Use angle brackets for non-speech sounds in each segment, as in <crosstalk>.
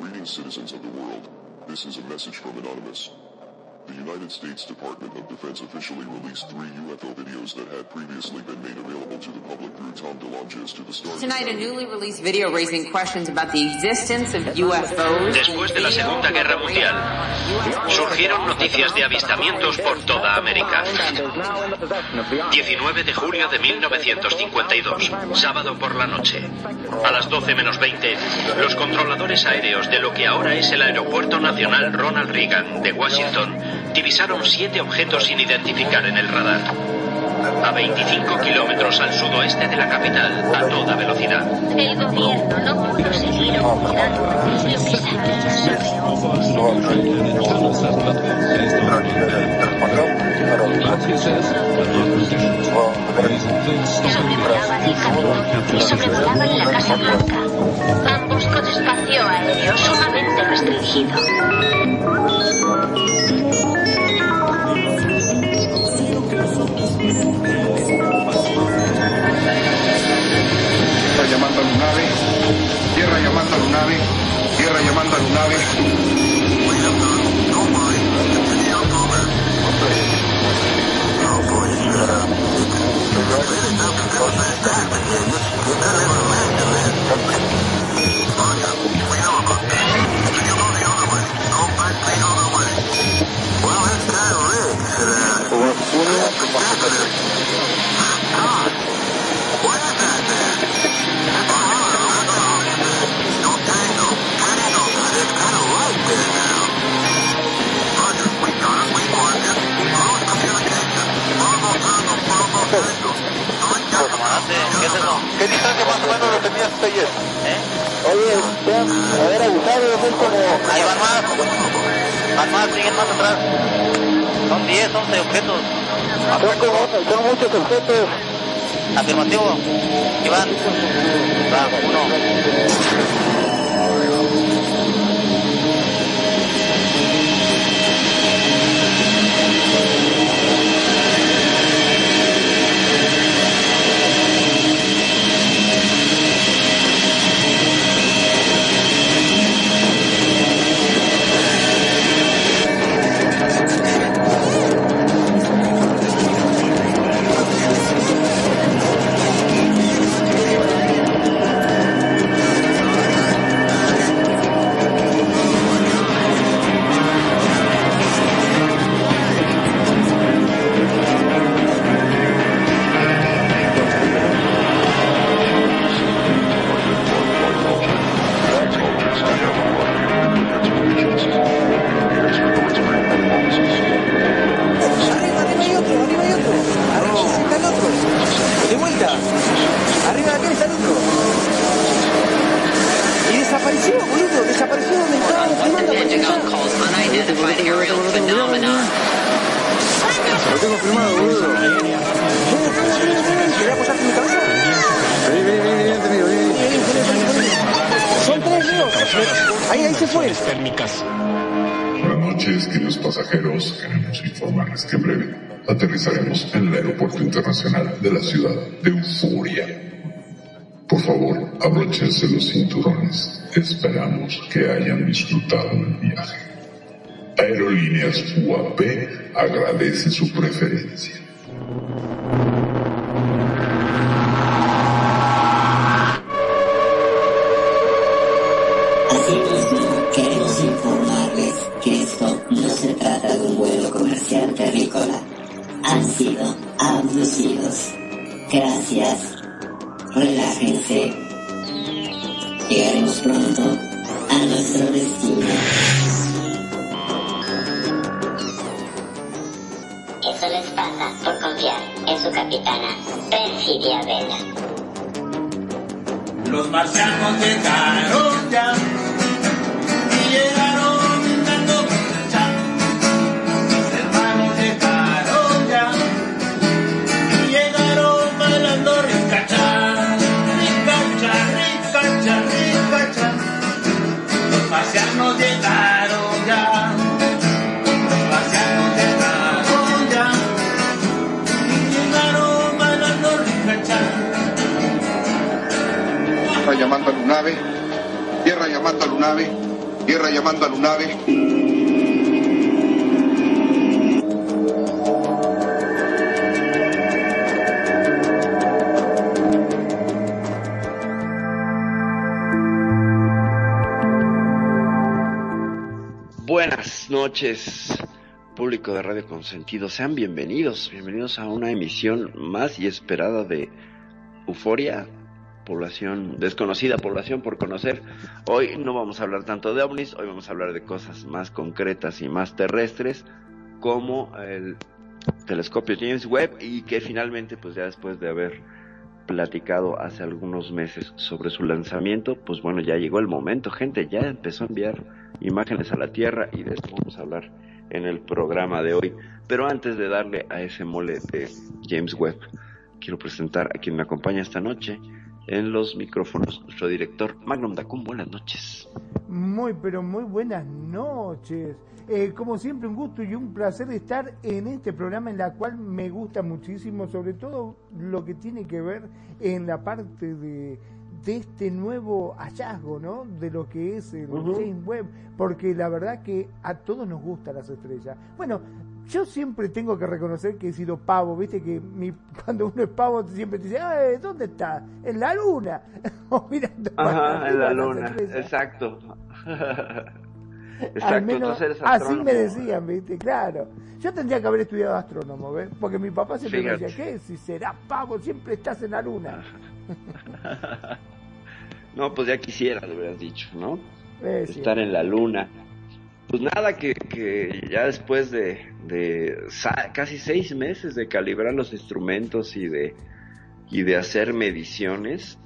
Greetings, citizens of the world. This is a message from Anonymous. The United States Department of Defense officially released three UFO videos that had previously been made available to the public through Tom DeLonges to the Star Tonight, a newly released video raising questions about the existence of UFOs. Después de la Segunda Guerra Mundial, surgieron noticias de avistamientos por toda América. 19 de julio de 1952, sábado por la noche. A las 12 menos 20, los controladores aéreos de lo que ahora es el Aeropuerto Nacional Ronald Reagan de Washington divisaron siete objetos sin identificar en el radar. A 25 kilómetros al sudoeste de la capital, a toda velocidad. El gobierno no pudo seguir ocultando lo que y sobrevolaban la Casa Blanca. Espacio aéreo sumamente restringido. Tierra llamando a Lunave, tierra llamando a Lunave, tierra llamando a. Hola, buenas ¿Qué distancia más o menos lo tenías hasta ayer? Oye, vean, haber abusado es como... Ahí van más. Van más, siguen más atrás. Son 10, 11 objetos. Son, como, son muchos objetos. Afirmativo. Iván. Va, uno. Ahí, ahí se fue. Buenas noches, queridos pasajeros. Queremos informarles que en breve aterrizaremos en el Aeropuerto Internacional de la ciudad de Euforia. Por favor, abróchense los cinturones. Esperamos que hayan disfrutado el viaje. Aerolíneas UAP agradece su preferencia. Sido abducidos. Gracias. Relájense. Llegaremos pronto a nuestro destino. Eso les pasa por confiar en su capitana, Perfidia Vela. Los marcianos llegaron ya llamando a Lunave. Tierra llamando a Lunave. Tierra llamando a Lunave. Buenas noches, público de Radio Consentido. Sean bienvenidos, bienvenidos a una emisión más y esperada de Euforia, población desconocida, población por conocer. Hoy no vamos a hablar tanto de ovnis, hoy vamos a hablar de cosas más concretas y más terrestres, como el telescopio James Webb y que finalmente, pues ya después de haber platicado hace algunos meses sobre su lanzamiento, pues bueno, ya llegó el momento, gente, ya empezó a enviar imágenes a la Tierra y de esto vamos a hablar en el programa de hoy. Pero antes de darle a ese mole de James Webb, quiero presentar a quien me acompaña esta noche en los micrófonos, nuestro director Magnum Dacum. Buenas noches. Muy, pero muy buenas noches. Eh, como siempre, un gusto y un placer estar en este programa en la cual me gusta muchísimo, sobre todo lo que tiene que ver en la parte de, de este nuevo hallazgo, ¿no? De lo que es el James Webb, porque la verdad que a todos nos gustan las estrellas. Bueno, yo siempre tengo que reconocer que he sido pavo, viste que mi, <laughs> cuando uno es pavo siempre te dice, "Ay, ¿dónde está? En la luna. <laughs> o mirando Ajá, en la luna, estrellas. exacto. Al Exacto, menos así me decían, ¿viste? Claro. Yo tendría que haber estudiado astrónomo, ¿ves? Porque mi papá siempre me Fíjate. decía, ¿qué? Si serás pavo, siempre estás en la luna. <laughs> No, pues ya quisiera, le hubieras dicho, ¿no? Eh, sí. Estar en la luna. Pues nada, que, ya después de, casi seis meses de calibrar los instrumentos y de, y de hacer mediciones,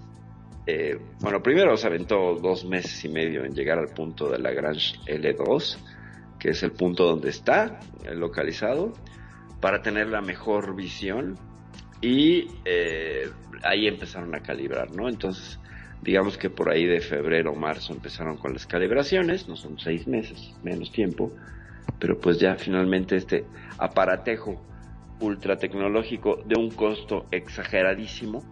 eh, bueno, primero se aventó dos meses y medio en llegar al punto de Lagrange L2, que es el punto donde está eh, localizado, para tener la mejor visión y eh, ahí empezaron a calibrar, ¿no? Entonces, digamos que por ahí de febrero o marzo empezaron con las calibraciones, no son seis meses, menos tiempo, pero pues ya finalmente este aparatejo ultra tecnológico de un costo exageradísimo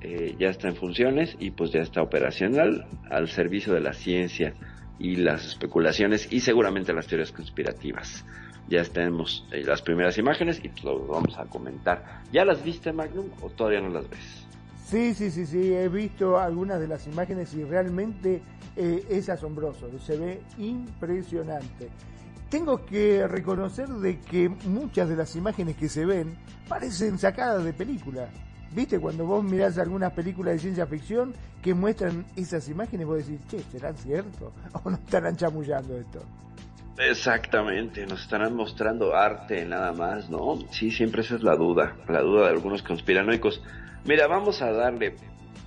eh, ya está en funciones y pues ya está operacional al servicio de la ciencia y las especulaciones y seguramente las teorías conspirativas. Ya tenemos eh, las primeras imágenes y pues lo vamos a comentar. ¿Ya las viste, Magnum, o todavía no las ves? Sí, sí, sí, sí, he visto algunas de las imágenes y realmente eh, es asombroso, se ve impresionante. Tengo que reconocer de que muchas de las imágenes que se ven parecen sacadas de película. ¿Viste? Cuando vos mirás algunas películas de ciencia ficción que muestran esas imágenes, vos decís, che, ¿serán cierto? <laughs> ¿O no estarán chamullando esto? Exactamente, nos estarán mostrando arte nada más, ¿no? Sí, siempre esa es la duda, la duda de algunos conspiranoicos. Mira, vamos a darle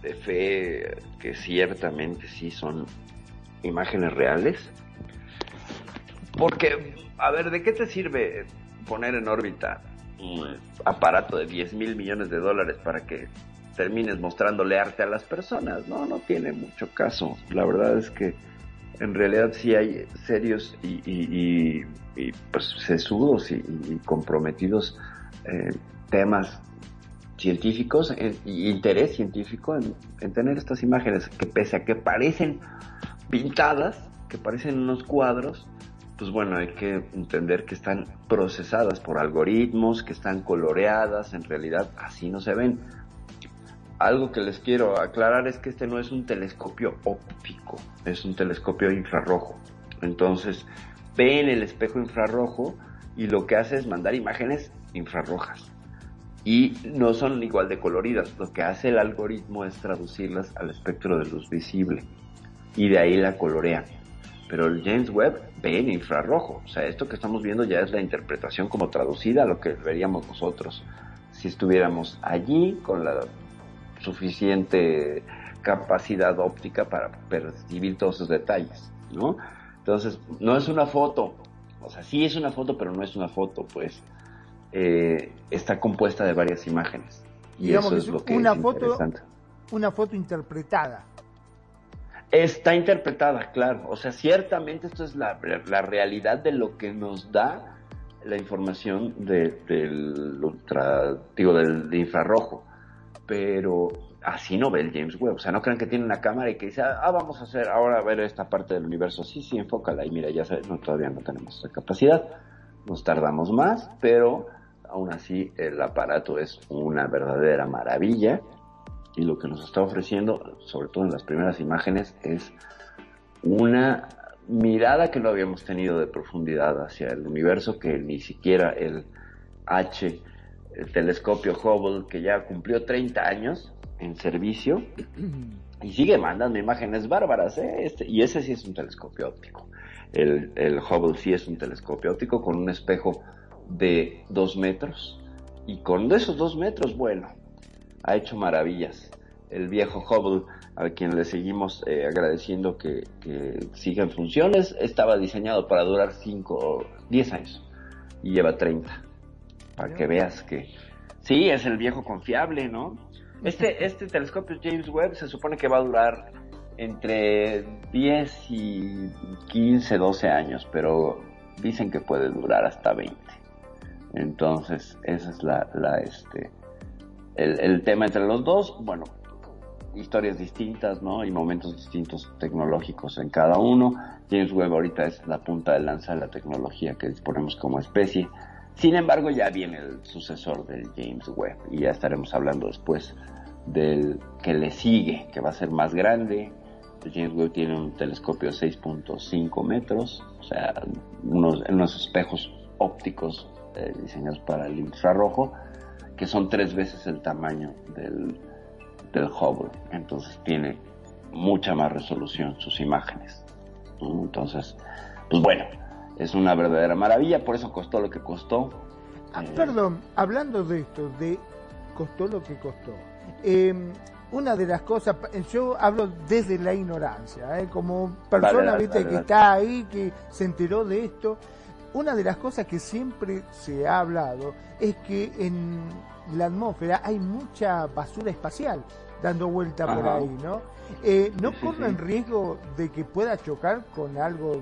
de fe que ciertamente sí son imágenes reales. Porque, a ver, ¿de qué te sirve poner en órbita un aparato de 10 mil millones de dólares para que termines mostrándole arte a las personas? No, no tiene mucho caso. La verdad es que en realidad sí hay serios y, pues sesudos y, y comprometidos eh, temas científicos eh, interés científico en, en, tener estas imágenes que pese a que parecen pintadas, que parecen unos cuadros, pues bueno, hay que entender que están procesadas por algoritmos, que están coloreadas, en realidad así no se ven. Algo que les quiero aclarar es que este no es un telescopio óptico, es un telescopio infrarrojo. Entonces, ve en el espejo infrarrojo y lo que hace es mandar imágenes infrarrojas. Y no son igual de coloridas, lo que hace el algoritmo es traducirlas al espectro de luz visible. Y de ahí la colorea. Pero el James Webb ve en infrarrojo. O sea, esto que estamos viendo ya es la interpretación como traducida a lo que veríamos nosotros si estuviéramos allí con la suficiente capacidad óptica para percibir todos esos detalles, ¿no? Entonces, no es una foto, o sea, sí es una foto, pero no es una foto, pues eh, está compuesta de varias imágenes. Y Digamos eso que es es lo que una es foto, interesante. una foto interpretada. Está interpretada, claro. O sea, ciertamente esto es la, la realidad de lo que nos da la información de- del ultra, digo, del de infrarrojo. Pero así no ve el James Webb. O sea, no crean que tiene una cámara y que dice, ah, vamos a hacer ahora a ver esta parte del universo. Sí, sí, enfócala. Y mira, ya sabes, no, todavía no tenemos esa capacidad. Nos tardamos más, pero aún así el aparato es una verdadera maravilla. Y lo que nos está ofreciendo, sobre todo en las primeras imágenes, es una mirada que no habíamos tenido de profundidad hacia el universo, que ni siquiera el H, el telescopio Hubble, que ya cumplió 30 años en servicio, y sigue mandando imágenes bárbaras, ¿eh? Este, y ese sí es un telescopio óptico. El, el Hubble sí es un telescopio óptico con un espejo de 2 metros, y con esos 2 metros, bueno, ha hecho maravillas. El viejo Hubble, a quien le seguimos eh, agradeciendo que, que siga en funciones, estaba diseñado para durar 5 o 10 años y lleva 30. Para que veas que sí, es el viejo confiable, ¿no? Este, este telescopio James Webb se supone que va a durar entre 10 y 15, 12 años, pero dicen que puede durar hasta 20. Entonces, esa es la, este, el, el tema entre los dos. Bueno, historias distintas, ¿no? Y momentos distintos tecnológicos en cada uno. James Webb ahorita es la punta de lanza de la tecnología que disponemos como especie. Sin embargo, ya viene el sucesor del James Webb y ya estaremos hablando después del que le sigue, que va a ser más grande. El James Webb tiene un telescopio de 6.5 metros, o sea, unos, unos espejos ópticos eh, diseñados para el infrarrojo, que son tres veces el tamaño del, del Hubble. Entonces tiene mucha más resolución sus imágenes. Entonces, pues bueno, es una verdadera maravilla, por eso costó lo que costó. Ah, Eh, perdón, hablando de esto, de costó lo que costó. eh, una de las cosas, yo hablo desde la ignorancia, eh, como persona Vale, viste vale, que vale. está ahí, que se enteró de esto. Una de las cosas que siempre se ha hablado es que en la atmósfera hay mucha basura espacial dando vuelta por ahí, ¿no? Eh, ¿No Sí, corren sí. riesgo de que pueda chocar con algo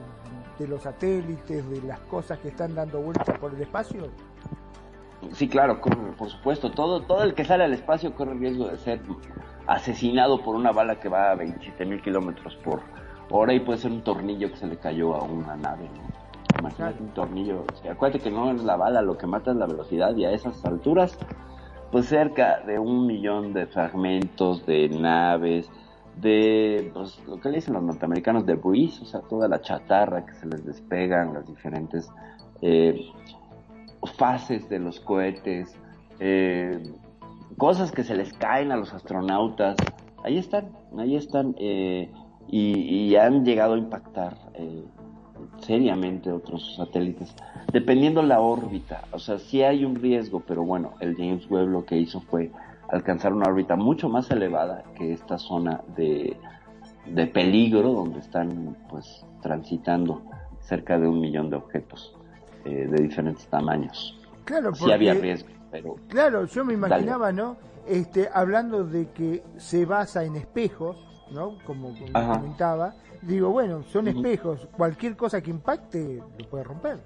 de los satélites, de las cosas que están dando vuelta por el espacio? Sí, claro, corre, por supuesto. Todo, todo el que sale al espacio corre el riesgo de ser asesinado por una bala que va a 27 mil kilómetros por hora y puede ser un tornillo que se le cayó a una nave. ¿no? Imagínate un tornillo. Acuérdate que no es la bala, lo que mata es la velocidad y a esas alturas, pues cerca de un millón de fragmentos de naves, de pues, lo que le dicen los norteamericanos de breeze, o sea, toda la chatarra que se les despegan, las diferentes eh, fases de los cohetes, eh, cosas que se les caen a los astronautas, ahí están, ahí están, eh, y, han llegado a impactar seriamente otros satélites, dependiendo la órbita, o sea, sí hay un riesgo, pero bueno, el James Webb lo que hizo fue alcanzar una órbita mucho más elevada que esta zona de, de peligro donde están pues transitando cerca de un millón de objetos eh, de diferentes tamaños. Claro, Sí había porque- riesgo, pero Claro, yo me imaginaba, ¿no? Este, hablando de que se basa en espejos, ¿no? Como, como comentaba, digo, bueno, son espejos, cualquier cosa que impacte lo puede romper.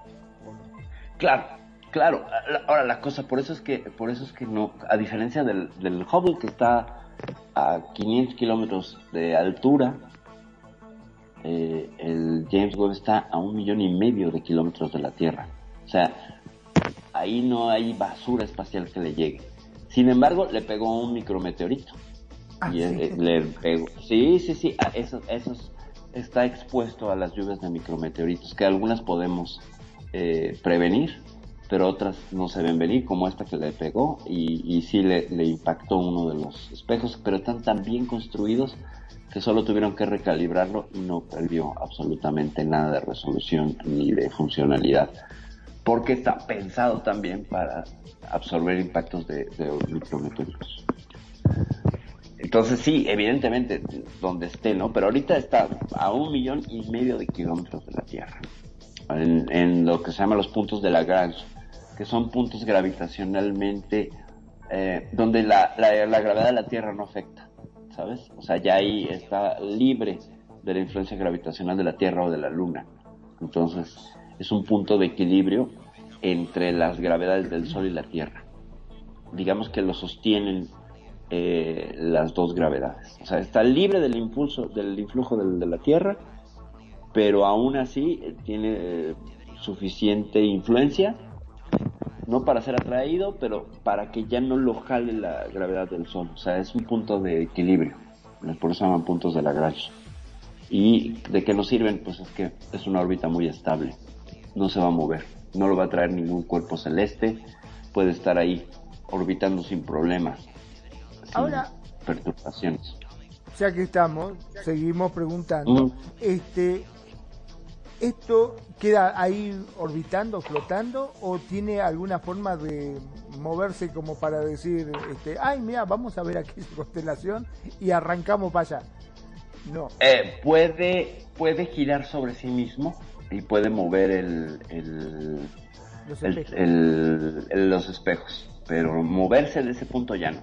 Claro, claro. La- Ahora la cosa, por eso es que, por eso es que no, a diferencia del, del Hubble que está a 500 kilómetros de altura, eh, el James Webb está a un millón y medio de kilómetros de la Tierra. O sea, ahí no hay basura espacial que le llegue. Sin embargo, le pegó un micrometeorito. y eh, le pegó. Sí, sí, sí. a Eso, esos está expuesto a las lluvias de micrometeoritos, que algunas podemos eh, prevenir, pero otras no se ven venir, como esta que le pegó, y, sí le, impactó uno de los espejos, pero están tan bien construidos que solo tuvieron que recalibrarlo y no perdió absolutamente nada de resolución ni de funcionalidad, porque está pensado también para absorber impactos de micrometeoritos. Entonces sí, evidentemente, donde esté, ¿no? Pero ahorita está a un millón y medio de kilómetros de la Tierra, en, lo que se llama los puntos de Lagrange, que son puntos gravitacionalmente eh, donde la, la, la gravedad de la Tierra no afecta, ¿sabes? O sea, ya ahí está libre de la influencia gravitacional de la Tierra o de la Luna. Entonces, es un punto de equilibrio entre las gravedades del Sol y la Tierra. Digamos que lo sostienen eh, las dos gravedades. O sea, está libre del impulso, del influjo del- de la Tierra, pero aún así eh, tiene eh, suficiente influencia, no para ser atraído, pero para que ya no lo jale la gravedad del Sol. O sea, es un punto de equilibrio. Por eso llaman puntos de Lagrange. ¿Y de qué nos sirven? Pues es que es una órbita muy estable. No se va a mover. No lo va a traer ningún cuerpo celeste. Puede estar ahí orbitando sin problemas. Ahora, perturbaciones. ya que estamos, seguimos preguntando. Mm. Este, ¿Esto queda ahí orbitando, flotando, o tiene alguna forma de moverse como para decir, este, ay, mira, vamos a ver aquí su constelación y arrancamos para allá? No. Eh, puede, puede girar sobre sí mismo y puede mover el, el- Los el- espejos. el- el- los espejos, pero moverse de ese punto ya no.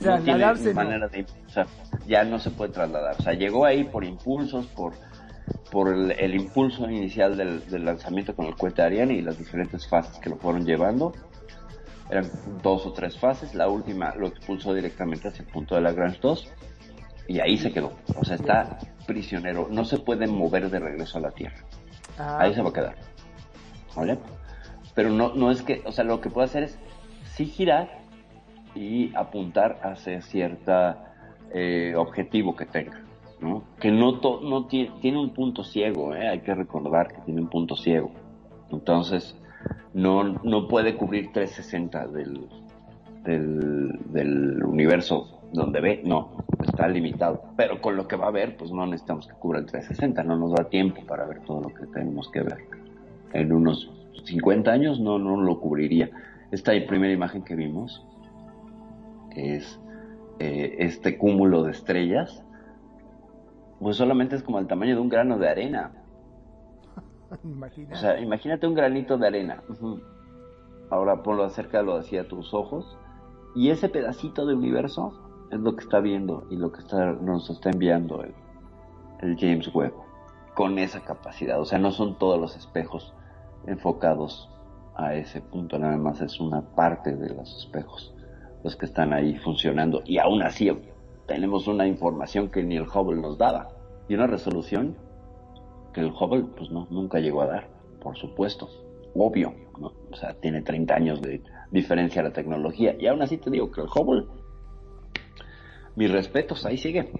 No tiene Trasladarse no. manera de impulsar, ya no se puede trasladar. O sea, llegó ahí por impulsos, por, por el, el impulso inicial del, del lanzamiento con el cohete Ariane y las diferentes fases que lo fueron llevando. Eran dos o tres fases, la última lo expulsó directamente hacia el punto de Lagrange 2 y ahí se quedó. O sea, está prisionero, no se puede mover de regreso a la Tierra. Ah, Ahí se va a quedar. ¿Vale? Pero no, no es que, o sea, lo que puede hacer es sí girar y apuntar hacia cierta eh, objetivo que tenga, ¿no? Que no, to- no tiene, tiene un punto ciego, ¿eh? Hay que recordar que tiene un punto ciego. Entonces, no, no puede cubrir 360 del, del, del universo donde ve, no, está limitado. Pero con lo que va a ver, pues no necesitamos que cubra el 360, no nos da tiempo para ver todo lo que tenemos que ver. En unos 50 años no, no lo cubriría. Esta primera imagen que vimos es eh, este cúmulo de estrellas, pues solamente es como el tamaño de un grano de arena. <laughs> Imagina. O sea, imagínate un granito de arena. Ahora ponlo acércalo hacia tus ojos. Y ese pedacito de universo es lo que está viendo y lo que está, nos está enviando el, el James Webb con esa capacidad. O sea, no son todos los espejos enfocados a ese punto, nada más es una parte de los espejos los que están ahí funcionando. Y aún así tenemos una información que ni el Hubble nos daba y una resolución que el Hubble pues no, nunca llegó a dar, por supuesto, obvio, ¿no? o sea, tiene 30 años de diferencia la tecnología y aún así te digo que el Hubble, mis respetos, ahí sigue,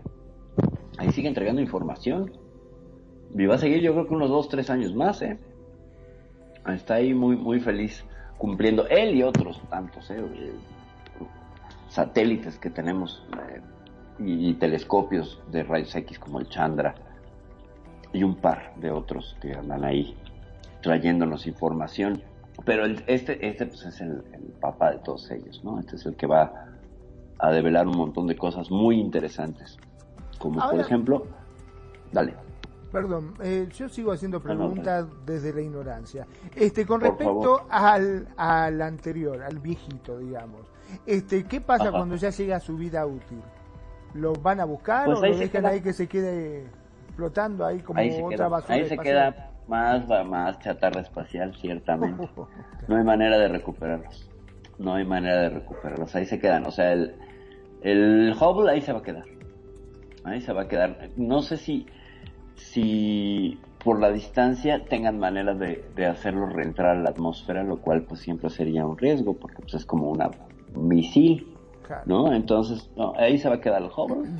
ahí sigue entregando información y va a seguir yo creo que unos 2, 3 años más, ¿eh? Está ahí muy, muy feliz cumpliendo, él y otros tantos, ¿eh? Satélites que tenemos eh, y, y telescopios de rayos X como el Chandra y un par de otros que andan ahí trayéndonos información. Pero el- este, este pues es el, el papá de todos ellos, ¿no? Este es el que va a develar un montón de cosas muy interesantes. Como por ejemplo, dale. Perdón, eh, yo sigo haciendo preguntas desde la ignorancia. Este, con Por respecto favor. al, al anterior, al viejito, digamos. Este, ¿qué pasa Ajá. cuando ya llega a su vida útil? ¿Lo van a buscar Pues o lo dejan queda. ahí que se quede flotando ahí como ahí otra queda, basura ahí se espacial? queda más, va más chatarra espacial, ciertamente. <laughs> No hay manera de recuperarlos. No hay manera de recuperarlos. Ahí se quedan. O sea, el, el Hubble ahí se va a quedar. Ahí se va a quedar. No sé si, si por la distancia tengan manera de, de hacerlo reentrar a la atmósfera, lo cual pues siempre sería un riesgo, porque pues es como una misil. ¿no? Entonces, no, ahí se va a quedar el Hubble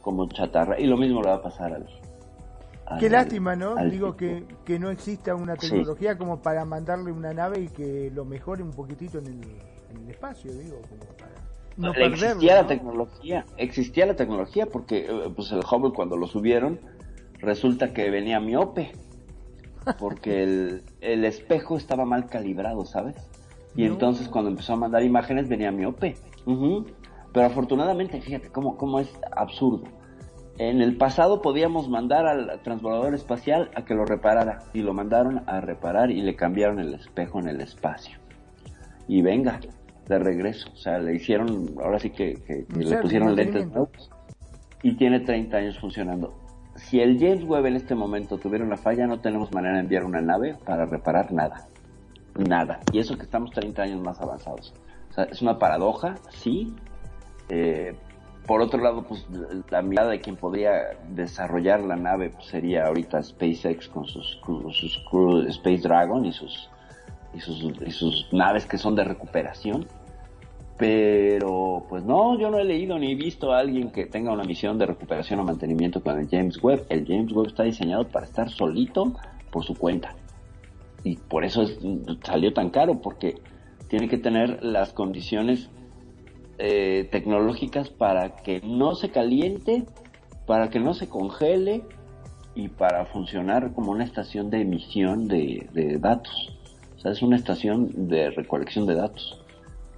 como chatarra. Y lo mismo le va a pasar al... Qué al- lástima, ¿no? al Digo que, que no exista una Sí. tecnología como para mandarle una nave y que lo mejore un poquitito en el, en el espacio, digo, como para no perderlo. existía la ¿no? tecnología, existía la tecnología porque eh, pues el Hubble cuando lo subieron resulta que venía miope porque el, el espejo estaba mal calibrado, ¿sabes? Y No. entonces cuando empezó a mandar imágenes venía miope. Pero afortunadamente, fíjate cómo, cómo es absurdo. En el pasado podíamos mandar al transbordador espacial a que lo reparara y lo mandaron a reparar y le cambiaron el espejo en el espacio. Y venga, de regreso. O sea, le hicieron, ahora sí que, que- le pusieron lentes nuevos y tiene 30 años funcionando. Si el James Webb en este momento tuviera una falla, no tenemos manera de enviar una nave para reparar nada. Nada. Y eso que estamos 30 años más avanzados. O sea, es una paradoja, sí, Eh, por otro lado, pues la mirada de quien podría desarrollar la nave pues, sería ahorita SpaceX con sus, sus Crew Space Dragon y sus, y sus, y sus naves que son de recuperación. Pero, pues no, yo no he leído ni visto a alguien que tenga una misión de recuperación o mantenimiento con el James Webb. El James Webb está diseñado para estar solito por su cuenta. Y por eso es- salió tan caro, porque tiene que tener las condiciones eh, tecnológicas para que no se caliente, para que no se congele y para funcionar como una estación de emisión de, de datos. O sea, es una estación de recolección de datos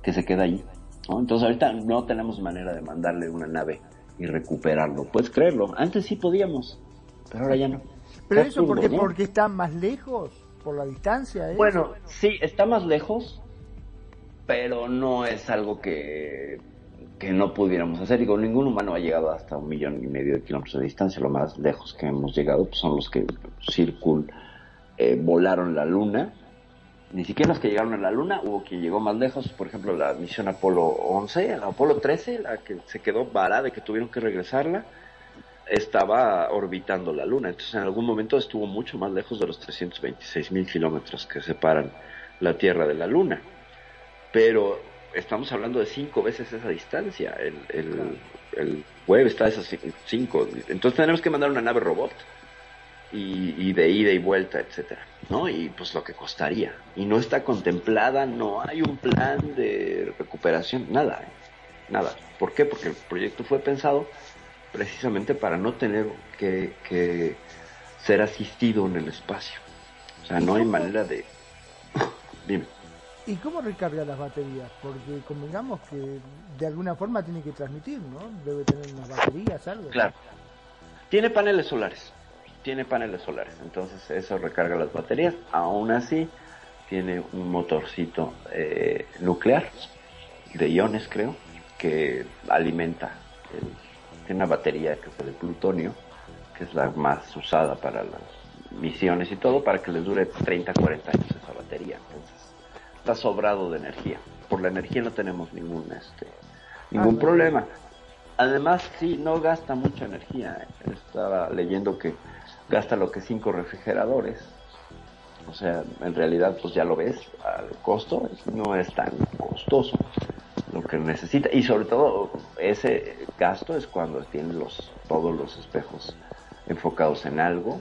que se queda allí. ¿no? Entonces ahorita no tenemos manera de mandarle una nave y recuperarlo. Puedes creerlo. Antes sí podíamos, pero ahora ya no. Pero eso absurdo, porque, ¿no? porque está más lejos, por la distancia. ¿eh? Bueno, sí, está más lejos, pero no es algo que, que no pudiéramos hacer. Digo, ningún humano ha llegado hasta un millón y medio de kilómetros de distancia. Lo más lejos que hemos llegado pues, son los que circul eh, volaron la luna. Ni siquiera los que llegaron a la luna, hubo quien llegó más lejos, por ejemplo, la misión Apolo 11, la Apolo 13, la que se quedó varada, que tuvieron que regresarla, estaba orbitando la luna. Entonces, en algún momento estuvo mucho más lejos de los 326 mil kilómetros que separan la Tierra de la luna. Pero estamos hablando de cinco veces esa distancia. El, el, el web está a esas cin- cinco. Entonces, tenemos que mandar una nave robot. Y, y de ida y vuelta, etcétera, ¿no? Y pues lo que costaría. Y no está contemplada, no hay un plan de recuperación, nada, ¿eh? nada. ¿Por qué? Porque el proyecto fue pensado precisamente para no tener que, que ser asistido en el espacio. O sea, no hay manera de... Dime. ¿Y cómo recarga las baterías? Porque convengamos que de alguna forma tiene que transmitir, ¿no? Debe tener unas baterías, algo. Claro. Tiene paneles solares. Tiene paneles solares. Entonces eso recarga las baterías. Aún así, tiene un motorcito eh, nuclear de iones, creo, que alimenta. el- tiene una batería que es de plutonio, que es la más usada para las misiones y todo, para que les dure 30, 40 años esa batería. Entonces, está sobrado de energía. Por la energía no tenemos ningún, este, ningún Ah, problema. Además, sí, no gasta mucha energía. Estaba leyendo que gasta lo que cinco refrigeradores. O sea, en realidad, pues ya lo ves, al costo no es tan costoso lo que necesita. Y sobre todo, ese gasto es cuando tiene los, todos los espejos enfocados en algo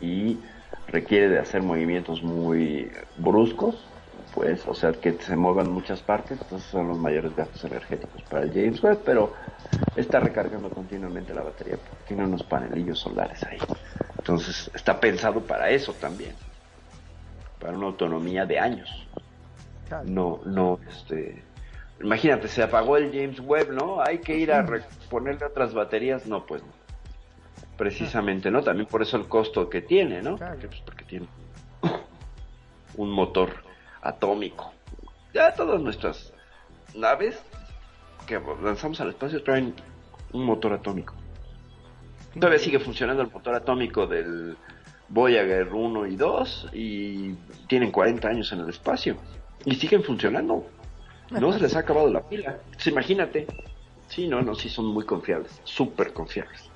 y requiere de hacer movimientos muy bruscos, pues, o sea, que se muevan muchas partes, entonces son los mayores gastos energéticos para el James Webb, pero está recargando continuamente la batería, porque tiene unos panelillos solares ahí. Entonces, está pensado para eso también, para una autonomía de años. No, no, este, imagínate, se apagó el James Webb, ¿no? Hay que ir a ponerle otras baterías, no, pues no. Precisamente, ¿no? También por eso el costo que tiene, ¿no? Porque, pues, porque tiene un motor atómico. Ya todas nuestras naves que lanzamos al espacio traen un motor atómico. Todavía sigue funcionando el motor atómico del Voyager 1 y 2 y tienen 40 años en el espacio y siguen funcionando. No se les ha acabado la pila. Entonces, imagínate. Sí, no, no, sí son muy confiables, súper confiables.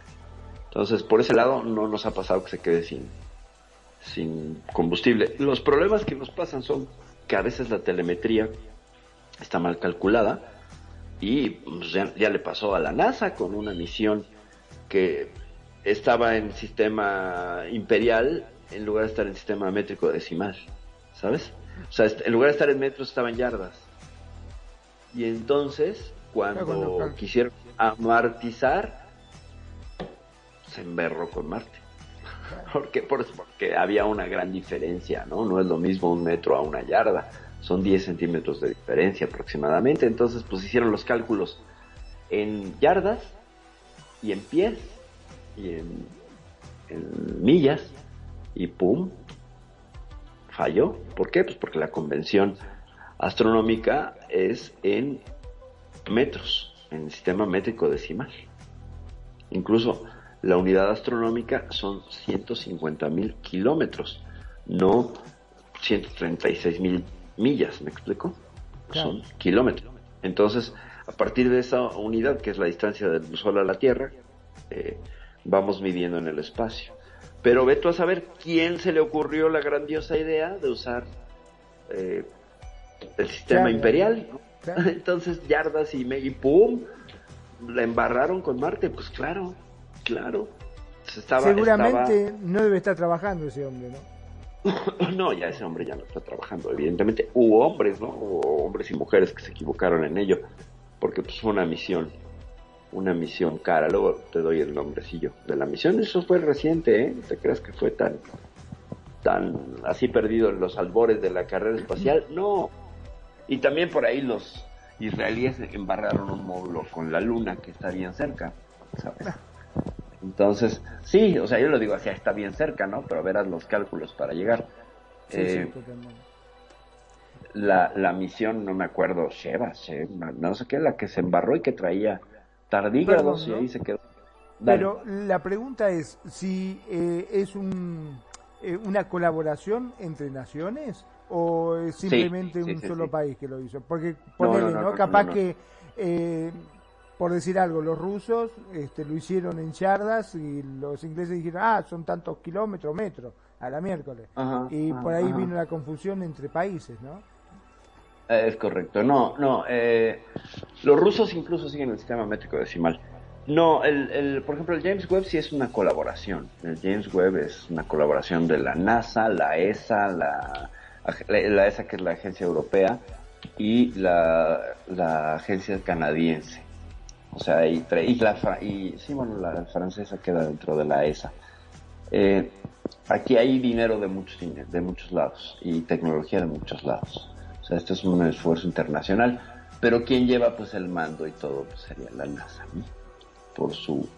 Entonces, por ese lado no nos ha pasado que se quede sin, sin combustible. Los problemas que nos pasan son que a veces la telemetría está mal calculada y pues, ya, ya le pasó a la NASA con una misión que estaba en sistema imperial en lugar de estar en sistema métrico decimal, ¿sabes? O sea, en lugar de estar en metros estaba en yardas. Y entonces, cuando quisieron amartizar, se emberró con Marte. <laughs> ¿Por qué? Por- Porque había una gran diferencia, ¿no? No es lo mismo un metro a una yarda. Son 10 centímetros de diferencia aproximadamente. Entonces, pues hicieron los cálculos en yardas y en pies y en, en millas y ¡pum! Falló. ¿Por qué? Pues porque la convención astronómica es en metros, en el sistema métrico decimal. Incluso la unidad astronómica son 150 mil kilómetros, no 136 mil millas, ¿me explico? Son kilómetros. Entonces, a partir de esa unidad, que es la distancia del Sol a la Tierra, eh, vamos midiendo en el espacio. Pero ve tú a saber quién se le ocurrió la grandiosa idea de usar eh, el sistema Claro. imperial. ¿no? Claro. <laughs> Entonces yardas y, me- y ¡pum! La embarraron con Marte. Pues claro, claro. Estaba, Seguramente no debe estar trabajando ese hombre, ¿no? <coughs> No, ya ese hombre ya no está trabajando. Evidentemente hubo hombres, ¿no? Hubo hombres y mujeres que se equivocaron en ello. Porque pues fue una misión. Una misión cara. Luego te doy el nombrecillo de la misión. Eso fue reciente, ¿eh? Te creas que fue tan tan así perdido en los albores de la carrera espacial. No. Y también por ahí los israelíes embarraron un módulo con la luna que está bien cerca, ¿sabes? Entonces, sí, o sea, yo lo digo así, está bien cerca, ¿no? Pero verás los cálculos para llegar. Sí, Eh, sí, la, la misión, no me acuerdo, Sheva, Sheva, no sé qué, la que se embarró y que traía tardígrados Perdón, y ¿no? ahí se quedó. Dale. Pero la pregunta es si eh, es un, eh, una colaboración entre naciones o es simplemente sí, un solo país que lo hizo. Porque No, ponele, no, ¿no? no, no, Capaz no, no. que, eh, por decir algo, los rusos este, lo hicieron en yardas y los ingleses dijeron, ah, son tantos kilómetros, metros, a la miércoles. Ajá, y ajá, por ahí ajá. vino la confusión entre países, ¿no? Eh, Es correcto, no, no. eh, los rusos incluso siguen el sistema métrico decimal. No, el, el, por ejemplo, el James Webb sí es una colaboración. El James Webb es una colaboración de la NASA, la ESA, la, la, la ESA que es la agencia europea y la, la agencia canadiense. O sea, y, y, la, y sí, bueno, la francesa queda dentro de la ESA. Eh, aquí hay dinero de muchos, de muchos lados y tecnología de muchos lados. O sea, esto es un esfuerzo internacional, pero quien lleva pues el mando y todo pues, sería la NASA, ¿no? por su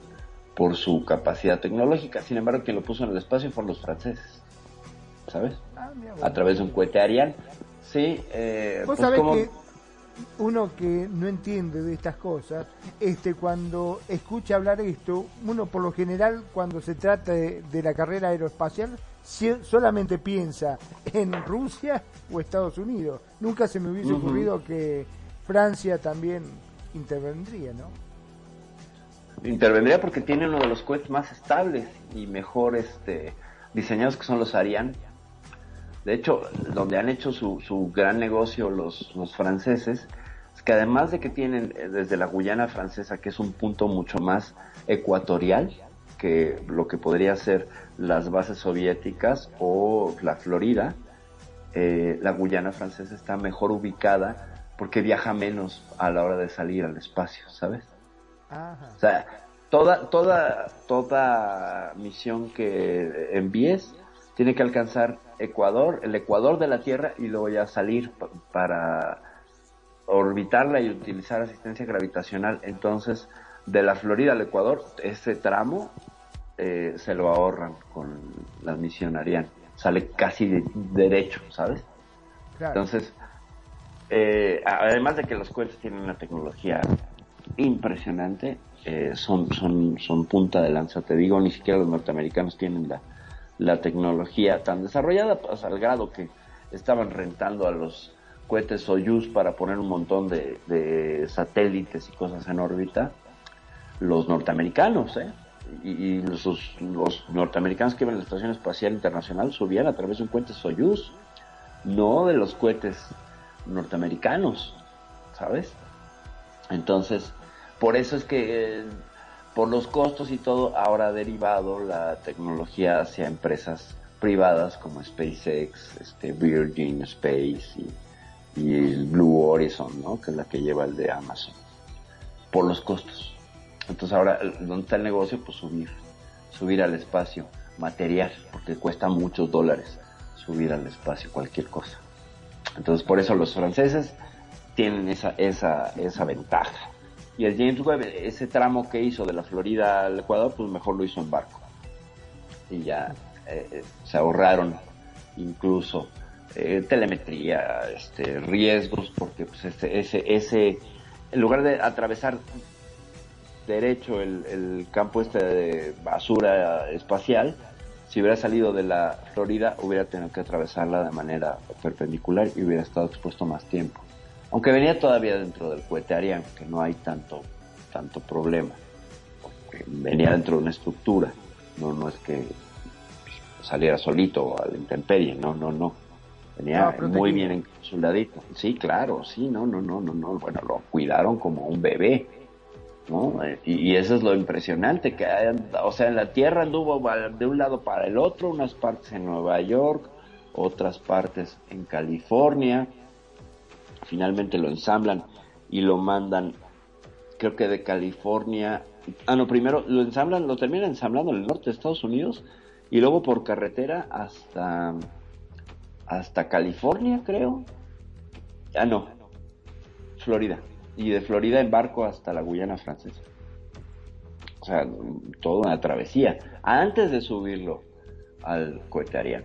por su capacidad tecnológica. Sin embargo, quien lo puso en el espacio fueron los franceses, ¿sabes? Ah, A través de un cohete Ariane. Sí, eh, pues sabés como- que uno que no entiende de estas cosas, este, cuando escucha hablar esto, uno por lo general cuando se trata de, de la carrera aeroespacial solamente piensa en Rusia o Estados Unidos. Nunca se me hubiese ocurrido que Francia también intervendría, ¿no? intervendría porque tiene uno de los cohetes más estables y mejor este, diseñados que son los Ariane. De hecho, donde han hecho su, su gran negocio los, los franceses, es que además de que tienen eh, desde la Guyana francesa, que es un punto mucho más ecuatorial que lo que podría ser las bases soviéticas o la Florida, eh, la Guyana francesa está mejor ubicada porque viaja menos a la hora de salir al espacio, ¿sabes? Ajá. O sea, toda, toda, toda misión que envíes tiene que alcanzar Ecuador, el Ecuador de la Tierra y luego ya salir pa- para orbitarla y utilizar asistencia gravitacional. Entonces, de la Florida al Ecuador, ese tramo eh, se lo ahorran con la misión Ariane. Sale casi de- derecho, ¿sabes? Claro. Entonces, eh, además de que los cohetes tienen una tecnología impresionante, eh, son, son, son punta de lanza, te digo, ni siquiera los norteamericanos tienen la, la tecnología tan desarrollada, pues, al grado que estaban rentando a los cohetes Soyuz para poner un montón de, satélites y cosas en órbita, los norteamericanos, ¿eh? Y, los norteamericanos que iban a la Estación Espacial Internacional subían a través de un cohete Soyuz, no de los cohetes norteamericanos, ¿sabes? Entonces, por eso es que eh, por los costos y todo, ahora ha derivado la tecnología hacia empresas privadas como SpaceX, este Virgin Space y, el Blue Horizon, ¿no? Que es la que lleva el de Amazon. Por los costos. Entonces ahora, ¿dónde está el negocio? Pues subir, subir al espacio material, porque cuesta muchos dólares subir al espacio cualquier cosa. Entonces por eso los franceses tienen esa, esa, esa ventaja. Y el James Webb, ese tramo que hizo de la Florida al Ecuador, pues mejor lo hizo en barco. Y ya eh, eh, se ahorraron incluso eh, telemetría, este, riesgos, porque pues ese, ese, ese, en lugar de atravesar derecho el, el campo este de basura espacial, si hubiera salido de la Florida, hubiera tenido que atravesarla de manera perpendicular y hubiera estado expuesto más tiempo. Aunque venía todavía dentro del cohete Ariane, que no hay tanto, tanto problema. Porque venía dentro de una estructura. No, no es que saliera solito a la intemperie, no, no, no. Venía muy bien encapsuladito. Sí, claro, sí, no, no, no, no, no. Bueno, lo cuidaron como un bebé. ¿no? Y, y eso es lo impresionante, que o sea, en la Tierra anduvo de un lado para el otro, unas partes en Nueva York, otras partes en California, finalmente lo ensamblan y lo mandan, creo que de California, ah no, primero lo ensamblan, lo terminan ensamblando en el norte de Estados Unidos y luego por carretera hasta, hasta California, creo, ah no, Florida. Y de Florida en barco hasta la Guyana francesa. O sea, toda una travesía. Antes de subirlo al cohete.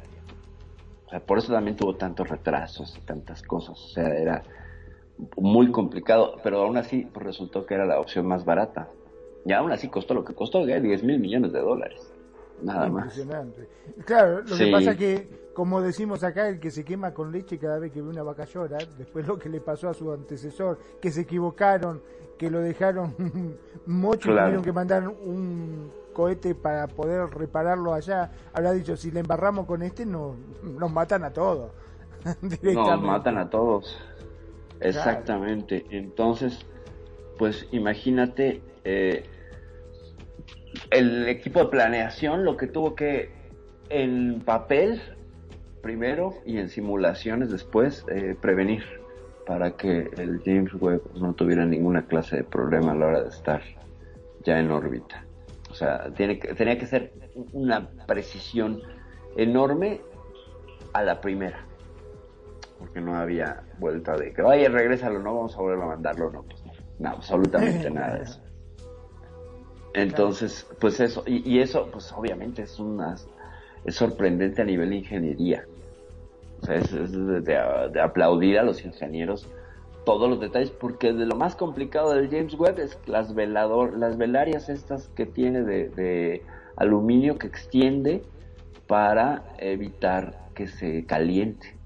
O sea, por eso también tuvo tantos retrasos y tantas cosas. O sea, era muy complicado. Pero aún así pues, resultó que era la opción más barata. Y aún así costó lo que costó, ¿eh? 10 mil millones de dólares. Nada más. Impresionante. Claro, lo que pasa que, como decimos acá, el que se quema con leche cada vez que ve una vaca llora, después lo que le pasó a su antecesor, que se equivocaron, que lo dejaron <laughs> mucho Claro. tuvieron que mandar un cohete para poder repararlo allá, habrá dicho, si le embarramos con este, no, nos matan a todos. <laughs> Nos matan a todos. Exactamente. Entonces, pues imagínate eh, el equipo de planeación lo que tuvo que en papel primero y en simulaciones después eh, prevenir para que el James Webb no tuviera ninguna clase de problema a la hora de estar ya en órbita. O sea, tiene que, tenía que ser una precisión enorme a la primera porque no había vuelta de que, oye, regrésalo, no vamos a volver a mandarlo, no, pues no, no, absolutamente <laughs> nada de eso. Entonces, pues eso, y, y eso, pues obviamente es una, es sorprendente a nivel de ingeniería. Es, es de aplaudir a los ingenieros todos los detalles, porque de lo más complicado del James Webb es las velador, las velarias estas que tiene de, de aluminio que extiende para evitar que se caliente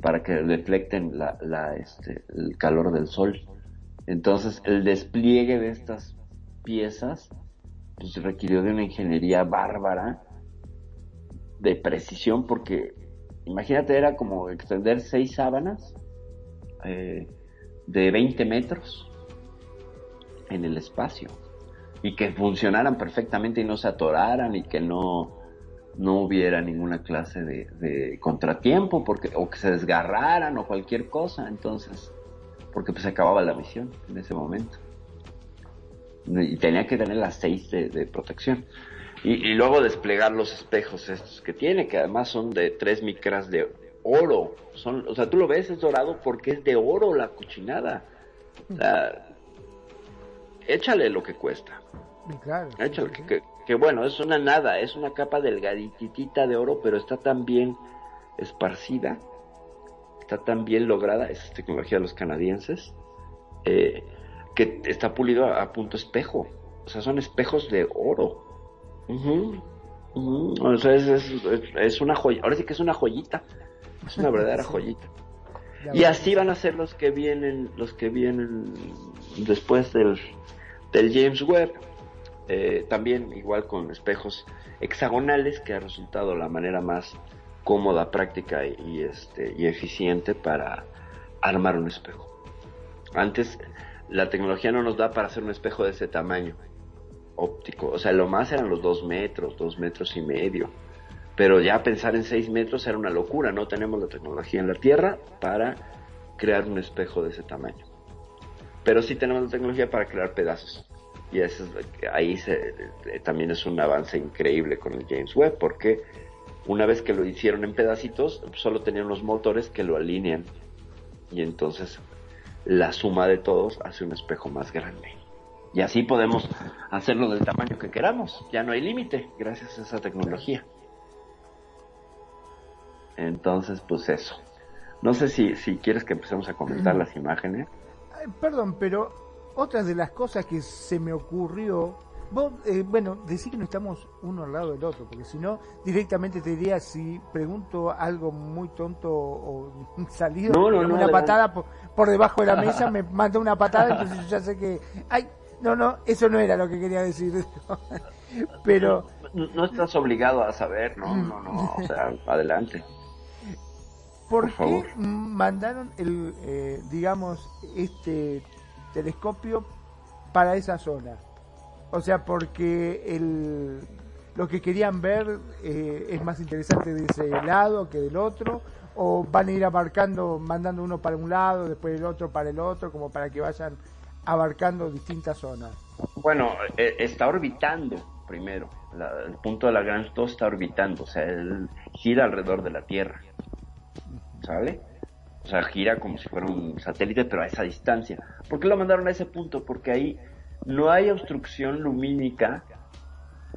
para que deflecten la, la, este, el calor del sol. Entonces, el despliegue de estas piezas pues, requirió de una ingeniería bárbara, de precisión, porque imagínate, era como extender seis sábanas eh, de 20 metros en el espacio y que funcionaran perfectamente y no se atoraran y que no, no hubiera ninguna clase de, de contratiempo porque o que se desgarraran o cualquier cosa entonces porque pues acababa la misión en ese momento. Y tenía que tener las seis de protección y, y luego desplegar los espejos estos que tiene que además son de tres micras de oro son o sea tú lo ves es dorado porque es de oro la cochinada O sea, échale lo que cuesta claro. Échale, que, que- que bueno, es una nada, es una capa delgaditita de oro, pero está tan bien esparcida, está tan bien lograda, esa es tecnología de los canadienses, eh, que está pulido a, a punto espejo. O sea, son espejos de oro. Ujú, ujú. O sea, es, es- es una joya. Ahora sí que es una joyita. Es una <laughs> verdadera joyita. Y así van a ser los que vienen, los que vienen después del, del James Webb. Eh, también igual con espejos hexagonales, que ha resultado la manera más cómoda, práctica y, y, este, y eficiente para armar un espejo. Antes la tecnología no nos da para hacer un espejo de ese tamaño óptico. O sea, lo más eran los dos metros, dos metros y medio. Pero ya pensar en seis metros era una locura. No tenemos la tecnología en la Tierra para crear un espejo de ese tamaño. Pero sí tenemos la tecnología para crear pedazos. Y eso es, ahí se, eh, también es un avance increíble con el James Webb, porque una vez que lo hicieron en pedacitos, solo tenían los motores que lo alinean. Y entonces la suma de todos hace un espejo más grande. Y así podemos hacerlo del tamaño que queramos. Ya no hay límite gracias a esa tecnología. Entonces, pues eso. No sé si, si quieres que empecemos a comentar las imágenes. Ay, Perdón, pero otra de las cosas que se me ocurrió Vos, eh, bueno, decir que no estamos uno al lado del otro, porque si no, directamente te diría, si pregunto algo muy tonto o <laughs> salido, No, no, dame no, una patada por, por debajo de la mesa, <laughs> me manda una patada, entonces yo ya sé que, ay, no, no, eso no era lo que quería decir. <laughs> Pero, No, no estás obligado a saber, no, Mm. no, no, o sea, adelante. ¿por, Por qué favor. mandaron el, eh, digamos, este telescopio para esa zona? O sea, porque el, lo que querían ver eh, es más interesante de ese lado que del otro, o van a ir abarcando, mandando uno para un lado, después el otro para el otro, como para que vayan abarcando distintas zonas. Bueno, eh, está orbitando primero. El punto de la Lagrange 2 está orbitando, o sea, él gira alrededor de la Tierra. ¿Sale? O sea, gira como si fuera un satélite, pero a esa distancia. ¿Por qué lo mandaron a ese punto? Porque ahí no hay obstrucción lumínica,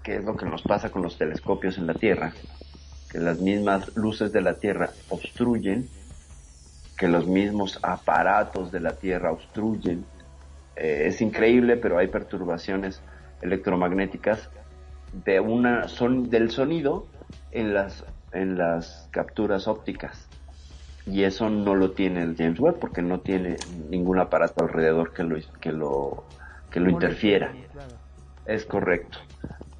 que es lo que nos pasa con los telescopios en la Tierra, que las mismas luces de la Tierra obstruyen, que los mismos aparatos de la Tierra obstruyen. Eh, es increíble, pero hay perturbaciones electromagnéticas de una son del sonido en las en las capturas ópticas. Y eso no lo tiene el James Webb porque no tiene ningún aparato alrededor que lo que lo que lo interfiera. es correcto.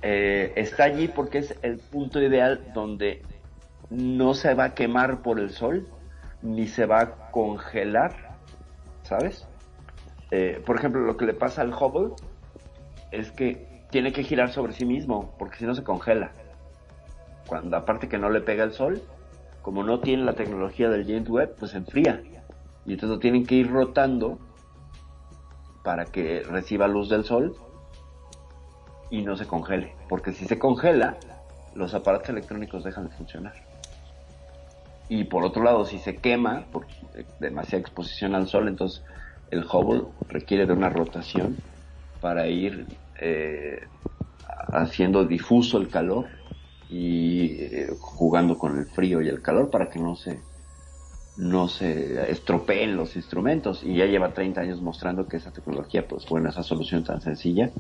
Eh, está allí porque es el punto ideal donde no se va a quemar por el sol ni se va a congelar sabes Eh, por ejemplo lo que le pasa al Hubble es que tiene que girar sobre sí mismo, porque si no se congela. Cuando aparte que no le pega el sol, como no tiene la tecnología del James Webb, pues se enfría. Y entonces lo tienen que ir rotando para que reciba luz del sol y no se congele. Porque si se congela, los aparatos electrónicos dejan de funcionar. Y por otro lado, si se quema por demasiada exposición al sol, entonces el Hubble requiere de una rotación para ir eh, haciendo difuso el calor y eh, jugando con el frío y el calor para que no se no se estropeen los instrumentos. Y ya lleva 30 años mostrando que esa tecnología pues bueno esa solución tan sencilla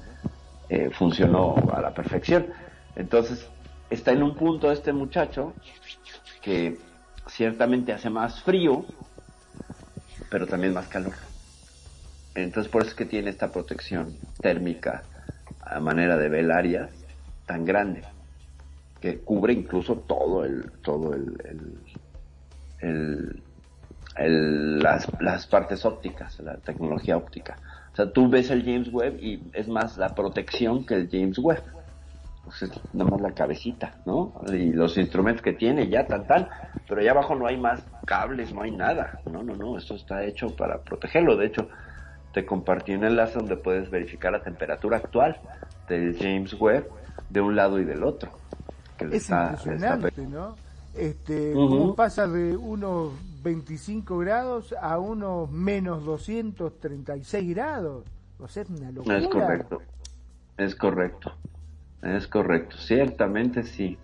eh, funcionó a la perfección. Entonces está en un punto este muchacho que ciertamente hace más frío pero también más calor entonces por eso es que tiene esta protección térmica a manera de velaria tan grande que cubre incluso todo el todo el, el- el- las, las partes ópticas, la tecnología óptica. O sea, tú ves el James Webb y es más la protección que el James Webb. Pues es nada más la cabecita, ¿no? Y los instrumentos que tiene, ya tan tan. Pero allá abajo no hay más cables, no hay nada. No, no, no, esto está hecho para protegerlo. De hecho, te compartí un enlace donde puedes verificar la temperatura actual del James Webb de un lado y del otro. Que Es está- le está impresionante, ¿no? Este, cómo pasa de unos 25 grados a unos menos 236 grados. O sea, es una locura. Es correcto, es correcto, es correcto. Ciertamente sí.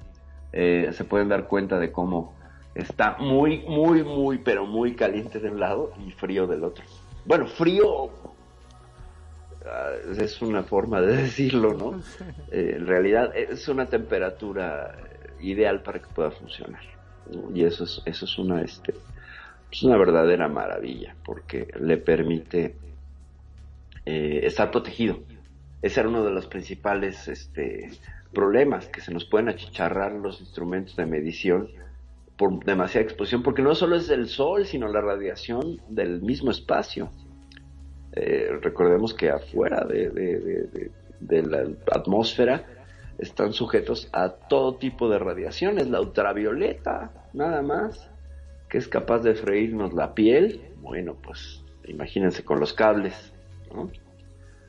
Eh, se pueden dar cuenta de cómo está muy, muy, muy, pero muy caliente de un lado y frío del otro. Bueno, frío ah, es una forma de <laughs> decirlo, ¿no? Eh, en realidad es una temperatura ideal para que pueda funcionar. Y eso es, eso es una, este, es una verdadera maravilla porque le permite eh, estar protegido. Ese era uno de los principales este, problemas, que se nos pueden achicharrar los instrumentos de medición por demasiada exposición, porque no solo es el sol, sino la radiación del mismo espacio. Eh, recordemos que afuera de, de- la atmósfera están sujetos a todo tipo de radiaciones, la ultravioleta, nada más, que es capaz de freírnos la piel. Bueno, pues imagínense con los cables, ¿no?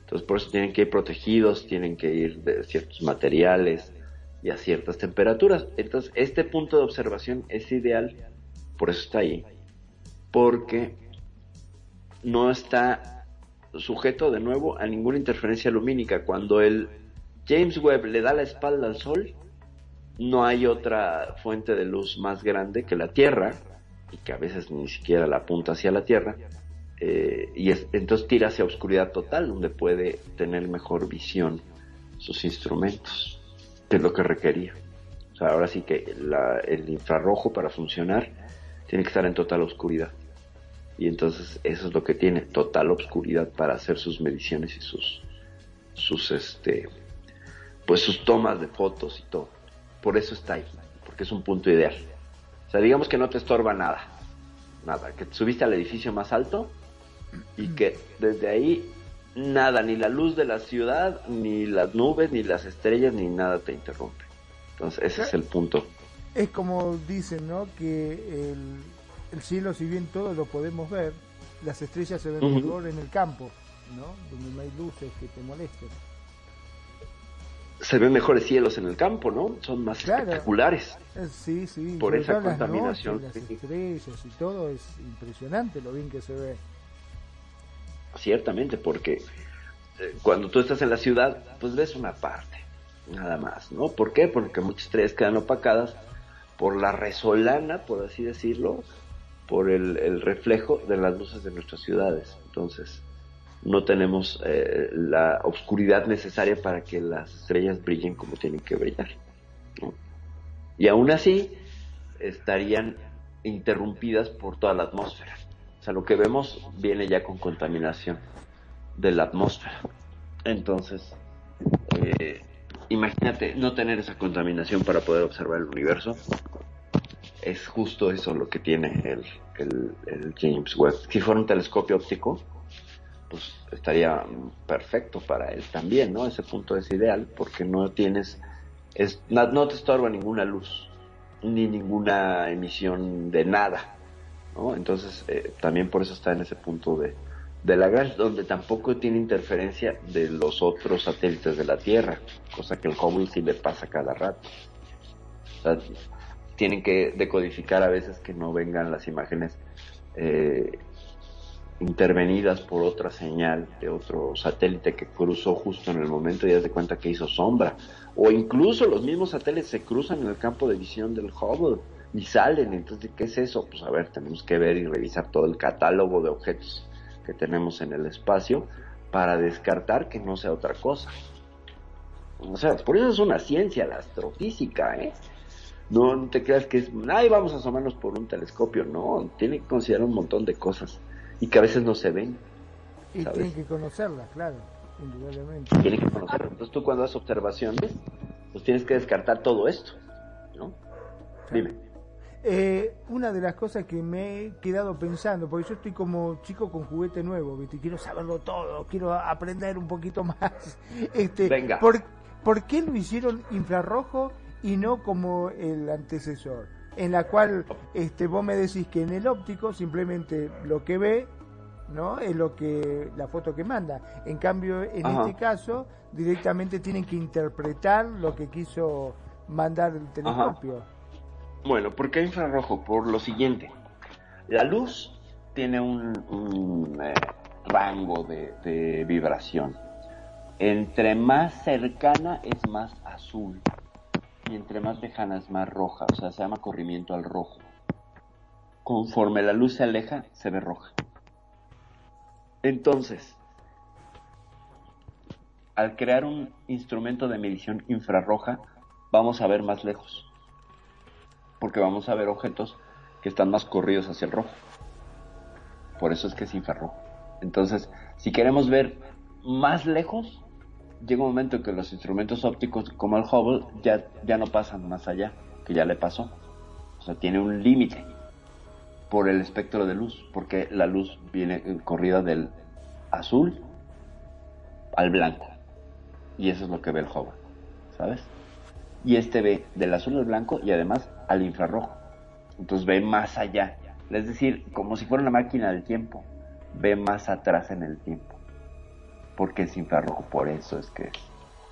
Entonces por eso tienen que ir protegidos, tienen que ir de ciertos materiales y a ciertas temperaturas. Entonces este punto de observación es ideal, por eso está ahí, porque no está sujeto de nuevo a ninguna interferencia lumínica. Cuando el James Webb le da la espalda al Sol, no hay otra fuente de luz más grande que la Tierra, y que a veces ni siquiera la apunta hacia la Tierra, eh, y es- entonces tira hacia oscuridad total, donde puede tener mejor visión sus instrumentos, que es lo que requería. O sea, ahora sí que la- el infrarrojo para funcionar tiene que estar en total oscuridad. Y entonces eso es lo que tiene, total oscuridad para hacer sus mediciones y sus, sus, este, pues sus tomas de fotos y todo. Por eso está ahí, porque es un punto ideal. O sea, digamos que no te estorba nada, nada, que te subiste al edificio más alto y que desde ahí nada, ni la luz de la ciudad, ni las nubes, ni las estrellas, ni nada te interrumpe. Entonces ese es el punto. Es como dicen, ¿no? Que el, el cielo, si bien todo lo podemos ver, las estrellas se ven Ujú. mejor en el campo, ¿no? Donde no hay luces que te molesten. Se ven mejores cielos en el campo, ¿no? Son más Claro. espectaculares. Eh, Sí, sí. Por esa las contaminación, noches, las estrellas y todo es impresionante lo bien que se ve. Ciertamente, porque eh, cuando tú estás en la ciudad, pues ves una parte, nada más, ¿no? ¿Por qué? Porque muchas estrellas quedan opacadas por la resolana, por así decirlo, por el, reflejo de las luces de nuestras ciudades. Entonces, no tenemos eh, la oscuridad necesaria para que las estrellas brillen como tienen que brillar. Y aún así, estarían interrumpidas por toda la atmósfera. O sea, lo que vemos viene ya con contaminación de la atmósfera. Entonces, eh, imagínate no tener esa contaminación para poder observar el universo. Es justo eso lo que tiene el, el- el James Webb. Si fuera un telescopio óptico, pues estaría perfecto para él también, ¿no? Ese punto es ideal porque no tienes, es, no, no te estorba ninguna luz, ni ninguna emisión de nada, Entonces, eh, también por eso está en ese punto de, de la gas, donde tampoco tiene interferencia de los otros satélites de la Tierra, cosa que el Hubble sí le pasa cada rato. Tienen que decodificar a veces que no vengan las imágenes eh, intervenidas por otra señal de otro satélite que cruzó justo en el momento y das de cuenta que hizo sombra. O incluso los mismos satélites se cruzan en el campo de visión del Hubble y salen. Entonces, ¿qué es eso? Pues a ver, tenemos que ver y revisar todo el catálogo de objetos que tenemos en el espacio para descartar que no sea otra cosa. O sea, por eso es una ciencia la astrofísica, ¿eh? No, no te creas que es, ay, vamos a asomarnos por un telescopio, no, tiene que considerar un montón de cosas y que a veces no se ven, Y ¿sabes? tienen que conocerlas, claro, indudablemente. Tienen que conocerlo. Entonces tú cuando haces observaciones, pues tienes que descartar todo esto, ¿no? Dime. Eh, una de las cosas que me he quedado pensando, porque yo estoy como chico con juguete nuevo, ¿viste? quiero saberlo todo, quiero aprender un poquito <laughs> más. Este, Venga. ¿por, por qué lo hicieron infrarrojo y no como el antecesor? En la cual este, vos me decís que en el óptico simplemente lo que ve no es lo que la foto que manda. En cambio, en Ajá. este caso, directamente tienen que interpretar lo que quiso mandar el telescopio. Bueno, ¿por qué infrarrojo? Por lo siguiente. La luz tiene un, eh, rango de, de vibración. Entre más cercana es más azul y entre más lejana es más roja. O sea, se llama corrimiento al rojo. Conforme la luz se aleja, se ve roja. Entonces, al crear un instrumento de medición infrarroja, vamos a ver más lejos porque vamos a ver objetos que están más corridos hacia el rojo. Por eso es que es infrarrojo. Entonces, si queremos ver más lejos, llega un momento en que los instrumentos ópticos como el Hubble ya, ya no pasan más allá, que ya le pasó. O sea, tiene un límite por el espectro de luz, porque la luz viene corrida del azul al blanco. Y eso es lo que ve el Hubble, ¿sabes? Y este ve del azul al blanco y además al infrarrojo. Entonces ve más allá. Es decir, como si fuera una máquina del tiempo. Ve más atrás en el tiempo. Porque es infrarrojo. Por eso es que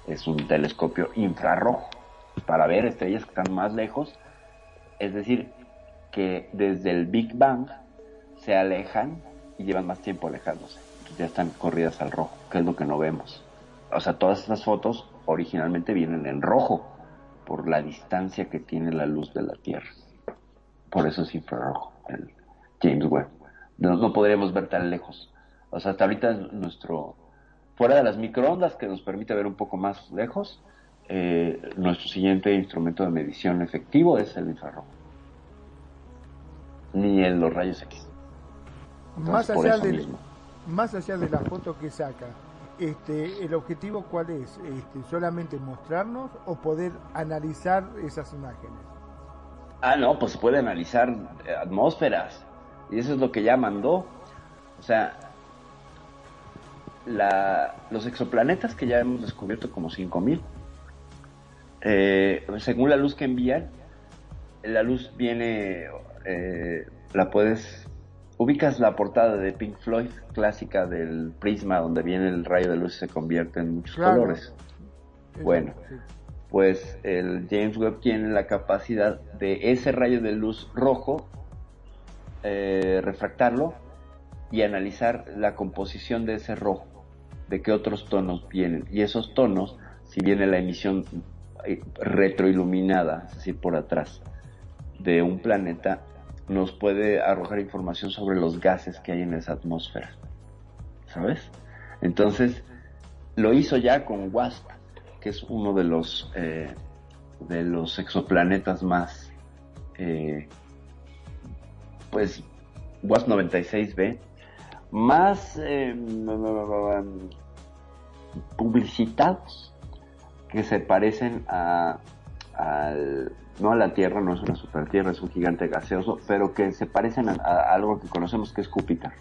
es, un telescopio infrarrojo. Para ver estrellas que están más lejos. Es decir, que desde el Big Bang se alejan y llevan más tiempo alejándose. Ya están corridas al rojo, que es lo que no vemos. O sea, todas esas fotos originalmente vienen en rojo por la distancia que tiene la luz de la Tierra. Por eso es infrarrojo, el James Webb. No, no podríamos ver tan lejos. O sea, hasta ahorita nuestro fuera de las microondas que nos permite ver un poco más lejos, eh, nuestro siguiente instrumento de medición efectivo es el infrarrojo. Ni en los rayos X. Más Entonces, por allá, de, mismo. más allá de la foto que saca, este, ¿el objetivo cuál es? Este, ¿Solamente mostrarnos o poder analizar esas imágenes? Ah, no, pues se puede analizar eh, atmósferas. Y eso es lo que ya mandó. O sea, la, los exoplanetas que ya hemos descubierto como 5000, eh, según la luz que envían, la luz viene, eh, la puedes, ubicas la portada de Pink Floyd clásica del prisma donde viene el rayo de luz y se convierte en muchos Claro. colores. Bueno, pues el James Webb tiene la capacidad de ese rayo de luz rojo eh, refractarlo y analizar la composición de ese rojo, de qué otros tonos vienen. Y esos tonos, si viene la emisión eh, retroiluminada, es decir, por atrás de un planeta, nos puede arrojar información sobre los gases que hay en esa atmósfera. ¿Sabes? Entonces, lo hizo ya con WASP, que es uno de los eh, de los exoplanetas más eh, pues WASP 96b más eh, publicitados que se parecen a al- no a la Tierra, no es una super Tierra, es un gigante gaseoso, pero que se parecen a, algo que conocemos que es Júpiter.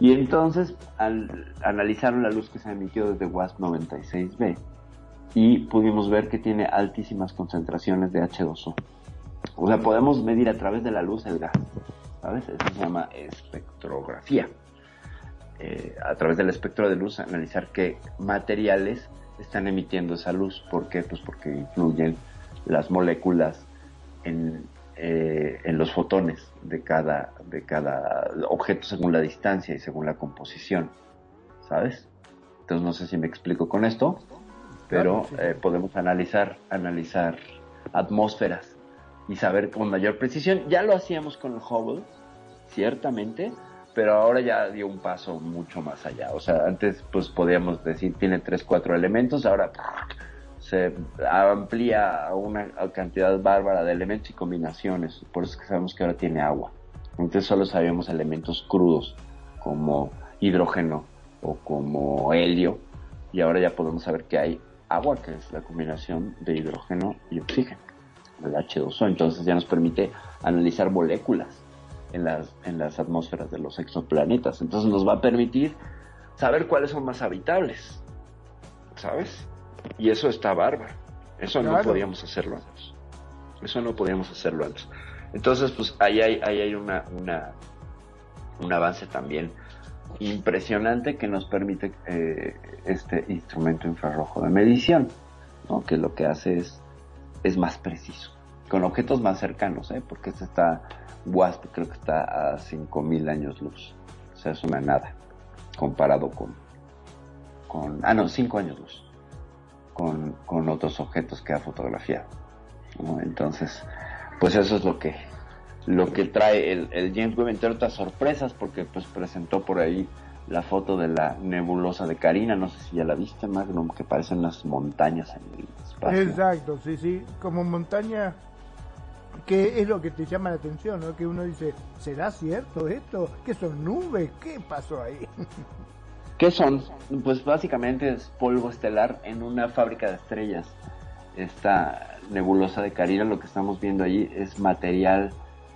Y entonces al, analizaron la luz que se emitió desde WASP 96b y pudimos ver que tiene altísimas concentraciones de H2O. O sea, podemos medir a través de la luz el gas, ¿sabes? Eso se llama espectrografía. Eh, a través del espectro de luz analizar qué materiales están emitiendo esa luz. ¿Por qué? Pues porque influyen las moléculas en, eh, en los fotones de cada, de cada objeto según la distancia y según la composición, ¿sabes? Entonces no sé si me explico con esto, pero eh, podemos analizar, analizar atmósferas y saber con mayor precisión. Ya lo hacíamos con el Hubble, ciertamente, pero ahora ya dio un paso mucho más allá. O sea, antes pues podíamos decir tiene tres, cuatro elementos, ahora se amplía una cantidad bárbara de elementos y combinaciones. Por eso sabemos que ahora tiene agua. Antes solo sabíamos elementos crudos como hidrógeno o como helio y ahora ya podemos saber que hay agua, que es la combinación de hidrógeno y oxígeno, el H2O. Entonces ya nos permite analizar moléculas en las, en las atmósferas de los exoplanetas. Entonces nos va a permitir saber cuáles son más habitables, ¿sabes? Y eso está bárbaro. Eso no podíamos hacerlo antes. Eso no podíamos hacerlo antes. Entonces, pues ahí hay, ahí hay una, una, un avance también impresionante que nos permite eh, este instrumento infrarrojo de medición, ¿no? que lo que hace es, es más preciso, con objetos más cercanos, ¿eh? porque este está, WASP creo que está a 5000 años luz, o sea, es una nada, comparado con, con ah, no, 5 años luz, con, otros objetos que ha fotografiado. Entonces, pues eso es lo que, lo que trae el, el James Webb, entre otras sorpresas, porque pues presentó por ahí la foto de la nebulosa de Carina, no sé si ya la viste, Magnum, que parecen unas montañas en el espacio. Exacto, sí, sí, como montaña, que es lo que te llama la atención, ¿no? Que uno dice, ¿será cierto esto? ¿Qué son nubes? ¿Qué pasó ahí? <laughs> ¿Qué son? Pues básicamente es polvo estelar en una fábrica de estrellas. Esta nebulosa de Carina, lo que estamos viendo allí es material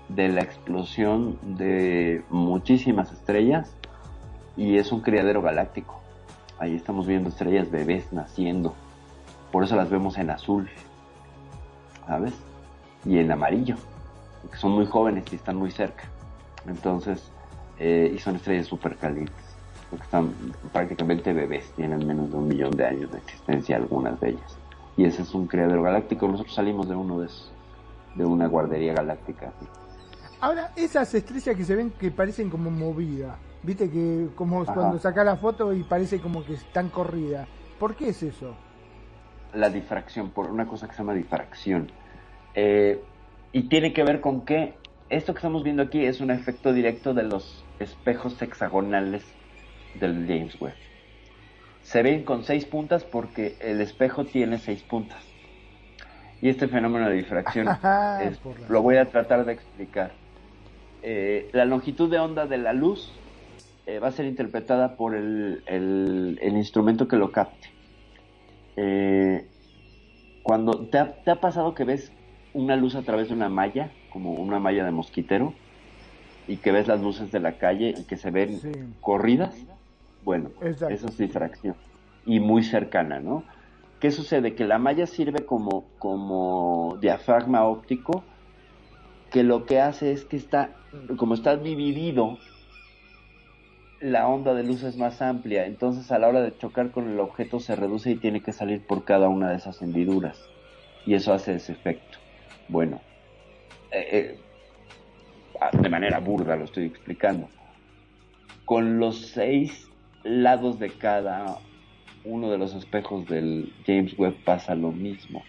de la explosión de muchísimas estrellas y es un criadero galáctico. Ahí estamos viendo estrellas bebés naciendo. Por eso las vemos en azul, ¿sabes? Y en amarillo, porque son muy jóvenes y están muy cerca. Entonces, eh, y son estrellas súper calientes, porque están prácticamente bebés, tienen menos de un millón de años de existencia algunas de ellas. Y ese es un criadero galáctico. Nosotros salimos de uno de esos, de una guardería galáctica. así. Ahora, esas estrellas que se ven que parecen como movidas, viste que como Ajá. cuando saca la foto y parece como que están corridas, ¿por qué es eso? la difracción, por una cosa que se llama difracción. Eh, y tiene que ver con que esto que estamos viendo aquí es un efecto directo de los espejos hexagonales del James Webb. se ven con seis puntas porque el espejo tiene seis puntas. Y este fenómeno de difracción <laughs> es- lo voy a tratar de explicar. Eh, la longitud de onda de la luz eh, va a ser interpretada por el, el- el instrumento que lo capte. Eh, cuando te ha, te ha pasado que ves una luz a través de una malla, como una malla de mosquitero, y que ves las luces de la calle y que se ven Sí. corridas, bueno, Exacto. eso es difracción y muy cercana, ¿no? ¿Qué sucede? Que la malla sirve como, como diafragma óptico que lo que hace es que está, como está dividido, la onda de luz es más amplia, entonces a la hora de chocar con el objeto se reduce y tiene que salir por cada una de esas hendiduras. Y eso hace ese efecto. Bueno, eh, eh, ah, de manera burda lo estoy explicando. Con los seis lados de cada uno de los espejos del James Webb pasa lo mismo.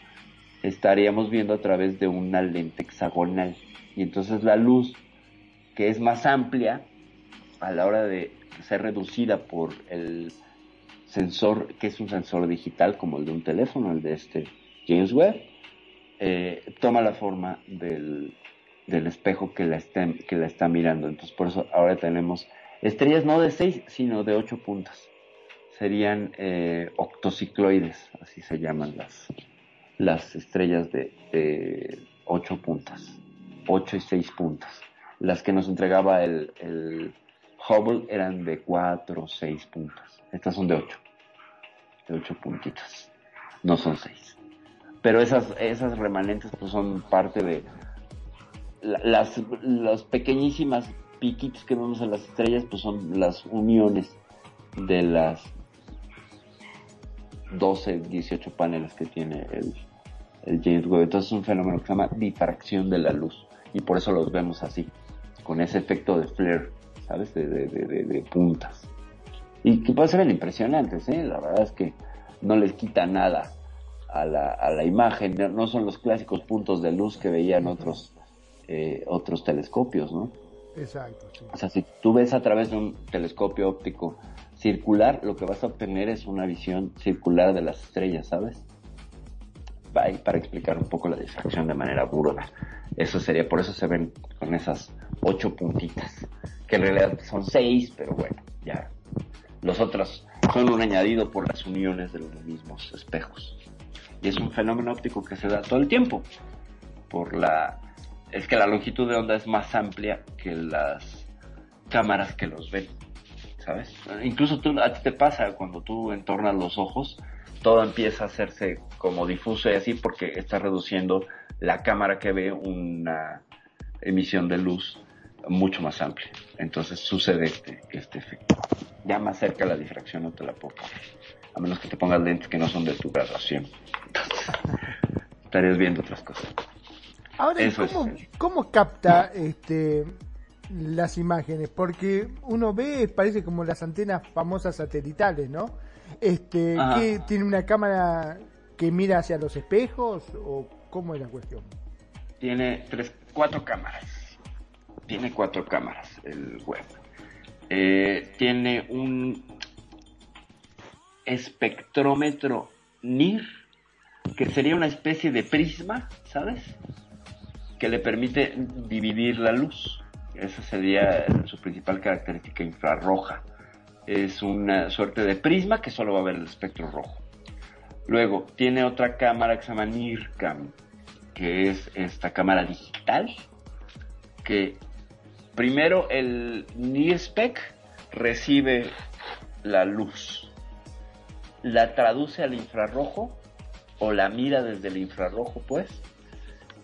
Estaríamos viendo a través de una lente hexagonal. Y entonces la luz, que es más amplia, a la hora de ser reducida por el sensor, que es un sensor digital como el de un teléfono, el de este James Webb, eh, toma la forma del, del espejo que la, que la está mirando. Entonces por eso ahora tenemos estrellas no de 6, sino de 8 puntas. Serían eh, octocicloides, así se llaman las, las estrellas de, de 8 puntas. 8 y 6 puntas. Las que nos entregaba el, el Hubble eran de 4 o 6 puntas. Estas son de 8. De 8 puntitas. No son 6. Pero esas, esas remanentes pues son parte de la- las, las pequeñísimas piquitos que vemos en las estrellas pues son las uniones de las 12, 18 paneles que tiene el, James Webb. Entonces es un fenómeno que se llama difracción de la luz y por eso los vemos así, con ese efecto de flare, ¿sabes? De, de, de, de- puntas. Y que puede ser impresionantes, ¿eh? La verdad es que no les quita nada a la, a la imagen, no son los clásicos puntos de luz que veían otros, eh, otros telescopios, ¿no? Exacto. O sea, si tú ves a través de un telescopio óptico circular, lo que vas a obtener es una visión circular de las estrellas, ¿sabes? Y para explicar un poco la difracción de manera burda. Eso sería, por eso se ven con esas ocho puntitas, que en realidad son seis, pero bueno, ya. Los otros son un añadido por las uniones de los mismos espejos. Y es un fenómeno óptico que se da todo el tiempo. Por la. Es que la longitud de onda es más amplia que las cámaras que los ven. ¿Sabes? Incluso tú, a ti te pasa cuando tú entornas los ojos, todo empieza a hacerse como difuso y así porque está reduciendo la cámara que ve una emisión de luz mucho más amplia. Entonces sucede este, este efecto. Ya más cerca la difracción no te la puedo poner. A menos que te pongas lentes que no son de tu graduación. Entonces, <laughs> estarías viendo otras cosas. Ahora, Eso es. ¿cómo, cómo capta este las imágenes? Porque uno ve, parece como las antenas famosas satelitales, ¿no? Este, que tiene una cámara que mira hacia los espejos o cómo es la cuestión. Tiene tres, cuatro cámaras. Tiene cuatro cámaras el web. Eh, tiene un espectrómetro NIR, que sería una especie de prisma, ¿sabes? Que le permite dividir la luz. Esa sería su principal característica infrarroja. Es una suerte de prisma que solo va a ver el espectro rojo. Luego, tiene otra cámara que se llama NIRCAM, que es esta cámara digital, que primero el NIRSPEC recibe la luz, la traduce al infrarrojo, o la mira desde el infrarrojo, pues,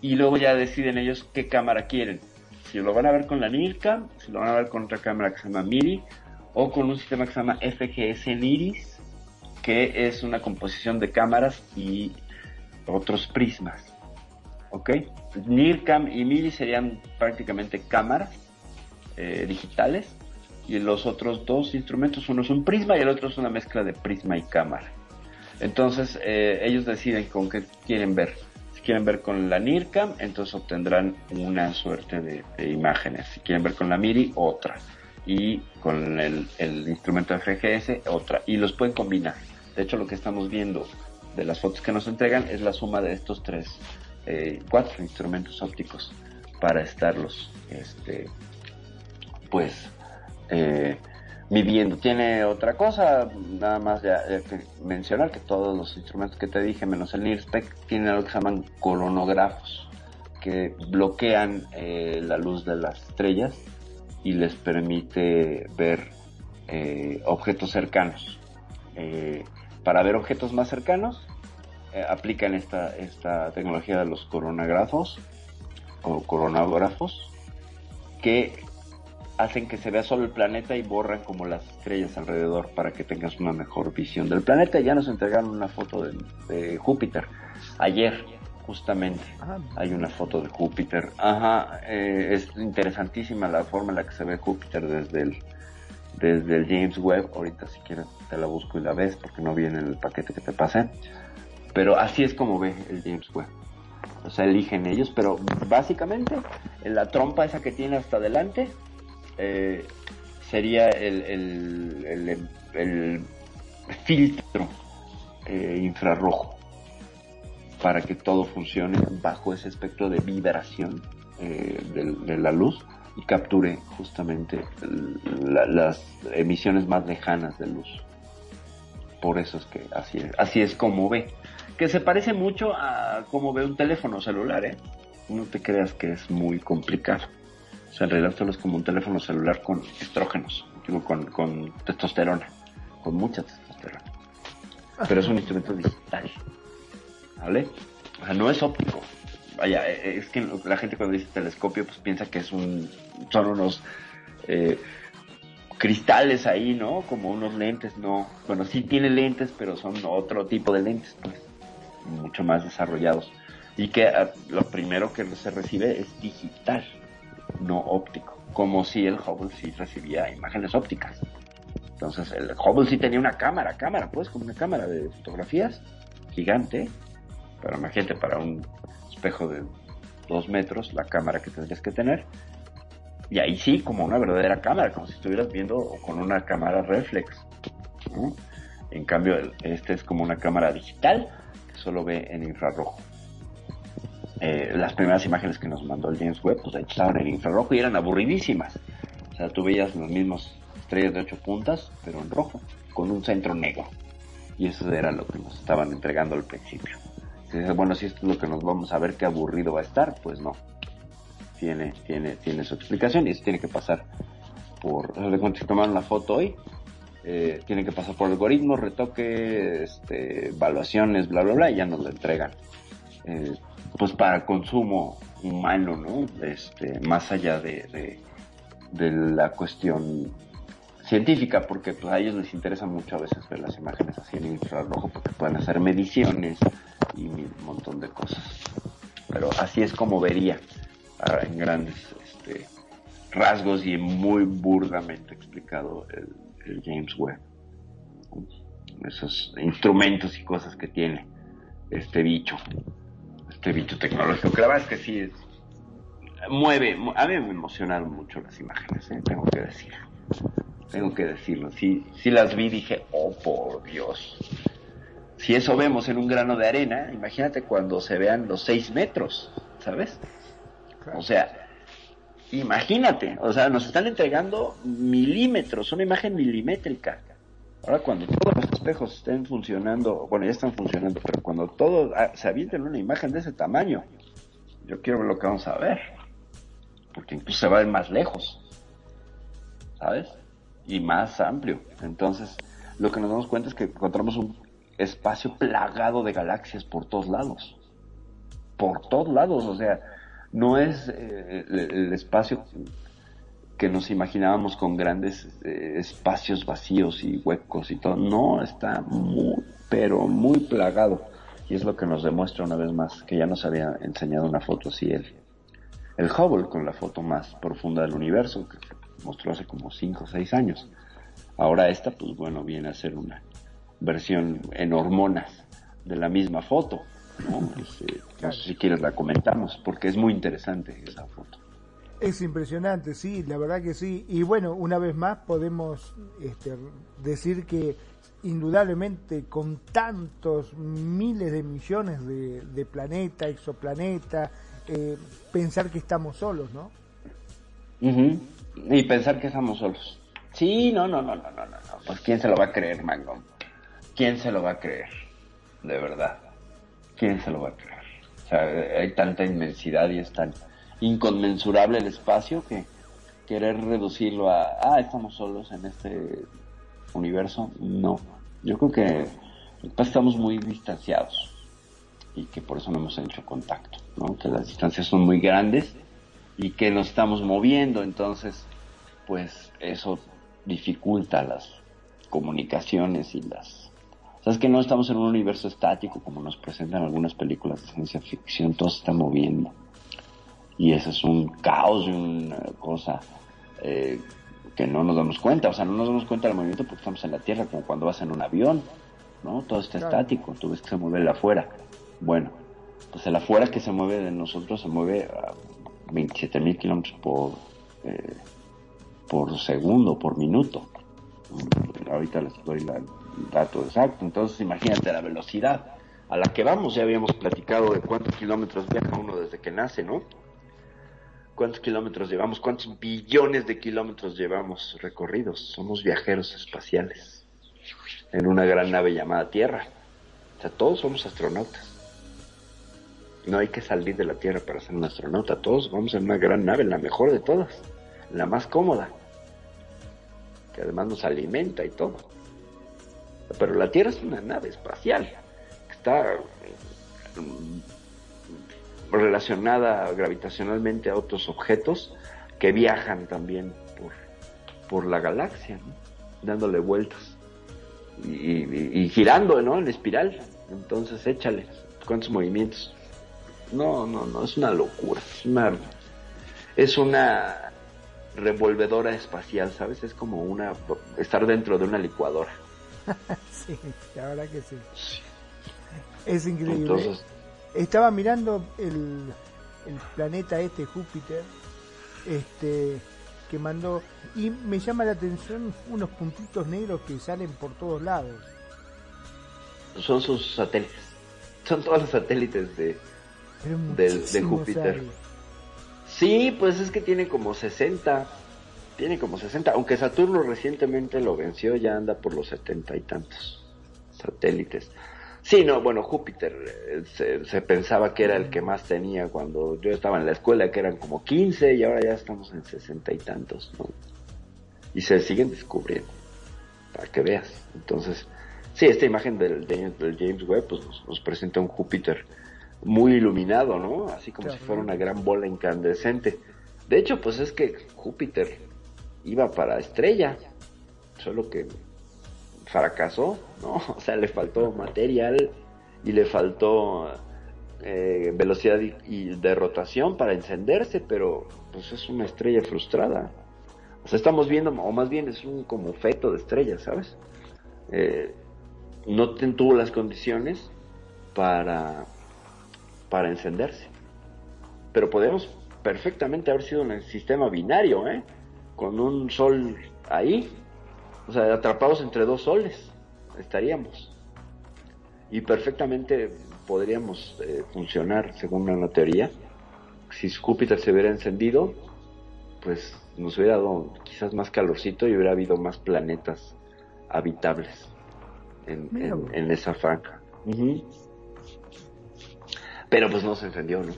y luego ya deciden ellos qué cámara quieren. Si lo van a ver con la NIRCAM, si lo van a ver con otra cámara que se llama MIRI, o con un sistema que se llama FGS NIRIS, que es una composición de cámaras y otros prismas. ¿Ok? NIRCAM y MIRI serían prácticamente cámaras eh, digitales y los otros dos instrumentos, uno es un prisma y el otro es una mezcla de prisma y cámara. Entonces eh, ellos deciden con qué quieren ver. Quieren ver con la NIRCAM, entonces obtendrán una suerte de, imágenes. Si quieren ver con la MIRI, otra. y con el, el instrumento FGS otra y los pueden combinar. De hecho, lo que estamos viendo de las fotos que nos entregan es la suma de estos tres, eh, cuatro instrumentos ópticos para estarlos, este, pues, eh, viviendo. Tiene otra cosa, nada más ya, mencionar que todos los instrumentos que te dije, menos el NIRSPEC, tienen algo que se llaman coronógrafos, que bloquean eh, la luz de las estrellas y les permite ver eh, objetos cercanos. Eh, para ver objetos más cercanos, aplican esta, esta tecnología de los coronagrafos o coronógrafos que hacen que se vea solo el planeta y borran como las estrellas alrededor para que tengas una mejor visión del planeta. Ya nos entregaron una foto de, de Júpiter ayer, justamente. Hay una foto de Júpiter. Ajá, eh, es interesantísima la forma en la que se ve Júpiter desde el, desde el James Webb. Ahorita si quieres te la busco y la ves porque no viene en el paquete que te pasé. Pero así es como ve el James Webb. O sea, eligen ellos, pero básicamente en la trompa esa que tiene hasta adelante eh, sería el, el, el, filtro eh, infrarrojo para que todo funcione bajo ese espectro de vibración eh, de, la luz y capture justamente la, las emisiones más lejanas de luz. Por eso es que así es, así es como ve. Que se parece mucho a cómo ve un teléfono celular, ¿eh? No te creas que es muy complicado. O sea, en realidad solo es como un teléfono celular con estrógenos, digo, con, con testosterona, con mucha testosterona. Pero es un instrumento digital. ¿Vale? O sea, no es óptico. Vaya, es que la gente cuando dice telescopio, pues piensa que es un, son unos eh, cristales ahí, ¿no? Como unos lentes, no. Bueno, sí tiene lentes, pero son otro tipo de lentes, pues, mucho más desarrollados. Y que a, lo primero que se recibe es digital, no óptico. Como si el Hubble sí recibía imágenes ópticas. Entonces, el Hubble sí tenía una cámara, cámara, pues, como una cámara de fotografías gigante. Pero imagínate, para un espejo de dos metros, la cámara que tendrías que tener. Y ahí sí, como una verdadera cámara, como si estuvieras viendo con una cámara reflex. En cambio, este es como una cámara digital que solo ve en infrarrojo. Eh, las primeras imágenes que nos mandó el James Webb, pues ahí estaban en infrarrojo y eran aburridísimas. O sea, tú veías los mismos estrellas de ocho puntas, pero en rojo, con un centro negro. Y eso era lo que nos estaban entregando al principio. Entonces, bueno, si esto es lo que nos vamos a ver, qué aburrido va a estar, pues no. Tiene, tiene, tiene su explicación y eso tiene que pasar por, de se tomaron la foto hoy, eh, tiene que pasar por algoritmos, retoque, este, evaluaciones, bla, bla, bla, y ya nos lo entregan. Eh, pues para consumo humano, ¿no? Este, más allá de, de, la cuestión científica, porque pues, a ellos les interesa mucho a veces ver las imágenes así en infrarrojo, porque pueden hacer mediciones y un montón de cosas. Pero así es como vería en grandes este, rasgos y muy burdamente explicado el James Webb. Esos instrumentos y cosas que tiene este bicho, este bicho tecnológico, que la verdad es que sí es, mueve, a mí me emocionaron mucho las imágenes, ¿eh? tengo que decirlo, tengo que decirlo, sí, sí las vi dije, oh por Dios, si eso vemos en un grano de arena, imagínate cuando se vean los seis metros, ¿sabes? O sea, imagínate, o sea, nos están entregando milímetros, una imagen milimétrica. Ahora cuando todos los espejos estén funcionando, bueno, ya están funcionando, pero cuando todo se avienten una imagen de ese tamaño, yo quiero ver lo que vamos a ver. Porque incluso se va a ver más lejos, ¿sabes? Y más amplio. Entonces, lo que nos damos cuenta es que encontramos un espacio plagado de galaxias por todos lados. Por todos lados, o sea, no es eh, el, espacio que nos imaginábamos con grandes eh, espacios vacíos y huecos y todo. No, está muy, pero muy plagado. Y es lo que nos demuestra una vez más que ya nos había enseñado una foto así el, el Hubble con la foto más profunda del universo que mostró hace como 5 o 6 años. Ahora esta, pues bueno, viene a ser una versión en hormonas de la misma foto. ¿no? Este, no sé si quieres la comentamos, porque es muy interesante esa foto. Es impresionante, sí, la verdad que sí. Y bueno, una vez más podemos este, decir que indudablemente con tantos miles de millones de, de planeta, exoplaneta, eh, pensar que estamos solos, ¿no? Ujú. Y pensar que estamos solos. Sí, no, no, no, no, no, no. Pues quién se lo va a creer, Mango. ¿Quién se lo va a creer? De verdad. ¿Quién se lo va a creer? O sea, hay tanta inmensidad y es tan inconmensurable el espacio que querer reducirlo a, ah, estamos solos en este universo, no. Yo creo que estamos muy distanciados y que por eso no hemos hecho contacto, ¿no? Que las distancias son muy grandes y que nos estamos moviendo, entonces, pues eso dificulta las comunicaciones y las... O sea, es que no estamos en un universo estático como nos presentan algunas películas de ciencia ficción, todo se está moviendo. Y eso es un caos y una cosa eh, que no nos damos cuenta, o sea, no nos damos cuenta del movimiento porque estamos en la Tierra, como cuando vas en un avión, ¿no? Todo está Claro. estático, tú ves que se mueve el afuera. Bueno, pues el afuera que se mueve de nosotros se mueve a 27 mil kilómetros por, eh, por segundo, por minuto. Ahorita les doy la- el dato exacto. Entonces, imagínate la velocidad a la que vamos. Ya habíamos platicado de cuántos kilómetros viaja uno desde que nace, ¿no? ¿Cuántos kilómetros llevamos? ¿Cuántos billones de kilómetros llevamos recorridos? Somos viajeros espaciales en una gran nave llamada Tierra. O sea, todos somos astronautas. No hay que salir de la Tierra para ser un astronauta. Todos vamos en una gran nave, la mejor de todas, la más cómoda, que además nos alimenta y todo. Pero la Tierra es una nave espacial, que está relacionada gravitacionalmente a otros objetos que viajan también por, por la galaxia, ¿no? dándole vueltas y, y- y girando ¿no? en espiral. Entonces échale, ¿cuántos movimientos? No, no, no, es una locura. Es una, es una revolvedora espacial, ¿sabes? Es como una estar dentro de una licuadora. <laughs> sí, la verdad que sí. Es increíble. Entonces, Estaba mirando el, el planeta este, Júpiter, este que mandó, y me llama la atención unos puntitos negros que salen por todos lados. son sus satélites. Son todos los satélites de, del- de Júpiter. Sí, pues es que tiene como 60. Tiene como 60. Aunque Saturno recientemente lo venció, ya anda por los 70 y tantos satélites. Sí, no, bueno, Júpiter eh, se, se pensaba que era el que más tenía cuando yo estaba en la escuela, que eran como 15 y ahora ya estamos en 60 y tantos, ¿no? Y se siguen descubriendo, para que veas. Entonces, sí, esta imagen del, de- del James Webb pues, nos, nos presenta un Júpiter muy iluminado, ¿no? Así como Claro. si fuera una gran bola incandescente. De hecho, pues es que Júpiter iba para estrella, solo que fracasó, ¿no? <laughs> O sea, le faltó material y le faltó eh, velocidad y, de rotación para encenderse, pero pues es una estrella frustrada. O sea, estamos viendo, o más bien es un como feto de estrella, ¿sabes? Eh, no tuvo las condiciones para, para encenderse. Pero podemos perfectamente haber sido un sistema binario, ¿eh? Con un sol ahí, o sea, atrapados entre dos soles, estaríamos. Y perfectamente podríamos eh, funcionar según una teoría. Si Júpiter se hubiera encendido, pues nos hubiera dado quizás más calorcito y hubiera habido más planetas habitables en, esa franja. Ujú. Pero pues no se encendió, ¿no?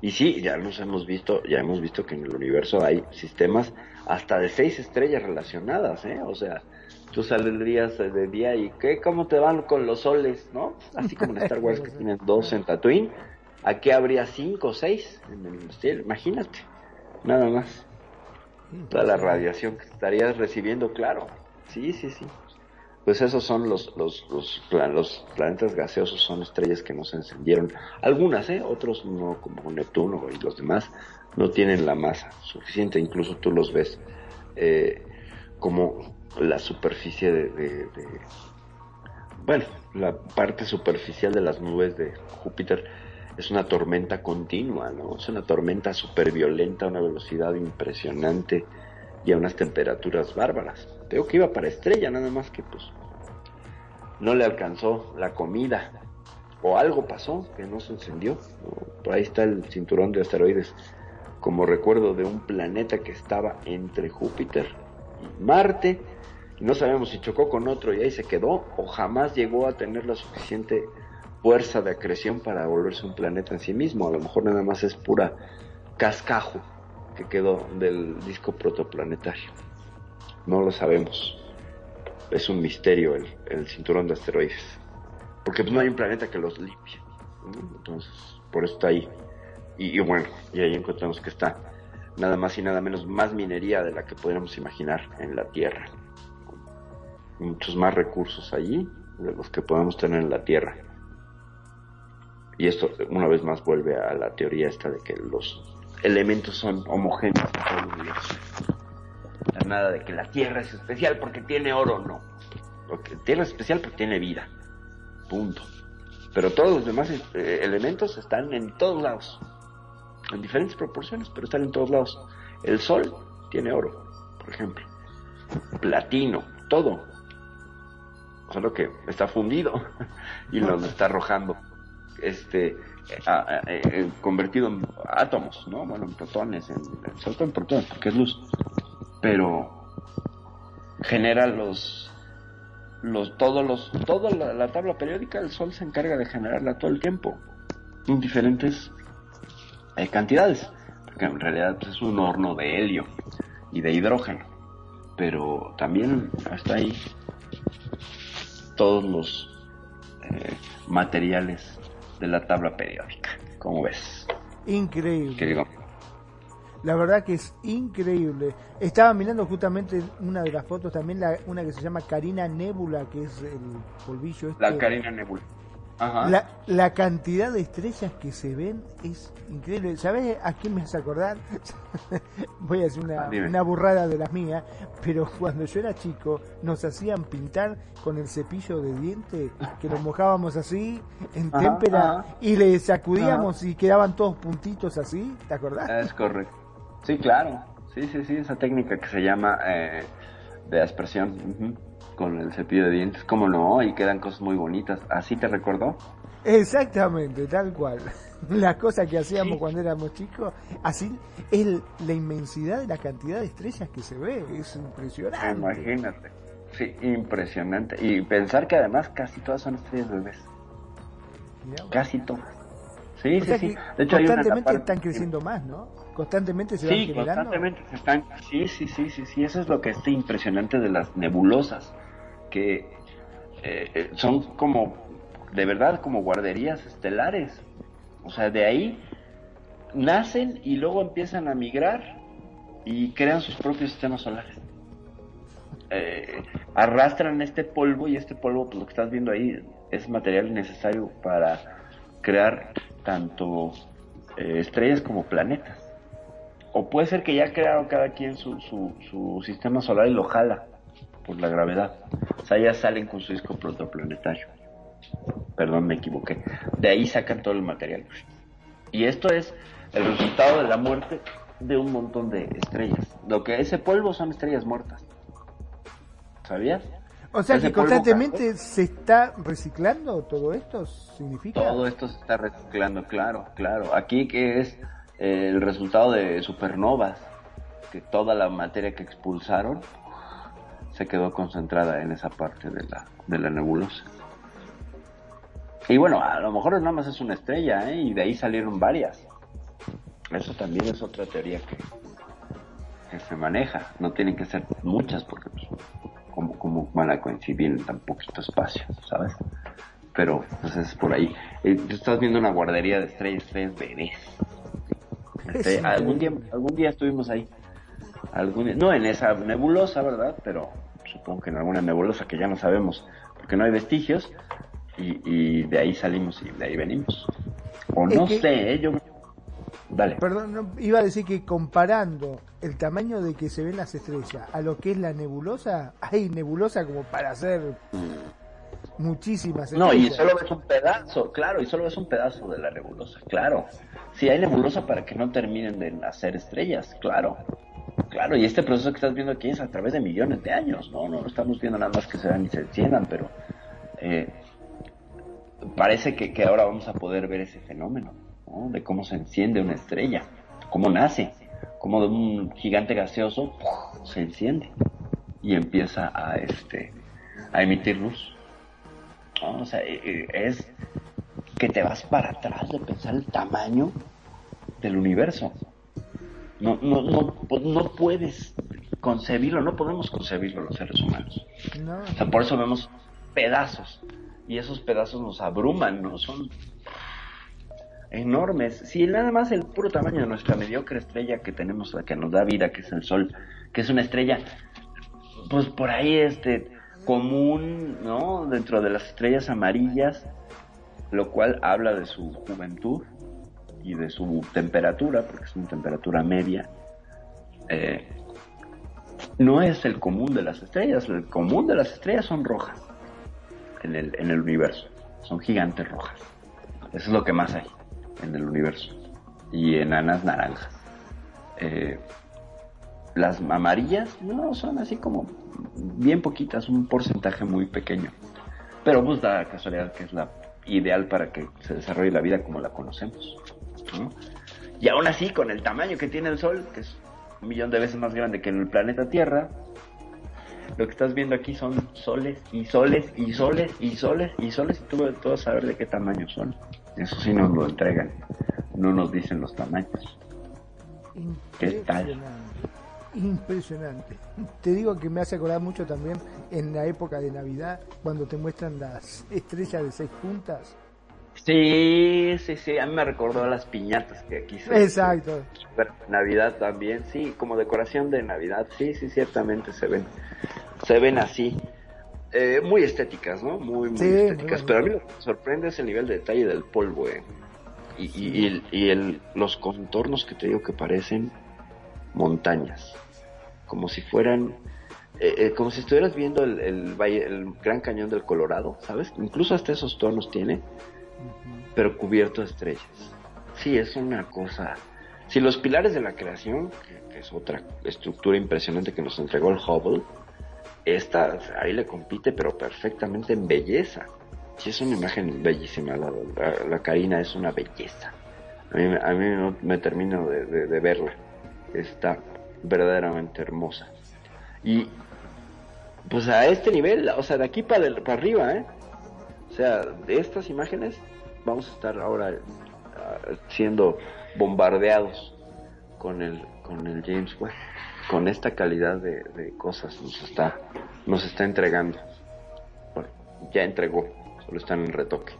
Y sí, ya nos hemos visto, ya hemos visto que en el universo hay sistemas hasta de seis estrellas relacionadas, ¿eh? O sea, tú saldrías de día y ¿qué? ¿Cómo te van con los soles, no? Así como en Star Wars que <laughs> tienen dos en Tatooine, aquí habría cinco o seis en el cielo, imagínate, nada más. Toda la radiación que estarías recibiendo, claro. Sí, sí, sí. Pues esos son los, los, los, los planetas gaseosos, son estrellas que no se encendieron. Algunas, ¿eh? Otros no, como Neptuno y los demás, no tienen la masa suficiente, incluso tú los ves eh, como la superficie de, bueno, la parte superficial de las nubes de Júpiter es una tormenta continua, ¿no? Es una tormenta súper violenta a una velocidad impresionante y a unas temperaturas bárbaras. Tengo que iba para estrella, nada más que pues no le alcanzó la comida o algo pasó que no se encendió. Por ahí está el cinturón de asteroides como recuerdo de un planeta que estaba entre Júpiter y Marte. No sabemos si chocó con otro y ahí se quedó o jamás llegó a tener la suficiente fuerza de acreción para volverse un planeta en sí mismo. A lo mejor nada más es pura cascajo que quedó del disco protoplanetario. No lo sabemos. Es un misterio el, cinturón de asteroides. Porque pues, no hay un planeta que los limpie. Entonces, por eso está ahí. Y, bueno, y ahí encontramos que está nada más y nada menos más minería de la que podríamos imaginar en la Tierra. Muchos más recursos allí de los que podemos tener en la Tierra. Y esto una vez más vuelve a la teoría esta de que los elementos son homogéneos en todo el universo. Nada de que la Tierra es especial porque tiene oro, no. Lo que Tierra es especial porque tiene vida. Punto. Pero todos los demás eh, elementos están en todos lados. En diferentes proporciones, pero están en todos lados. El Sol tiene oro, por ejemplo. Platino, todo. Solo que está fundido <laughs> y nos está arrojando este a, a, a, convertido en átomos, ¿no? Bueno, en protones, en, en, sobre todo en protones, porque es luz. Pero genera los los todos los toda la, la, tabla periódica el sol se encarga de generarla todo el tiempo en diferentes eh, cantidades porque en realidad pues, es un horno de helio y de hidrógeno pero también hasta ahí todos los eh, materiales de la tabla periódica como ves increíble Querido. La verdad que es increíble. Estaba mirando justamente una de las fotos también, la, una que se llama Carina Nebula, que es el polvillo este. La Carina Nebula. La, la, cantidad de estrellas que se ven es increíble. ¿Sabes a quién me hace acordar? <laughs> Voy a una, ah, una, burrada de las mías, pero <laughs> cuando yo era chico nos hacían pintar con el cepillo de diente, que lo mojábamos así en ajá, témpera ajá. y le sacudíamos y quedaban todos puntitos así, ¿te acordás? Es correcto. Sí, claro. Sí, sí, sí, esa técnica que se llama eh, de aspersión uh -huh, con el cepillo de dientes, ¿cómo no? Y quedan cosas muy bonitas. ¿Así te recordó? Exactamente, tal cual. <laughs> Las cosas que hacíamos sí. cuando éramos chicos, así es la inmensidad de la cantidad de estrellas que se ve, es impresionante. Imagínate. Sí, impresionante. Y pensar que además casi todas son estrellas bebés. Casi todas. Sí, o sí, sí. De hecho, constantemente hay una están creciendo más, ¿no? Constantemente se sí, van generando. constantemente se están. Sí, sí, sí, sí, sí. Eso es lo que es impresionante de las nebulosas, que eh, son como, de verdad, como guarderías estelares. O sea, de ahí nacen y luego empiezan a migrar y crean sus propios sistemas solares. Eh, arrastran este polvo y este polvo, pues lo que estás viendo ahí, es material necesario para crear tanto eh, estrellas como planetas. O puede ser que ya crearon cada quien su, su, sistema solar y lo jala por la gravedad. O sea, ya salen con su disco protoplanetario. Perdón, me equivoqué. De ahí sacan todo el material. Y esto es el resultado de la muerte de un montón de estrellas. Lo que ese polvo son estrellas muertas. ¿Sabías? O sea que constantemente se está reciclando todo esto, ¿significa? Todo esto se está reciclando, claro, claro. Aquí que es eh, el resultado de supernovas, que toda la materia que expulsaron se quedó concentrada en esa parte de la, de la nebulosa. Y bueno, a lo mejor nada más es una estrella, ¿eh? y de ahí salieron varias. Eso también es otra teoría que, que se maneja. No tienen que ser muchas, porque pues, como, como van a coincidir en tan poquito espacio, ¿sabes? Pero, pues es por ahí. Eh, tú estás viendo una guardería de estrellas, estrellas bebés. Este, algún día, algún día estuvimos ahí. Algún no en esa nebulosa, ¿verdad? Pero supongo que en alguna nebulosa que ya no sabemos, porque no hay vestigios, y, y de ahí salimos y de ahí venimos. O no que... sé, ¿eh? yo Dale. Perdón, no, iba a decir que comparando el tamaño de que se ven las estrellas a lo que es la nebulosa, hay nebulosa como para hacer muchísimas No, y estrellas. solo ves un pedazo, claro, y solo ves un pedazo de la nebulosa, claro. Si hay nebulosa para que no terminen de nacer estrellas, claro. Claro, y este proceso que estás viendo aquí es a través de millones de años, ¿no? No estamos viendo nada más que se dan y se enciendan, pero eh, parece que, ahora vamos a poder ver ese fenómeno, ¿no? De cómo se enciende una estrella, cómo nace, cómo de un gigante gaseoso se enciende y empieza a este a emitir luz. ¿no? O sea, eh, eh, es que te vas para atrás de pensar el tamaño del universo. No, no, no, pu- no puedes concebirlo, no podemos concebirlo los seres humanos. No, O sea, por eso vemos pedazos. Y esos pedazos nos abruman, ¿no? Son enormes. Si nada más el puro tamaño de nuestra mediocre estrella que tenemos, la que nos da vida, que es el Sol, que es una estrella, pues por ahí este común, ¿no? Dentro de las estrellas amarillas, lo cual habla de su juventud y de su temperatura, porque es una temperatura media. Eh, no es el común de las estrellas, el común de las estrellas son rojas en el, en el universo, son gigantes rojas. Eso es lo que más hay en el universo. Y enanas naranjas. Eh, las amarillas, no, son así como bien poquitas, un porcentaje muy pequeño. Pero pues da casualidad que es la ideal para que se desarrolle la vida como la conocemos. Y aún así, con el tamaño que tiene el Sol, que es un millón de veces más grande que el planeta Tierra, lo que estás viendo aquí son soles y soles y soles y soles y soles y tú, vas a saber de qué tamaño son. Eso sí nos lo entregan, no nos dicen los tamaños. ¿Qué tal? Impresionante. Te digo que me hace acordar mucho también en la época de Navidad, cuando te muestran las estrellas de seis puntas. Sí, sí, sí, a mí me recordó a las piñatas que aquí se... Exacto. Pero Navidad también, sí, como decoración de Navidad, sí, sí, ciertamente se ven, se ven así. Eh, muy estéticas, ¿no? Muy, muy Sí, muy estéticas. Pero a mí lo que me sorprende es el nivel de detalle del polvo, eh. Y, y, y y el- los contornos que te digo que parecen montañas. Como si fueran, eh, eh, como si estuvieras viendo el, el valle, el Gran Cañón del Colorado, ¿sabes? Incluso hasta esos tonos tiene, pero cubierto de estrellas. Sí, es una cosa. Si los pilares de la creación, que, es otra estructura impresionante que nos entregó el Hubble, esta ahí le compite, pero perfectamente en belleza. Sí, es una imagen bellísima. La, la, Karina es una belleza. A mí, no me termino de, verla. Está verdaderamente hermosa. Y pues a este nivel, o sea, de aquí para, para arriba, ¿eh? O sea, de estas imágenes vamos a estar ahora ah, siendo bombardeados con el, con el James Webb. Con esta calidad de, de cosas nos está, nos está entregando. Bueno, ya entregó, solo están en retoque.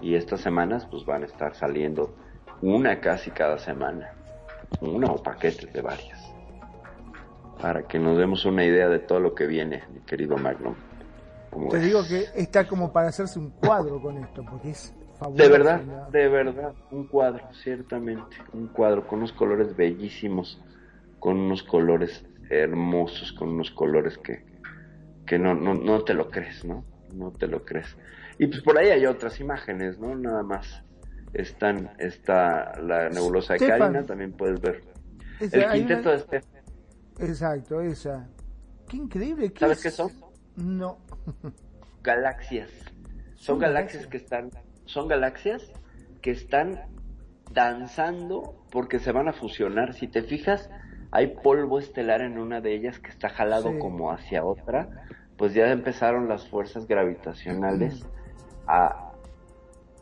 Y estas semanas pues van a estar saliendo una casi cada semana. Una o paquetes de varias. Para que nos demos una idea de todo lo que viene, mi querido Magnum. ¿Cómo Te ves? digo que está como para hacerse un cuadro con esto, porque es fabuloso. De verdad, de verdad, un cuadro, ciertamente, un cuadro con unos colores bellísimos, con unos colores hermosos, con unos colores que, que no, no, no te lo crees, ¿no? No te lo crees. Y pues por ahí hay otras imágenes, ¿no? Nada más están, está la nebulosa de. Carina, también puedes ver. Esa- El quinteto una- de Stefan, Exacto, esa. Qué increíble. ¿qué ¿sabes es? qué son? No. Galaxias. Son Son galaxias que están, son galaxias que están danzando porque se van a fusionar. Si te fijas, hay polvo estelar en una de ellas que está jalado Sí. como hacia otra, pues ya empezaron las fuerzas gravitacionales a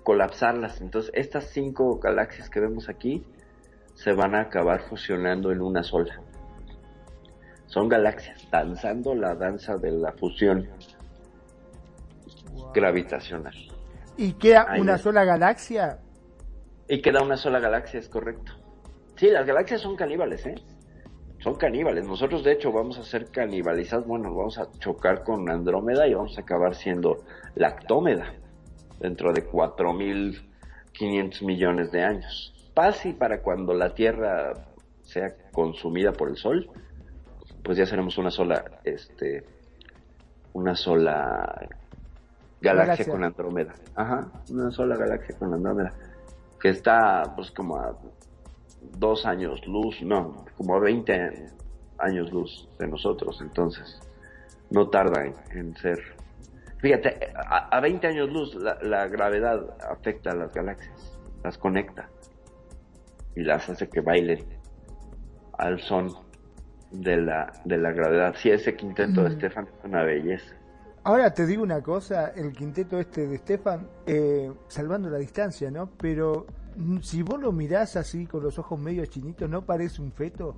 colapsarlas. Entonces, estas cinco galaxias que vemos aquí se van a acabar fusionando en una sola. Son galaxias danzando la danza de la fusión gravitacional. ¿Y queda una sola galaxia? Y queda una sola galaxia, es correcto. Sí, las galaxias son caníbales, ¿eh? Son caníbales. Nosotros, de hecho, vamos a ser canibalizados. Bueno, vamos a chocar con Andrómeda y vamos a acabar siendo Lactómeda dentro de 4.500 millones de años. Paz y para cuando la Tierra sea consumida por el Sol, pues ya seremos una sola, este, una sola galaxia, Galaxia. con Andrómeda. Ajá, una sola galaxia con Andrómeda. Que está pues como a dos años luz, no, como a 20 años luz de nosotros, entonces no tarda en, en ser. Fíjate, a, a 20 años luz la, la gravedad afecta a las galaxias, las conecta y las hace que bailen al son de la, de la gravedad. Sí, ese quinteto de Mm. Stefan es una belleza. Ahora te digo una cosa, el quinteto este de Stefan, eh, salvando la distancia, ¿no? Pero mm, si vos lo mirás así con los ojos medio chinitos, ¿no parece un feto?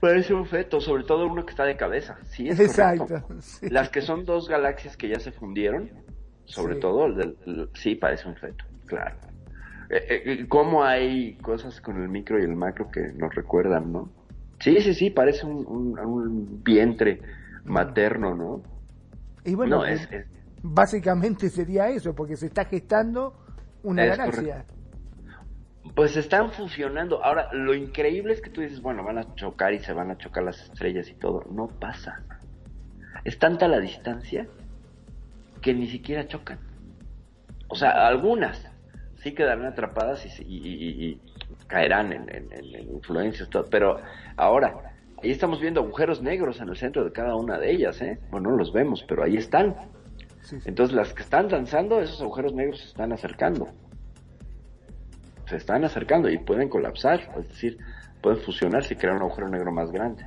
Parece un feto, sobre todo uno que está de cabeza. Sí, es Exacto. <laughs> sí. Las que son dos galaxias que ya se fundieron, sobre Sí. todo, el del- el- sí, parece un feto, claro. Eh, eh, eh, ¿Cómo hay cosas con el micro y el macro que nos recuerdan, no? Sí, sí, sí, parece un, un- un vientre materno, ¿no? Y bueno, no, eh, es, es- básicamente sería eso, porque se está gestando una galaxia. Pues están fusionando. Ahora, lo increíble es que tú dices, bueno, van a chocar y se van a chocar las estrellas y todo. No pasa. Es tanta la distancia que ni siquiera chocan. O sea, algunas sí quedarán atrapadas y, y- y- y caerán en- en influencias, todo. Pero ahora, ahí estamos viendo agujeros negros en el centro de cada una de ellas, ¿eh? Bueno, no los vemos, pero ahí están. Sí, sí. Entonces, las que están danzando, esos agujeros negros se están acercando. Se están acercando y pueden colapsar, es decir, pueden fusionarse y crear un agujero negro más grande.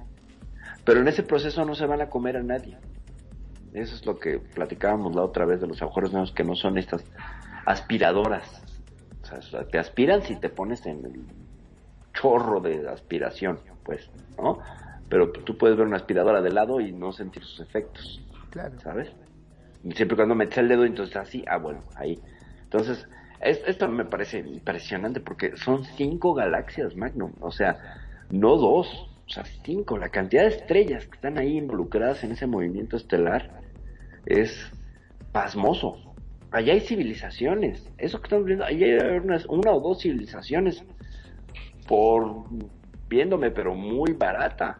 Pero en ese proceso no se van a comer a nadie. Eso es lo que platicábamos la otra vez de los agujeros negros, que no son estas aspiradoras. O sea, o sea, te aspiran si te pones en el chorro de aspiración, pues, ¿no? Pero tú puedes ver una aspiradora de lado y no sentir sus efectos. Claro. ¿sabes? Siempre cuando metes el dedo, entonces así, ah, bueno, ahí. Entonces, es- esto me parece impresionante porque son cinco galaxias Magnum, o sea, no dos, o sea, cinco. La cantidad de estrellas que están ahí involucradas en ese movimiento estelar es pasmoso. Allá hay civilizaciones, eso que estamos viendo, allá hay unas, una o dos civilizaciones por viéndome, pero muy barata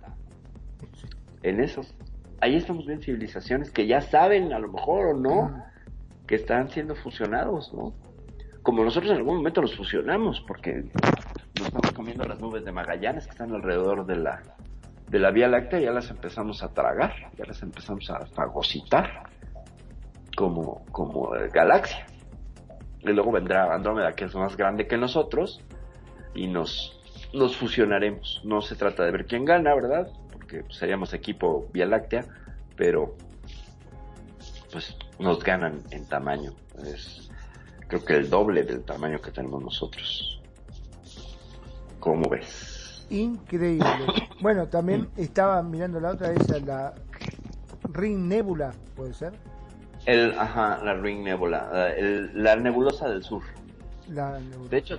en esos. Ahí estamos viendo civilizaciones que ya saben, a lo mejor o no, que están siendo fusionados, ¿no? Como nosotros en algún momento los fusionamos, porque nos estamos comiendo las nubes de Magallanes que están alrededor de la, de la Vía Láctea, ya las empezamos a tragar, ya las empezamos a fagocitar como, como galaxia. Y luego vendrá Andrómeda, que es más grande que nosotros, y nos, nos fusionaremos. No se trata de ver quién gana, ¿verdad? Porque seríamos equipo Vía Láctea, pero pues nos ganan en tamaño. Es creo que el doble del tamaño que tenemos nosotros. ¿Cómo ves? Increíble. <laughs> Bueno, también estaba mirando la otra, esa, la Ring Nebula, ¿puede ser? El, ajá, la Ring Nebula, eh, el- la nebulosa del sur. La nebula. De hecho,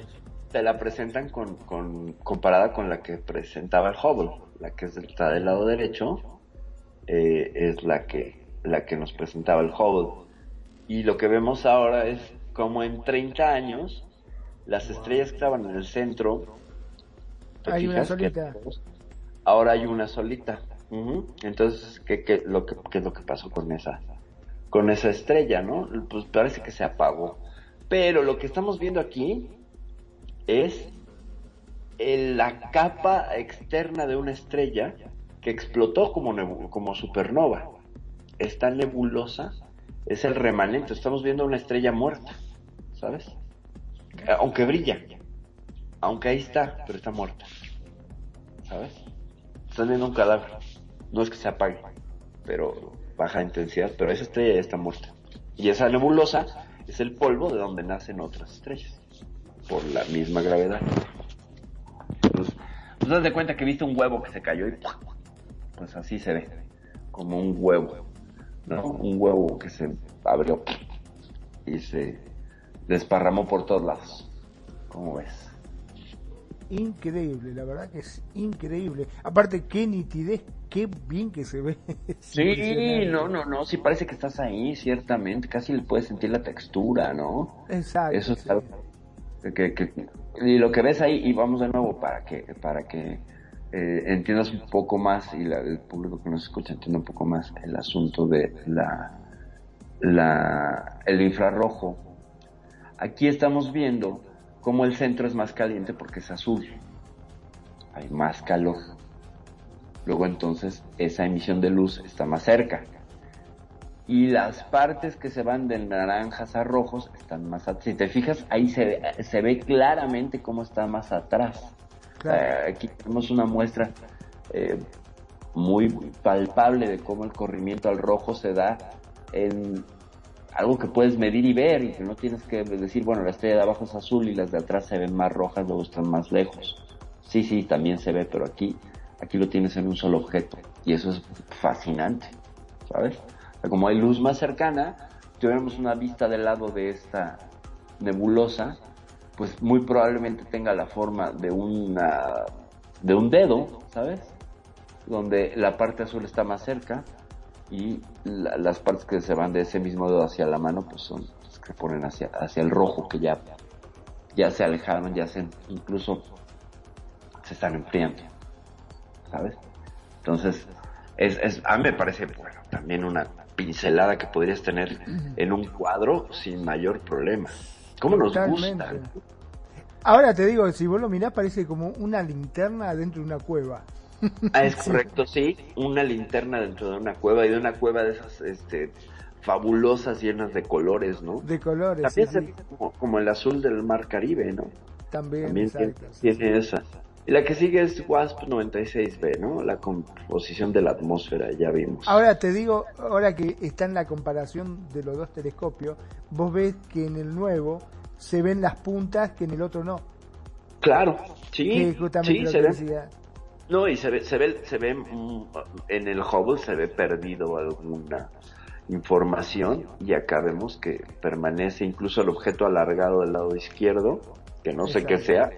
te la presentan con, con, comparada con la que presentaba el Hubble, la que está del lado derecho, eh, es la que, la que nos presentaba el Hubble. Y lo que vemos ahora es como en 30 años, las estrellas que estaban en el centro, ¿te Hay una fijas que- solita. ahora hay una solita. Entonces, ¿qué, qué, lo que, ¿qué es lo que pasó con esa, con esa estrella, no? Pues parece que se apagó. Pero lo que estamos viendo aquí es la capa externa de una estrella que explotó como, como supernova. Esta nebulosa es el remanente. Estamos viendo una estrella muerta, ¿sabes? Aunque brilla. Aunque ahí está, pero está muerta. ¿Sabes? Están viendo un cadáver. No es que se apague, pero baja intensidad, pero esa estrella ya está muerta. Y esa nebulosa es el polvo de donde nacen otras estrellas, por la misma gravedad. Entonces, pues das de cuenta que viste un huevo que se cayó y pues así se ve, como un huevo, ¿no? Un huevo que se abrió y se desparramó por todos lados. ¿Cómo ves? Increíble, la verdad que es increíble. Aparte, qué nitidez, qué bien que se ve. <laughs> Sí, no, no, no, sí parece que estás ahí, ciertamente, casi le puedes sentir la textura, ¿no? Exacto. Eso es sí. Que, que- y lo que ves ahí, y vamos de nuevo para que, para que eh, entiendas un poco más, y la- el público que nos escucha entienda un poco más el asunto de la, la, el infrarrojo. Aquí estamos viendo cómo el centro es más caliente porque es azul. Hay más calor. Luego entonces esa emisión de luz está más cerca. Y las partes que se van de naranjas a rojos están más atrás. Si te fijas, ahí se ve, se ve claramente cómo está más atrás. Eh, aquí tenemos una muestra eh, muy palpable de cómo el corrimiento al rojo se da en algo que puedes medir y ver y que no tienes que decir, bueno, la estrella de abajo es azul y las de atrás se ven más rojas, luego están más lejos. Sí, sí, también se ve, pero aquí, aquí lo tienes en un solo objeto y eso es fascinante, ¿sabes? Como hay luz más cercana, tuviéramos una vista del lado de esta nebulosa, pues muy probablemente tenga la forma de una de un dedo, ¿sabes? Donde la parte azul está más cerca y la- las partes que se van de ese mismo dedo hacia la mano pues son las que ponen hacia, hacia el rojo que ya, ya se alejaron, ya se incluso se están enfriando, ¿sabes? Entonces, es, es, a mí me parece, bueno, también una pincelada que podrías tener en un cuadro sin mayor problema. ¿Cómo nos Totalmente. gusta? Ahora te digo, si vos lo mirás parece como una linterna dentro de una cueva. Ah, es <laughs> correcto, sí, una linterna dentro de una cueva y de una cueva de esas este, fabulosas llenas de colores, ¿no? De colores. También sí, se como, como el azul del mar Caribe, ¿no? También, También tiene, exacto. sí, tiene esa. Y la que sigue es WASP 96b, ¿no? La composición de la atmósfera, ya vimos. Ahora te digo, ahora que está en la comparación de los dos telescopios, vos ves que en el nuevo se ven las puntas que en el otro no. Claro, sí, sí, se ve. No, y se ve, se ve, se ve, mm, en el Hubble se ve perdido alguna información y acá vemos que permanece incluso el objeto alargado del lado izquierdo, que no sé qué sea,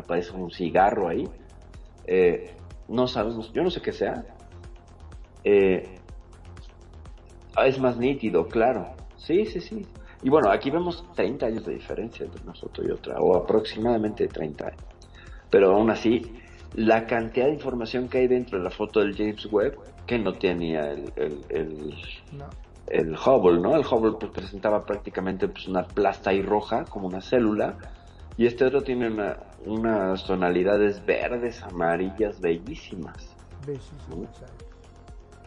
aparece un cigarro ahí, Eh, no sabemos, yo no sé qué sea, Eh, es más nítido, claro, sí, sí, sí, y bueno, aquí vemos 30 años de diferencia entre nosotros y otra, o aproximadamente 30 años, pero aún así, la cantidad de información que hay dentro de la foto del James Webb, que no tenía el, el, el, No. el Hubble, ¿no? El Hubble pues, presentaba prácticamente pues, una plasta ahí roja, como una célula, y este otro tiene una, unas tonalidades verdes, amarillas, bellísimas. Bellísimo, exacto.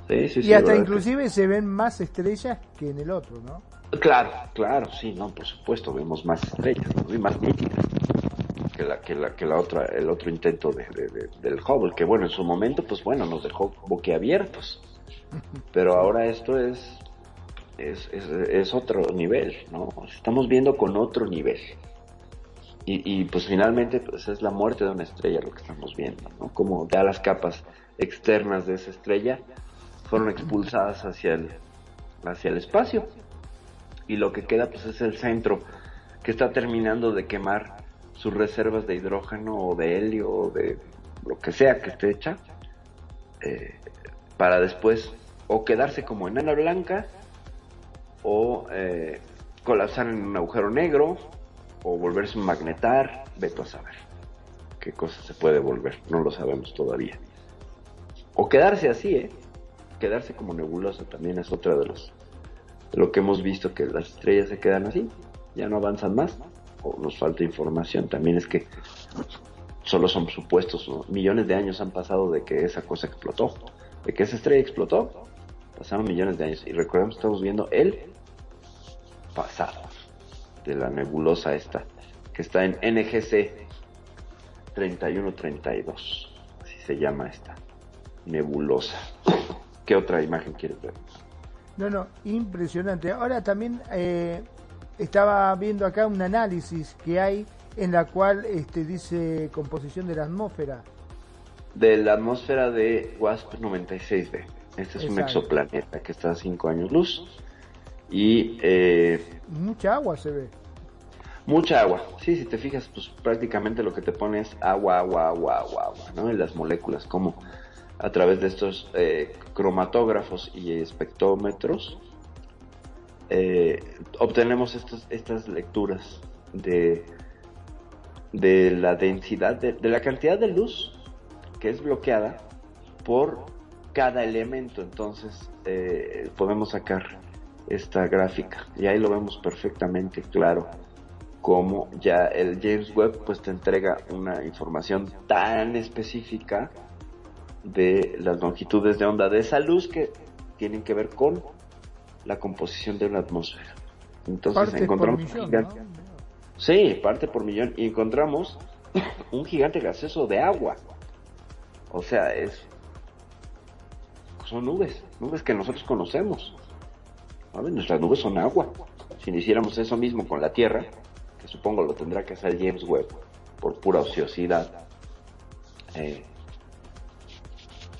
Sí, sí, y sí, hasta inclusive se ven más estrellas que en el otro, ¿no? Claro, claro, sí, no, por supuesto, vemos más estrellas, ¿no? y más nítidas que la que la que la otra el otro intento de, de- de- del Hubble, que bueno, en su momento pues bueno, nos dejó boquiabiertos. <laughs> Pero ahora esto es es, es, es otro nivel, ¿no? Estamos viendo con otro nivel. Y, y pues finalmente pues es la muerte de una estrella lo que estamos viendo, ¿no? Como ya las capas externas de esa estrella fueron expulsadas hacia el hacia el espacio y lo que queda pues es el centro que está terminando de quemar sus reservas de hidrógeno o de helio o de lo que sea que esté hecha eh, para después o quedarse como enana blanca o eh, colapsar en un agujero negro o volverse un magnetar, veto a saber qué cosa se puede volver, no lo sabemos todavía. O quedarse así, ¿eh? Quedarse como nebulosa también es otra de los lo que hemos visto que las estrellas se quedan así, ya no avanzan más, o nos falta información. También es que solo son supuestos, ¿no? millones de años han pasado de que esa cosa explotó, de que esa estrella explotó, pasaron millones de años. Y recordemos, estamos viendo el pasado de la nebulosa esta, que está en NGC 3132, así se llama esta nebulosa. ¿Qué otra imagen quieres ver? No, no, impresionante. Ahora también eh, estaba viendo acá un análisis que hay en la cual este, dice composición de la atmósfera. de la atmósfera de WASP 96b. Este es un exoplaneta que está a 5 años luz y eh, Mucha agua se ve. mucha agua. Sí, si te fijas, pues prácticamente lo que te pone es agua, agua, agua, agua, agua, ¿no? Y las moléculas, como a través de estos eh, cromatógrafos y espectrómetros eh, obtenemos estos, estas lecturas de, de la densidad, de, de la cantidad de luz que es bloqueada por cada elemento. Entonces eh, podemos sacar esta gráfica y ahí lo vemos perfectamente claro cómo ya el James Webb pues te entrega una información tan específica de las longitudes de onda de esa luz que tienen que ver con la composición de una atmósfera. Entonces por encontramos millón, un gigante- Sí, parte por millón. Y encontramos <laughs> un gigante gaseoso de agua. O sea, es son nubes, nubes que nosotros conocemos. Nuestras nubes son agua. Si no hiciéramos eso mismo con la Tierra, que supongo lo tendrá que hacer James Webb por pura ociosidad, eh,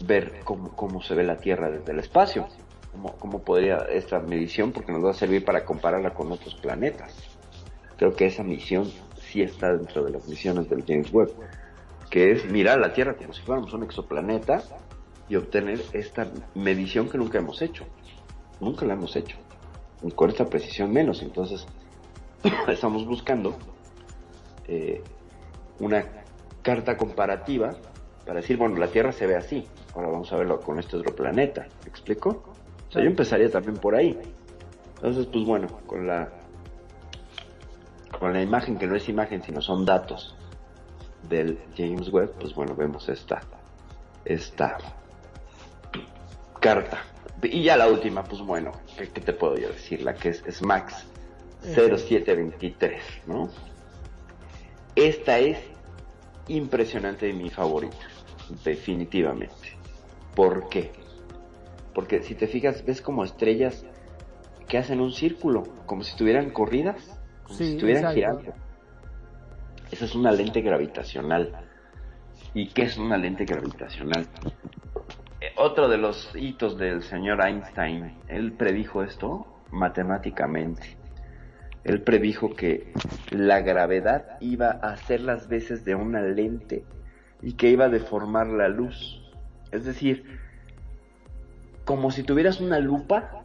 ver cómo, cómo se ve la Tierra desde el espacio, cómo, cómo podría esta medición, porque nos va a servir para compararla con otros planetas. Creo que esa misión sí está dentro de las misiones del James Webb, que es mirar la Tierra como si fuéramos un exoplaneta y obtener esta medición que nunca hemos hecho. Nunca la hemos hecho. Con esta precisión menos. Entonces, <coughs> estamos buscando eh, una carta comparativa para decir, bueno, la Tierra se ve así. Ahora vamos a verlo con este otro planeta. ¿Me explico? O sea, yo empezaría también por ahí. Entonces, pues bueno, con la con la imagen que no es imagen, sino son datos del James Webb, pues bueno, vemos esta esta carta. Y ya la última, pues bueno, ¿qué, qué te puedo yo decir? La que es, es Max 0723, ¿no? Esta es impresionante y mi favorita, definitivamente. ¿Por qué? Porque si te fijas, ves como estrellas que hacen un círculo, como si estuvieran corridas, como Sí, si estuvieran exacto. girando. Esa es una lente gravitacional. ¿Y qué es una lente gravitacional? Otro de los hitos del señor Einstein, él predijo esto matemáticamente. Él predijo que la gravedad iba a hacer las veces de una lente y que iba a deformar la luz. Es decir, como si tuvieras una lupa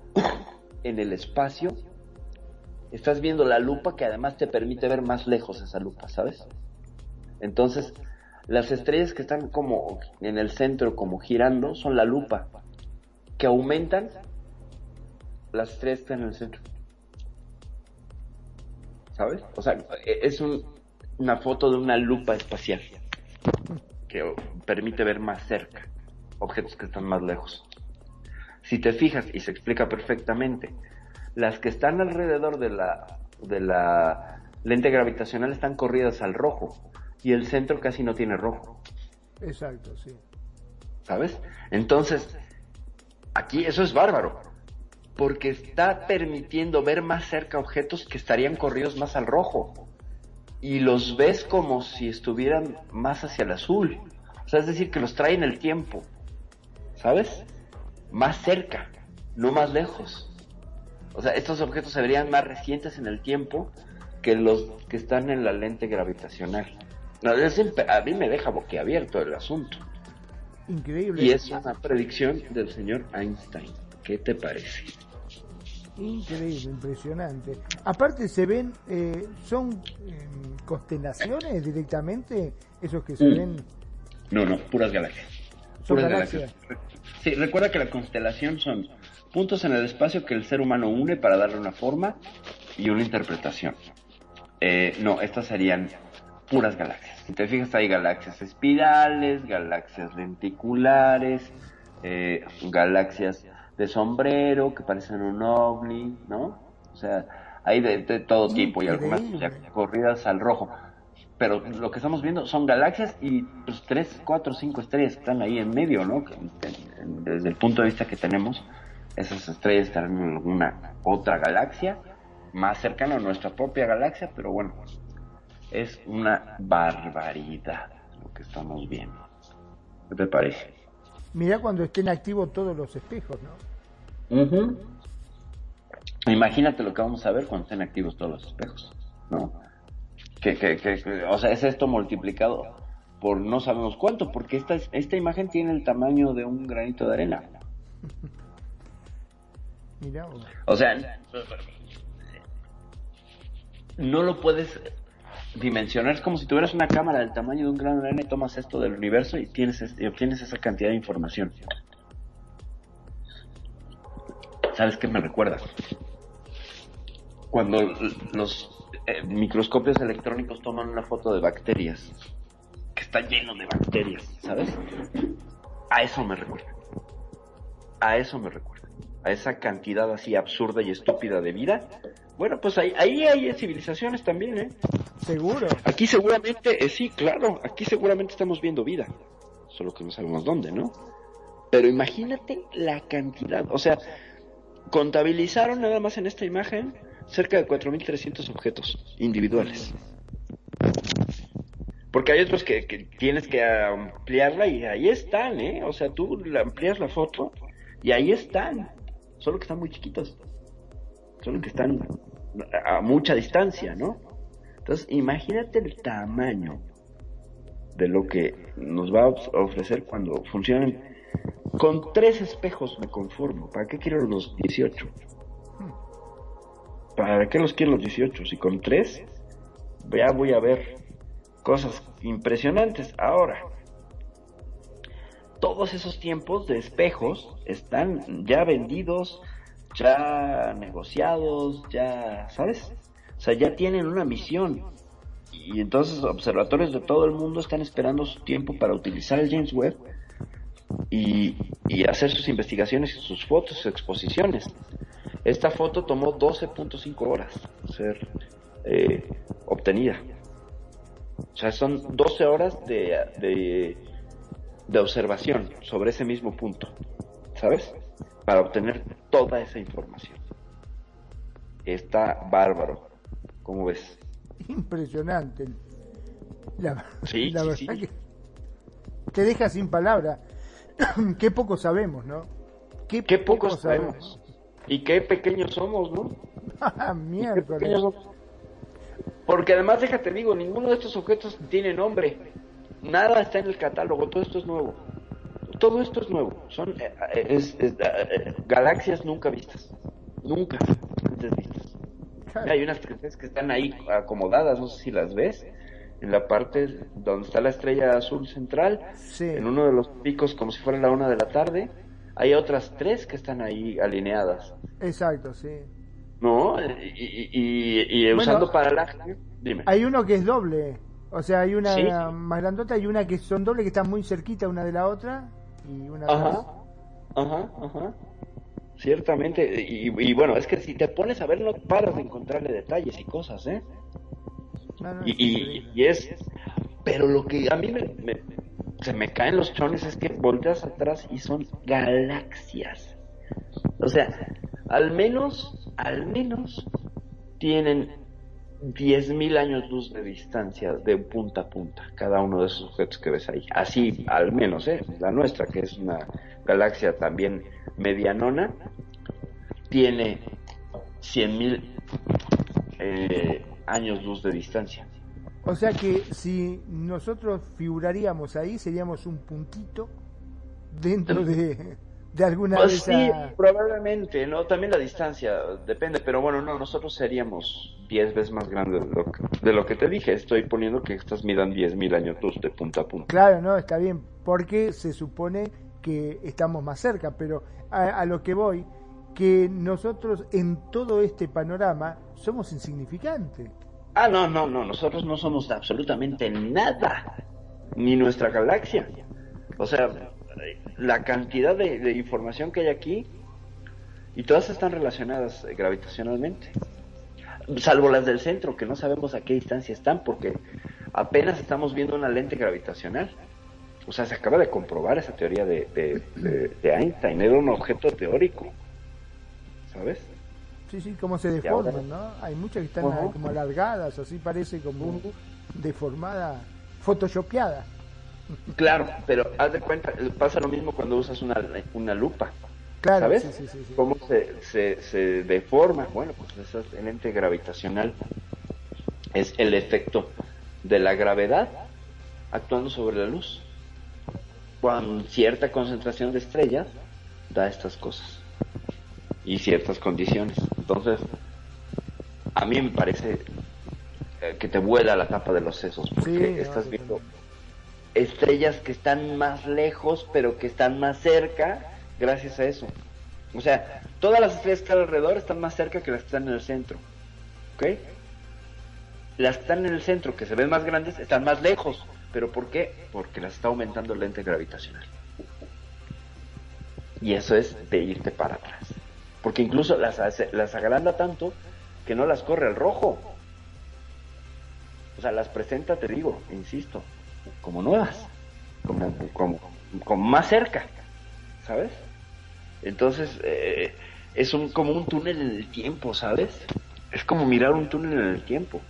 en el espacio, estás viendo la lupa que además te permite ver más lejos esa lupa, ¿sabes? Entonces, las estrellas que están como en el centro, como girando, son la lupa, que aumentan las estrellas que están en el centro. ¿Sabes? O sea, e- es un- una foto de una lupa espacial que permite ver más cerca objetos que están más lejos. Si te fijas, y se explica perfectamente, las que están alrededor de la, de la lente gravitacional están corridas al rojo y el centro casi no tiene rojo, Exacto, sí. ¿sabes? Entonces, aquí eso es bárbaro, porque está permitiendo ver más cerca objetos que estarían corridos más al rojo y los ves como si estuvieran más hacia el azul. O sea, es decir, que los trae en el tiempo, ¿sabes? Más cerca, no más lejos. O sea, estos objetos se verían más recientes en el tiempo que los que están en la lente gravitacional. No, es a mí me deja boquiabierto el asunto. Increíble. Y es una predicción del señor Einstein. ¿Qué te parece? Increíble, impresionante. Aparte se ven, eh, son eh, constelaciones directamente, esos que se Mm. ven. No, no, puras galaxias. Son Puras galaxias. Sí, recuerda que la constelación son puntos en el espacio que el ser humano une para darle una forma y una interpretación. Eh, no, estas serían puras galaxias. Si te fijas, hay galaxias espirales, galaxias lenticulares, eh, galaxias de sombrero que parecen un ovni, ¿no? O sea, hay de, de todo tipo y algunas ya corridas al rojo. Pero lo que estamos viendo son galaxias y pues tres, cuatro, cinco estrellas que están ahí en medio, ¿no? Desde el punto de vista que tenemos, esas estrellas estarán en alguna otra galaxia más cercana a nuestra propia galaxia, pero bueno, es una barbaridad lo que estamos viendo. ¿Qué te parece? Mirá cuando estén activos todos los espejos, ¿no? Ujú. Imagínate lo que vamos a ver cuando estén activos todos los espejos, ¿no? Que, que, que- o sea, es esto multiplicado por no sabemos cuánto, porque esta, es- esta imagen tiene el tamaño de un granito de arena. <laughs> Vos. O sea, no lo puedes dimensionar. Es como si tuvieras una cámara del tamaño de un grano de arena y tomas esto del universo y, tienes, es- y obtienes esa cantidad de información. ¿Sabes qué me recuerda? cuando los eh, microscopios electrónicos toman una foto de bacterias, que está lleno de bacterias, ¿sabes? A eso me recuerda. A eso me recuerda. A esa cantidad así absurda y estúpida de vida. Bueno, pues ahí, ahí hay civilizaciones también, ¿eh? Seguro. Aquí seguramente, eh, sí, claro, aquí seguramente estamos viendo vida. Solo que no sabemos dónde, ¿no? Pero imagínate la cantidad. O sea, contabilizaron nada más en esta imagen cerca de 4.300 objetos individuales. Porque hay otros que, que tienes que ampliarla y ahí están, ¿eh? O sea, tú la amplías la foto y ahí están. Solo que están muy chiquitos. Solo que están a mucha distancia, ¿no? Entonces, imagínate el tamaño de lo que nos va a ofrecer cuando funcionen. Con tres espejos me conformo. ¿Para qué quiero los 18? ¿Para qué los quiero los 18? Si con tres ya voy a ver cosas impresionantes. Ahora, todos esos tiempos de espejos están ya vendidos, ya negociados, ya, ¿sabes? O sea, ya tienen una misión. Y entonces observatorios de todo el mundo están esperando su tiempo para utilizar el James Webb y, y hacer sus investigaciones, sus fotos, sus exposiciones. Esta foto tomó 12.5 horas ser eh, obtenida. O sea, son 12 horas de, de, de observación sobre ese mismo punto, ¿sabes? Para obtener toda esa información. Está bárbaro. ¿Cómo ves? Impresionante. La, Sí, la sí, verdad sí. que te deja sin palabra. <clears throat> Qué poco sabemos, ¿no? Qué, Qué poco sabemos. Y qué pequeños somos, ¿no? <laughs> Miércoles. pequeños somos. Porque además, déjate digo, ninguno de estos objetos tiene nombre. Nada está en el catálogo, todo esto es nuevo. Todo esto es nuevo. Son eh, eh, es- es, eh, galaxias nunca vistas. Nunca antes vistas. Hay unas tres que están ahí acomodadas, no sé si las ves, en la parte donde está la estrella azul central, en uno de los picos como si fuera la una de la tarde, hay otras tres que están ahí alineadas, Exacto, sí. ¿no? Y, y- y- y Bueno, usando paralaje, dime. Hay uno que es doble. O sea, hay una Sí. más grandota y una que son doble que están muy cerquita una de la otra. Y una Ajá, ajá, ajá. Ciertamente, y, y bueno, es que si te pones a ver no paras de encontrarle detalles y cosas, ¿eh? No, no, y, y- y es pero lo que a mí me, me- se me caen los chones es que volteas atrás y son galaxias o sea al menos al menos tienen 10.000 años luz de distancia de punta a punta cada uno de esos objetos que ves ahí. Así al menos eh la nuestra que es una galaxia también medianona tiene 100.000 eh, años luz de distancia. O sea que si nosotros figuraríamos ahí, seríamos un puntito dentro de, de alguna Pues sí, probablemente, ¿no? También la distancia, depende, pero bueno, no, nosotros seríamos 10 veces más grandes de lo que, de lo que te dije. Estoy poniendo que estas midan 10.000 años luz de punta a punta. Claro, no, está bien, porque se supone que estamos más cerca, pero a, a lo que voy, que nosotros en todo este panorama somos insignificantes. Ah, no, no, no, nosotros no somos absolutamente nada, ni nuestra galaxia. O sea, la cantidad de, de información que hay aquí, y todas están relacionadas eh, gravitacionalmente. Salvo las del centro, que no sabemos a qué distancia están, porque apenas estamos viendo una lente gravitacional. O sea, se acaba de comprobar esa teoría de, de, Einstein, era un objeto teórico. ¿Sabes? Sí, sí, cómo se deforman, ¿no? Hay muchas que están como alargadas, así parece como deformada, photoshopeada. Claro, pero haz de cuenta, pasa lo mismo cuando usas una, una lupa. Claro, ¿Sabes? sí, sí, sí, sí. Cómo se, se, se deforma. Bueno, pues esa es el lente gravitacional es el efecto de la gravedad actuando sobre la luz. Con cierta concentración de estrellas da estas cosas y ciertas condiciones. Entonces, a mí me parece eh, que te vuela la tapa de los sesos porque no, estás viendo estrellas que están más lejos pero que están más cerca gracias a eso. O sea, todas las estrellas que están alrededor están más cerca que las que están en el centro. ¿Ok? Las que están en el centro, que se ven más grandes, están más lejos. ¿Pero por qué? Porque las está aumentando el lente gravitacional. Y eso es de irte para atrás. Porque incluso las, las agranda tanto que no las corre al rojo. O sea, las presenta, te digo, insisto, como nuevas. Como, como, más cerca. ¿Sabes? Entonces, eh, es un, como un túnel en el tiempo, ¿sabes? Es como mirar un túnel en el tiempo.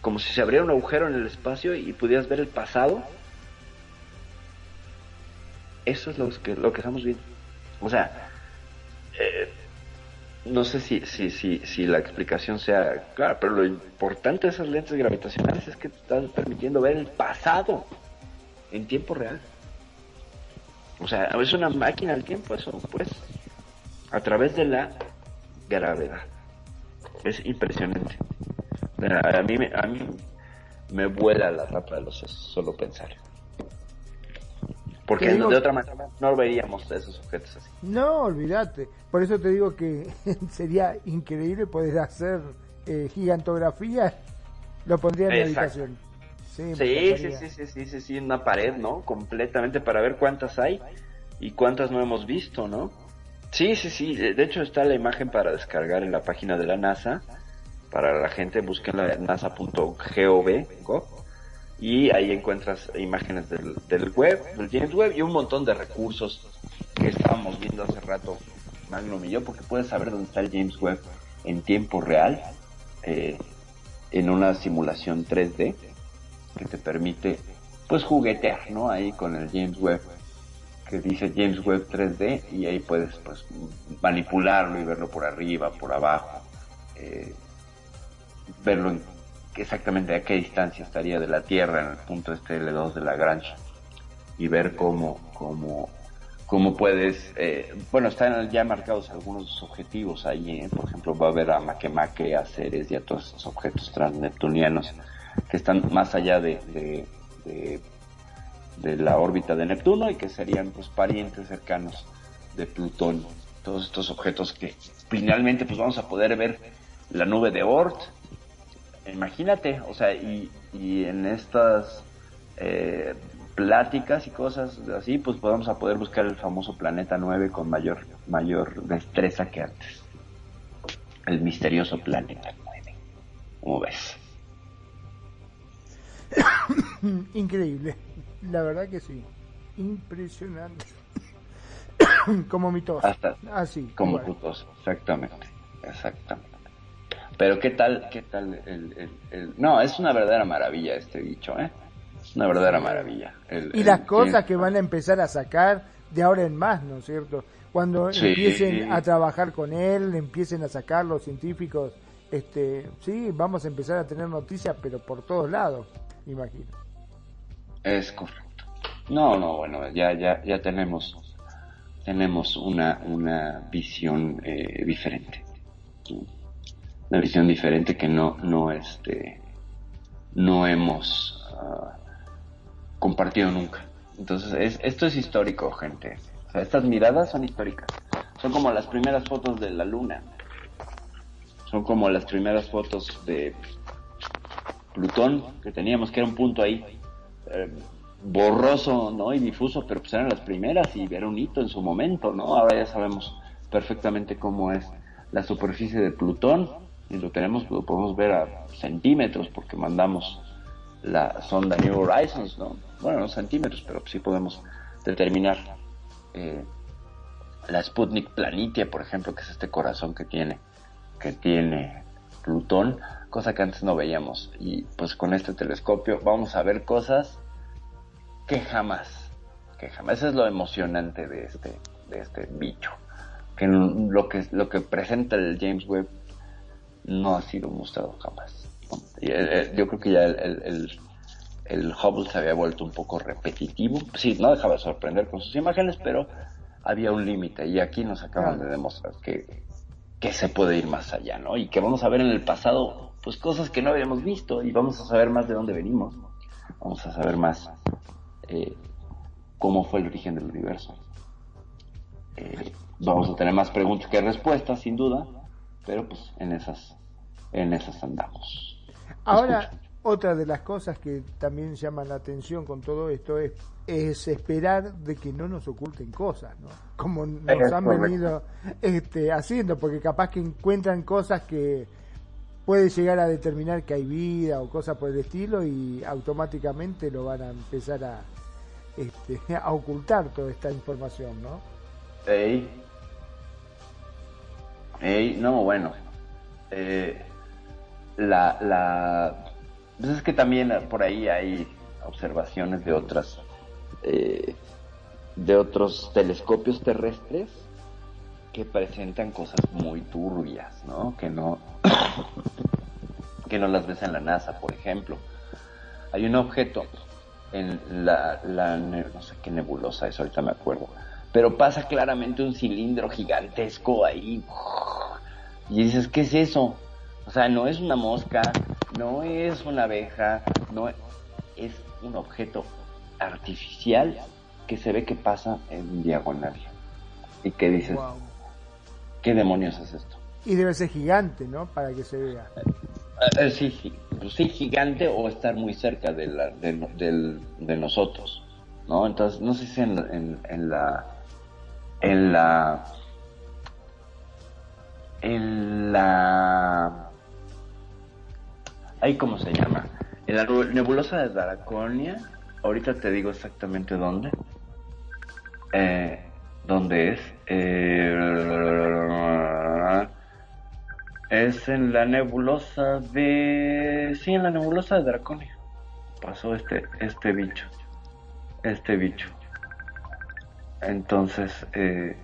Como si se abriera un agujero en el espacio y pudieras ver el pasado. Eso es lo que, lo que estamos viendo. O sea, eh, no sé si, si, si, si la explicación sea clara, pero lo importante de esas lentes gravitacionales es que te están permitiendo ver el pasado en tiempo real. O sea, es una máquina del tiempo eso, pues, a través de la gravedad. Es impresionante. A, mí, a mí me vuela la tapa de los solo pensar. Porque digo- de otra manera no veríamos esos objetos así. No, olvídate. Por eso te digo que <laughs> sería increíble poder hacer eh, gigantografía. Lo pondría en la habitación. Sí, Sí, sí, sí, sí, sí, sí, sí, una pared, ¿no? Completamente para ver cuántas hay y cuántas no hemos visto, ¿no? Sí, sí, sí. De hecho está la imagen para descargar en la página de la NASA. Para la gente, búsquenla en nasa.gov gov, y ahí encuentras imágenes del, del web, del James Webb y un montón de recursos que estábamos viendo hace rato, Magnum y yo, porque puedes saber dónde está el James Webb en tiempo real, eh, en una simulación 3D que te permite pues juguetear, ¿no? Ahí con el James Webb que dice James Webb 3D y ahí puedes pues manipularlo y verlo por arriba, por abajo, eh, verlo en exactamente a qué distancia estaría de la Tierra en el punto este L2 de Lagrange y ver cómo, cómo, cómo puedes, eh, bueno, están ya marcados algunos objetivos ahí, ¿eh? por ejemplo, va a ver a Makemake, a Ceres y a todos esos objetos transneptunianos que están más allá de, de, de, de la órbita de Neptuno y que serían pues parientes cercanos de Plutón. Todos estos objetos que finalmente pues vamos a poder ver la nube de Oort. Imagínate, o sea, y, y en estas eh, pláticas y cosas así, pues vamos a poder buscar el famoso planeta 9 con mayor, mayor destreza que antes. El misterioso planeta 9. ¿Cómo ves? <coughs> Increíble. La verdad que sí. Impresionante. <coughs> Como mi tos. Hasta Así. como igual. tu tos, exactamente, exactamente. Pero qué tal, qué tal el, el- el- no, es una verdadera maravilla este bicho, ¿eh? Es una verdadera maravilla. El- Y las cosas que van a empezar a sacar de ahora en más, ¿no es cierto? Cuando Sí. empiecen a trabajar con él, empiecen a sacar los científicos, este, sí, vamos a empezar a tener noticias, pero por todos lados, imagino. Es correcto. No, no, bueno, ya, ya, ya tenemos, tenemos una, una visión eh, diferente. ¿sí? Una visión diferente que no, no, este, no hemos ah, compartido nunca. Entonces, es, esto es histórico, gente. Estas miradas son históricas. Son como las primeras fotos de la luna. Son como las primeras fotos de Plutón que teníamos, que era un punto ahí eh, borroso, ¿no? Y difuso, pero pues eran las primeras y era un hito en su momento, ¿no? Ahora ya sabemos perfectamente cómo es la superficie de Plutón y lo tenemos, lo podemos ver a centímetros porque mandamos la sonda New Horizons, ¿no? Bueno, no centímetros, pero sí podemos determinar eh, la Sputnik Planitia, por ejemplo, que es este corazón que tiene, que tiene Plutón, cosa que antes no veíamos. Y pues con este telescopio vamos a ver cosas que jamás, que jamás Eso es lo emocionante de este, de este bicho. Que lo que lo que presenta el James Webb no ha sido mostrado jamás. ¿no? Y el- el- yo creo que ya el, el, Hubble se había vuelto un poco repetitivo. Sí, no dejaba de sorprender con sus imágenes, pero había un límite. Y aquí nos acaban de demostrar que, que se puede ir más allá, ¿no? Y que vamos a ver en el pasado, pues cosas que no habíamos visto y vamos a saber más de dónde venimos. Vamos a saber más eh, cómo fue el origen del universo. Eh, vamos a tener más preguntas que respuestas, sin duda, pero pues en esas, en esas andamos. Ahora, otra de las cosas que también llaman la atención con todo esto es, es esperar de que no nos oculten cosas, ¿no? Como nos Es han correcto. venido este, haciendo, porque capaz que encuentran cosas que puede llegar a determinar que hay vida o cosas por el estilo y automáticamente lo van a empezar a, este, <laughs> a ocultar toda esta información, ¿no? Ey, no, bueno. Eh, la, la, pues es que también por ahí hay observaciones de otras, eh, de otros telescopios terrestres que presentan cosas muy turbias, ¿no? Que no, que no las ves en la NASA, por ejemplo. Hay un objeto en la, la no sé qué nebulosa es, ahorita me acuerdo, pero pasa claramente un cilindro gigantesco ahí. Y dices, ¿qué es eso? O sea, no es una mosca, no es una abeja, no es, es un objeto artificial que se ve que pasa en diagonal. Y que dices, Wow. ¿qué demonios es esto? Y debe ser gigante, ¿no? Para que se vea. Eh, sí, sí, pues sí, gigante o estar muy cerca de, la, de, del- de nosotros, ¿no? Entonces, no sé si en, en, en la, en la, en la, ahí cómo se llama, en la nebulosa de Draconia, ahorita te digo exactamente dónde, eh, dónde es, eh, es en la nebulosa de... Sí, en la nebulosa de Draconia. Pasó este, este bicho. Este bicho. Entonces, eh...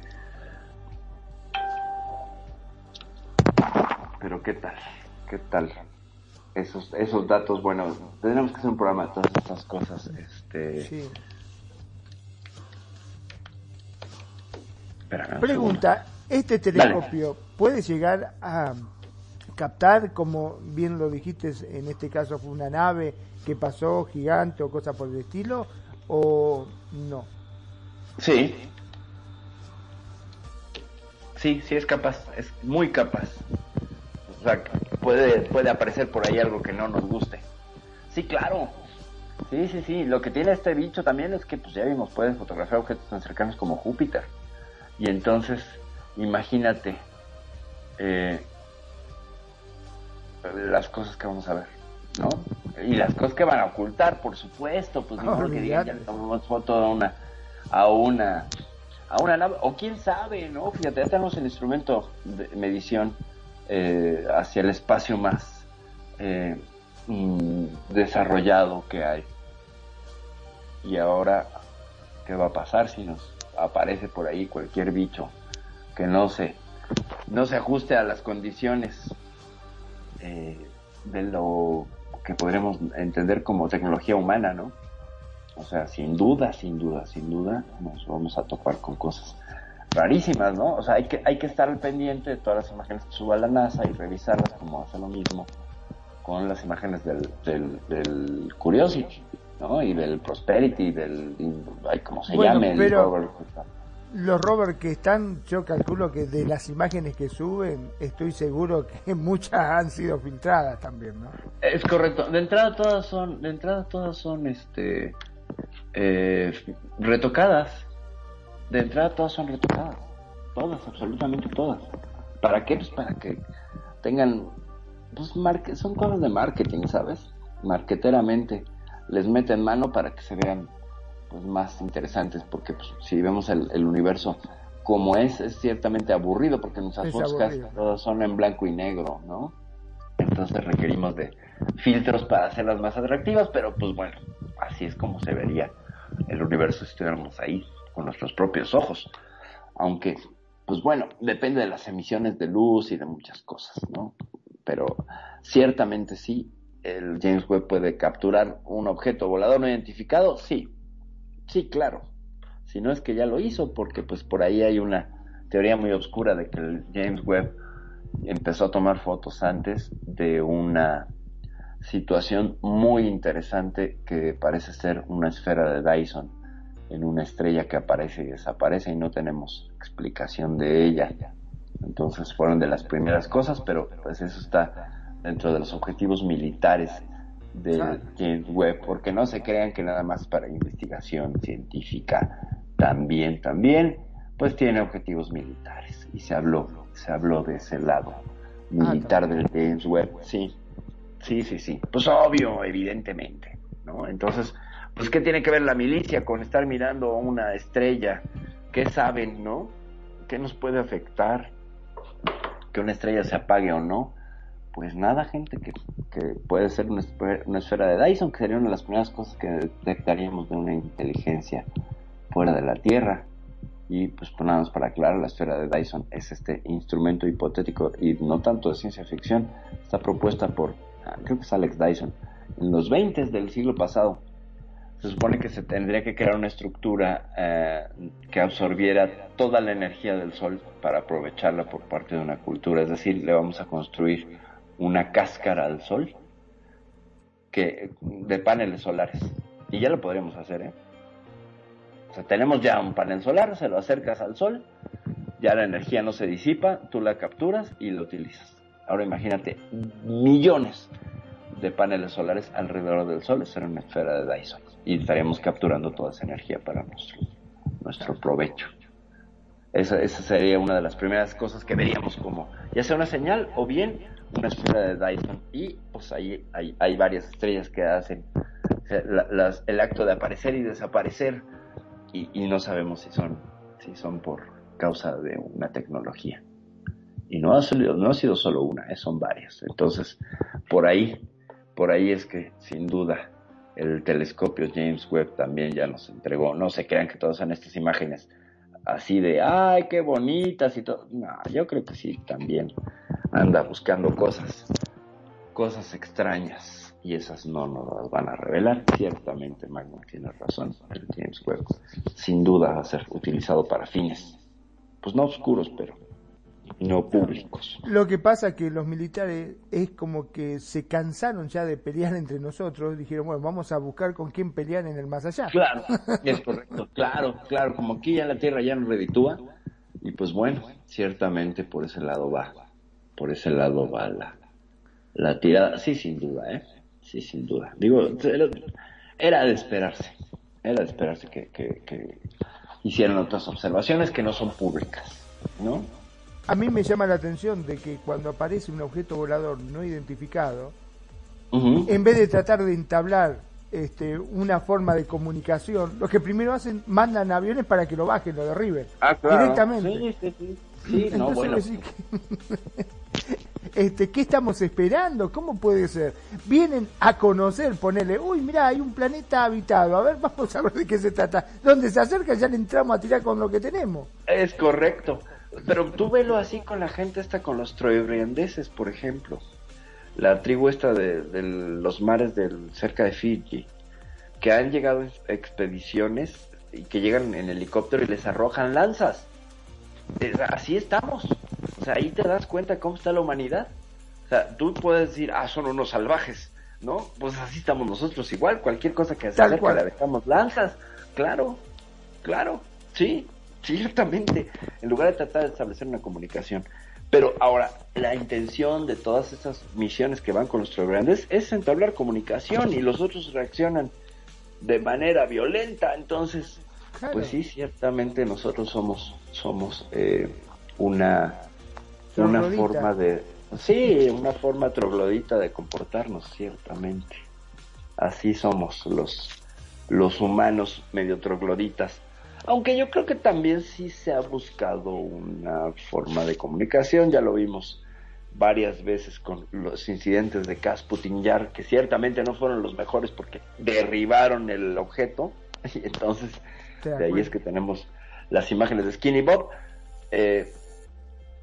Pero ¿qué tal? ¿Qué tal? Esos, esos datos, bueno, tendremos que hacer un programa de todas estas cosas. Este... Sí. Pregunta, ¿este telescopio puede llegar a captar, como bien lo dijiste, en este caso fue una nave que pasó gigante o cosa por el estilo, o no? Sí. Sí, sí es capaz, es muy capaz. O sea, puede, puede aparecer por ahí algo que no nos guste. Sí, claro. Sí, sí, sí. Lo que tiene este bicho también es que, pues ya vimos, puede fotografiar objetos tan cercanos como Júpiter. Y entonces, imagínate eh, las cosas que vamos a ver, ¿no? Y las cosas que van a ocultar, por supuesto. Pues no porque digan, ya le tomamos foto a una, a una, a una nave. O quién sabe, ¿no? Fíjate, ya tenemos el instrumento de medición eh, hacia el espacio más eh, mm, desarrollado que hay. Y ahora, ¿qué va a pasar si nos aparece por ahí cualquier bicho que no se, no se ajuste a las condiciones eh, de lo que podremos entender como tecnología humana, ¿no? O sea, sin duda, sin duda, sin duda, nos vamos a topar con cosas rarísimas, ¿no? O sea, hay que, hay que estar al pendiente de todas las imágenes que suba la NASA y revisarlas como hace lo mismo con las imágenes del, del, del Curiosity, ¿no? Y del Prosperity, del, ay, como se Bueno, llame, el rover. Los rovers que están, yo calculo que de las imágenes que suben, estoy seguro que <laughs> muchas han sido filtradas también, ¿no? Es correcto. De entrada todas son, de entrada todas son, este, eh, retocadas. De entrada todas son retocadas. Todas, absolutamente todas. ¿Para qué? Pues para que tengan, pues son cosas de marketing, ¿sabes? Marqueteramente les meten mano para que se vean pues más interesantes, porque pues, si vemos el, el universo como es, es ciertamente aburrido, porque nuestras Es aburrido. todas son en blanco y negro, ¿no? Entonces requerimos de filtros para hacerlas más atractivas, pero pues bueno, así es como se vería el universo si estuviéramos ahí con nuestros propios ojos. Aunque, pues bueno, depende de las emisiones de luz y de muchas cosas, ¿no? Pero ciertamente sí, el James Webb puede capturar un objeto volador no identificado, sí, sí, claro. Si no es que ya lo hizo, porque pues por ahí hay una teoría muy oscura de que el James Webb empezó a tomar fotos antes de una situación muy interesante que parece ser una esfera de Dyson en una estrella que aparece y desaparece y no tenemos explicación de ella. Entonces fueron de las primeras cosas, pero pues eso está dentro de los objetivos militares de. James Webb, porque no se crean que nada más para investigación científica, también, también, pues tiene objetivos militares. Y se habló, se habló de ese lado militar del James Webb, sí, sí, sí, sí. Pues obvio, evidentemente, ¿no? Entonces, pues ¿qué tiene que ver la milicia con estar mirando una estrella? ¿Qué saben, no? ¿Qué nos puede afectar? Que una estrella se apague o no. Pues nada, gente, que, que puede ser una, esfera de Dyson, que sería una de las primeras cosas que detectaríamos de una inteligencia fuera de la Tierra. Y pues, pues nada más para aclarar, la esfera de Dyson es este instrumento hipotético y no tanto de ciencia ficción. Está propuesta por, creo que es Alex Dyson, en los 20 del siglo pasado. Se supone que se tendría que crear una estructura eh, que absorbiera toda la energía del sol para aprovecharla por parte de una cultura. Es decir, le vamos a construir una cáscara al sol que de paneles solares. Y ya lo podríamos hacer, ¿eh? O sea, tenemos ya un panel solar, se lo acercas al sol, ya la energía no se disipa, tú la capturas y la utilizas. Ahora imagínate, millones de paneles solares alrededor del sol, eso era una esfera de Dyson. Y estaríamos capturando toda esa energía para nuestro, provecho. Esa, sería una de las primeras cosas que veríamos como, ya sea una señal o bien una esfera de Dyson. Y pues ahí hay, hay varias estrellas que hacen la- las- el acto de aparecer y desaparecer y, y no sabemos si son, si son por causa de una tecnología. Y no ha sido, no ha sido solo una, eh, son varias. Entonces, por ahí, por ahí es que sin duda el telescopio James Webb también ya nos entregó. No se crean que todas son estas imágenes así de, ay, qué bonitas y todo. No, yo creo que sí, también anda buscando cosas, cosas extrañas. Y esas no nos las van a revelar. Ciertamente, Magma tiene razón. El James Webb, sin duda, va a ser utilizado para fines, pues no oscuros, pero no públicos. Lo que pasa que los militares es como que se cansaron ya de pelear entre nosotros, dijeron, bueno, vamos a buscar con quién pelear en el más allá. Claro, es <laughs> correcto, claro, claro, como aquí ya la Tierra ya no reditúa, y pues bueno, ciertamente por ese lado va, por ese lado va la, la tirada, sí, sin duda, ¿eh? Sí, sin duda. Digo, era, de esperarse, era de esperarse que, que, que hicieran otras observaciones que no son públicas, ¿no? A mí me llama la atención de que cuando aparece un objeto volador no identificado, en vez de tratar de entablar este, una forma de comunicación, lo que primero hacen, mandan aviones para que lo bajen, lo derriben. Ah, claro. Directamente. Sí, sí, sí. Sí, no, Entonces bueno. que- <laughs> este, ¿Qué estamos esperando? ¿Cómo puede ser? Vienen a conocer, ponerle, uy, mira, hay un planeta habitado, a ver, vamos a ver de qué se trata. Donde se acerca ya le entramos a tirar con lo que tenemos. Es correcto. Pero tú velo así con la gente esta, con los troibriandeses, por ejemplo. La tribu esta de, de los mares del, cerca de Fiji, que han llegado en expediciones y que llegan en helicóptero y les arrojan lanzas. Así estamos. O sea, ahí te das cuenta cómo está la humanidad. O sea, tú puedes decir, ah, son unos salvajes, ¿no? Pues así estamos nosotros igual. Cualquier cosa que se acerca le aventamos lanzas. Claro, claro, sí, ciertamente. En lugar de tratar de establecer una comunicación. Pero ahora, la intención de todas estas misiones que van con los grandes es entablar comunicación y los otros reaccionan de manera violenta. Entonces, Claro. pues sí, ciertamente nosotros somos, somos eh, una, una Troglodita. forma de, sí, una forma troglodita de comportarnos, ciertamente. Así somos los, los humanos medio trogloditas. Aunque yo creo que también sí se ha buscado una forma de comunicación, ya lo vimos varias veces con los incidentes de Kasputin Yar, que ciertamente no fueron los mejores porque derribaron el objeto, <laughs> y entonces de ahí es que tenemos las imágenes de Skinny Bob, eh,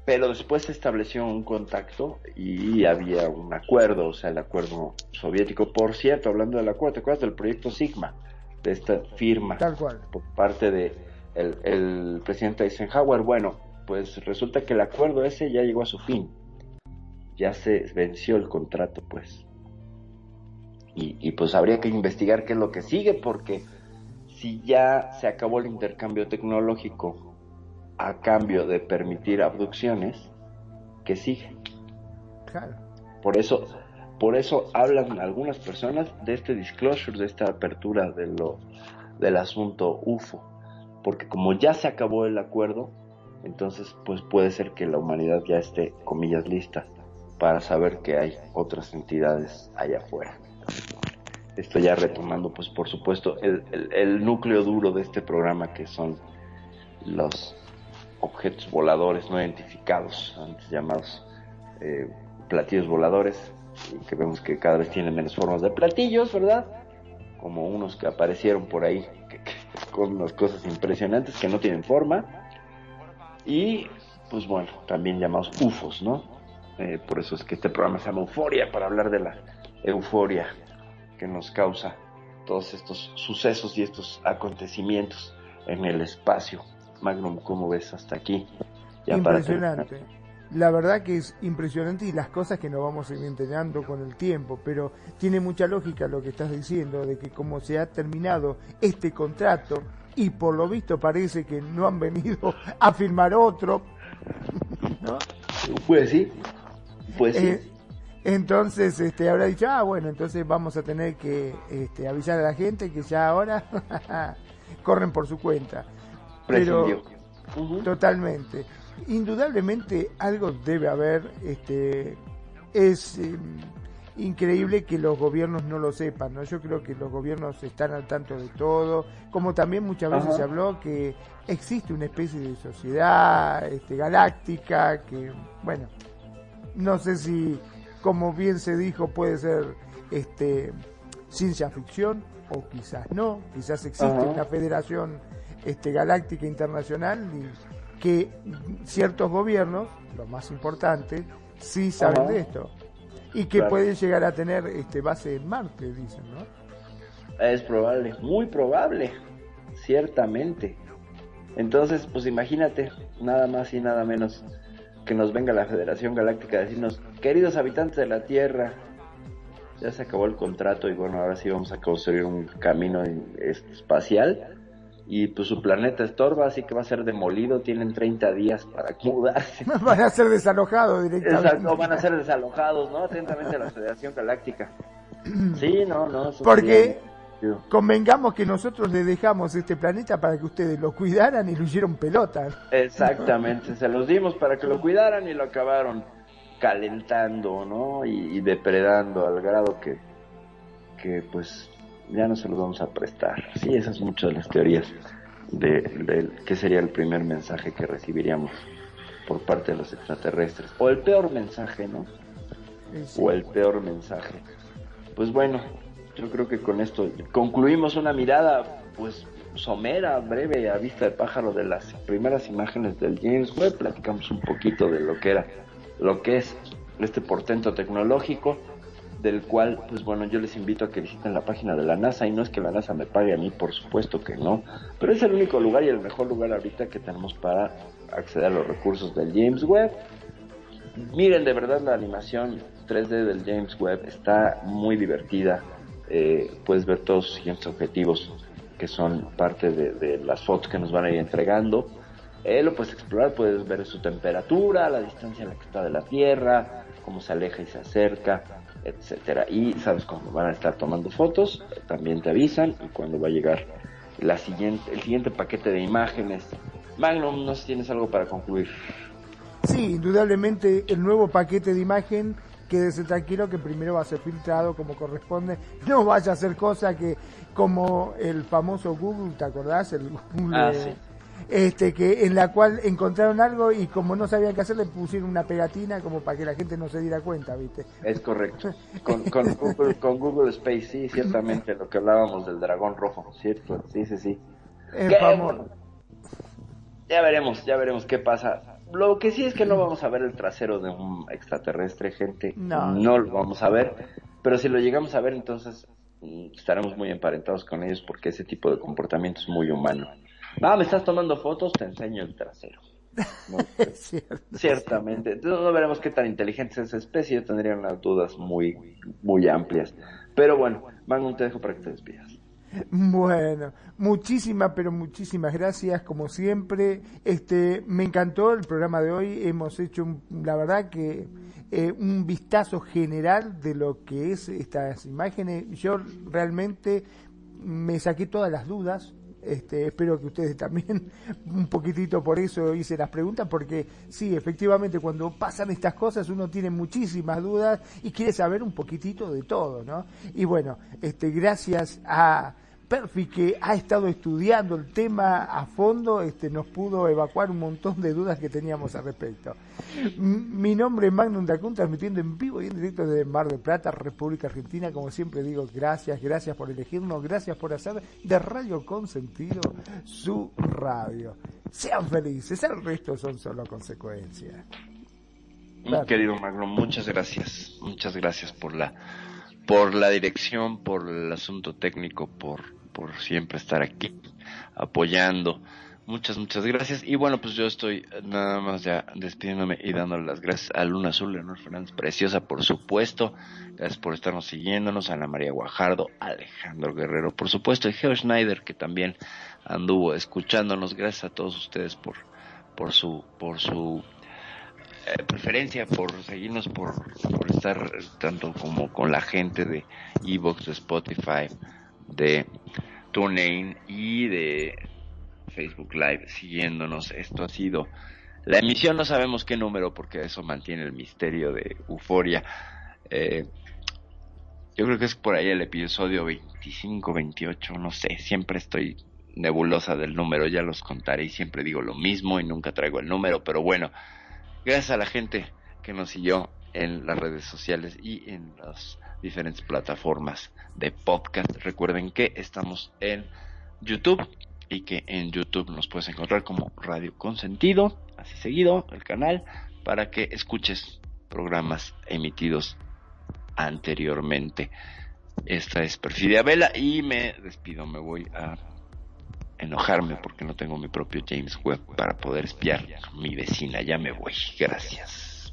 pero después se estableció un contacto y había un acuerdo, o sea, el acuerdo soviético. Por cierto, hablando del acuerdo, ¿te acuerdas del proyecto Sigma? De esta firma Tal cual. por parte de el, el presidente Eisenhower. Bueno, pues resulta que el acuerdo ese ya llegó a su fin. Ya se venció el contrato, pues. Y, y pues habría que investigar qué es lo que sigue, porque si ya se acabó el intercambio tecnológico a cambio de permitir abducciones, ¿qué sigue? Claro. Por eso, por eso hablan algunas personas de este disclosure, de esta apertura de lo, del asunto UFO. Porque como ya se acabó el acuerdo, entonces pues puede ser que la humanidad ya esté, comillas, lista para saber que hay otras entidades allá afuera. Esto ya retomando, pues por supuesto, el, núcleo duro de este programa que son los objetos voladores no identificados, antes llamados eh, platillos voladores, que vemos que cada vez tienen menos formas de platillos, ¿verdad? Como unos que aparecieron por ahí que, que, <laughs> con unas cosas impresionantes que no tienen forma. Y, pues bueno, también llamados UFOs, ¿no? Eh, por eso es que este programa se llama Euforia, para hablar de la euforia que nos causa todos estos sucesos y estos acontecimientos en el espacio. Magnum, ¿cómo ves hasta aquí? Ya impresionante. La verdad que es impresionante y las cosas que nos vamos a ir enterando con el tiempo, pero tiene mucha lógica lo que estás diciendo, de que como se ha terminado este contrato y por lo visto parece que no han venido <laughs> a firmar otro, <laughs> ¿no? Pues sí, pues sí. Eh, entonces este habrá dicho, ah, bueno, entonces vamos a tener que este, avisar a la gente que ya ahora <laughs> corren por su cuenta. Pero uh -huh. totalmente. Indudablemente algo debe haber, este es eh, increíble que los gobiernos no lo sepan, ¿no? Yo creo que los gobiernos están al tanto de todo, como también muchas veces Ajá. se habló que existe una especie de sociedad este, galáctica que, bueno, no sé si como bien se dijo, puede ser este, ciencia ficción o quizás no, quizás existe Ajá. una federación este, galáctica internacional y que ciertos gobiernos, los más importantes, sí saben Ajá. de esto y que claro. pueden llegar a tener este, base en Marte, dicen, ¿no? Es probable, muy probable, ciertamente. Entonces, pues imagínate, nada más y nada menos que nos venga la Federación Galáctica a decirnos, queridos habitantes de la Tierra, ya se acabó el contrato y bueno, ahora sí vamos a construir un camino espacial y pues su planeta estorba, así que va a ser demolido, tienen 30 días para mudarse. <laughs> Van a ser desalojados directamente. Exacto, van a ser desalojados, ¿no? Atentamente a la Federación Galáctica. <clears throat> Sí, no, no. Porque convengamos que nosotros le dejamos este planeta para que ustedes lo cuidaran y lo hicieron pelota. Exactamente, se los dimos para que lo cuidaran y lo acabaron calentando, ¿no? Y, y depredando al grado que, que pues ya no se los vamos a prestar. Sí, esas son muchas de las teorías de, de qué sería el primer mensaje que recibiríamos por parte de los extraterrestres. O el peor mensaje, ¿no? Sí. O el peor mensaje. Pues bueno, yo creo que con esto concluimos una mirada, pues, somera, breve, a vista de pájaro de las primeras imágenes del James Webb. Platicamos un poquito de lo que era, lo que es este portento tecnológico del cual, pues bueno, yo les invito a que visiten la página de la NASA y no es que la NASA me pague a mí, por supuesto que no, pero es el único lugar y el mejor lugar ahorita que tenemos para acceder a los recursos del James Webb. Miren, de verdad la animación 3D del James Webb está muy divertida, eh, puedes ver todos los siguientes objetivos que son parte de, las fotos que nos van a ir entregando. Eh, lo puedes explorar, puedes ver su temperatura, la distancia en la que está de la Tierra, cómo se aleja y se acerca, etcétera. Y sabes cuando van a estar tomando fotos, también te avisan y cuando va a llegar la siguiente, el siguiente paquete de imágenes. Magnum, no sé si tienes algo para concluir. Sí, indudablemente el nuevo paquete de imagen quédese tranquilo que primero va a ser filtrado como corresponde, no vaya a ser cosa que como el famoso Google, ¿te acordás? El Google, ah, sí este que en la cual encontraron algo y como no sabían qué hacer le pusieron una pegatina como para que la gente no se diera cuenta, ¿viste? Es correcto. <laughs> Con, con, Google, con Google Space, sí, ciertamente, lo que hablábamos del dragón rojo, ¿cierto? Sí, sí, sí. Ya veremos, ya veremos qué pasa. Lo que sí es que no vamos a ver el trasero de un extraterrestre, gente. No. No lo vamos a ver. Pero si lo llegamos a ver, entonces mm, estaremos muy emparentados con ellos porque ese tipo de comportamiento es muy humano. Ah, me estás tomando fotos, te enseño el trasero. <laughs> No, ciertamente. Entonces no veremos qué tan inteligente es esa especie. Yo tendría unas dudas muy, muy amplias. Pero bueno, Magnum, te dejo para que te despidas. Bueno, muchísimas, pero muchísimas gracias, como siempre. Este, me encantó el programa de hoy. Hemos hecho, un- la verdad que eh, un vistazo general de lo que es estas imágenes. Yo realmente me saqué todas las dudas. Este, espero que ustedes <laughs> también, un poquitito por eso hice las preguntas, porque sí, efectivamente, cuando pasan estas cosas uno tiene muchísimas dudas y quiere saber un poquitito de todo, ¿no? Y bueno, este, gracias a Perfi que ha estado estudiando el tema a fondo, este, nos pudo evacuar un montón de dudas que teníamos al respecto. Mi nombre es Magnum Dacun, transmitiendo en vivo y en directo desde Mar del Plata, República Argentina. Como siempre digo, gracias, gracias por elegirnos, gracias por hacer de Radio Consentido su radio. Sean felices, el resto son solo consecuencias. Mi querido Magno, muchas gracias. Muchas gracias por la por la dirección, por el asunto técnico, por por siempre estar aquí apoyando. Muchas, muchas gracias. Y bueno, pues yo estoy nada más ya despidiéndome y dándole las gracias a Luna Azul, Leonor Fernández, preciosa, por supuesto. Gracias por estarnos siguiéndonos. Ana María Guajardo, Alejandro Guerrero, por supuesto, y Geo Schneider, que también anduvo escuchándonos. Gracias a todos ustedes por, por su, por su eh, preferencia por seguirnos, por, por estar tanto como con la gente de Evox, de Spotify, de TuneIn y de Facebook Live siguiéndonos. Esto ha sido la emisión, no sabemos qué número porque eso mantiene el misterio de Euforia. Eh, yo creo que es por ahí el episodio 25, 28, no sé, siempre estoy nebulosa del número, ya los contaré y siempre digo lo mismo y nunca traigo el número, pero bueno, gracias a la gente que nos siguió en las redes sociales y en las diferentes plataformas de podcast. Recuerden que estamos en YouTube y que en YouTube nos puedes encontrar como Radio Consentido, así seguido el canal, para que escuches programas emitidos anteriormente. Esta es Perfidia Vela y me despido, me voy a enojarme porque no tengo mi propio James Webb para poder espiar a mi vecina. Ya me voy. Gracias.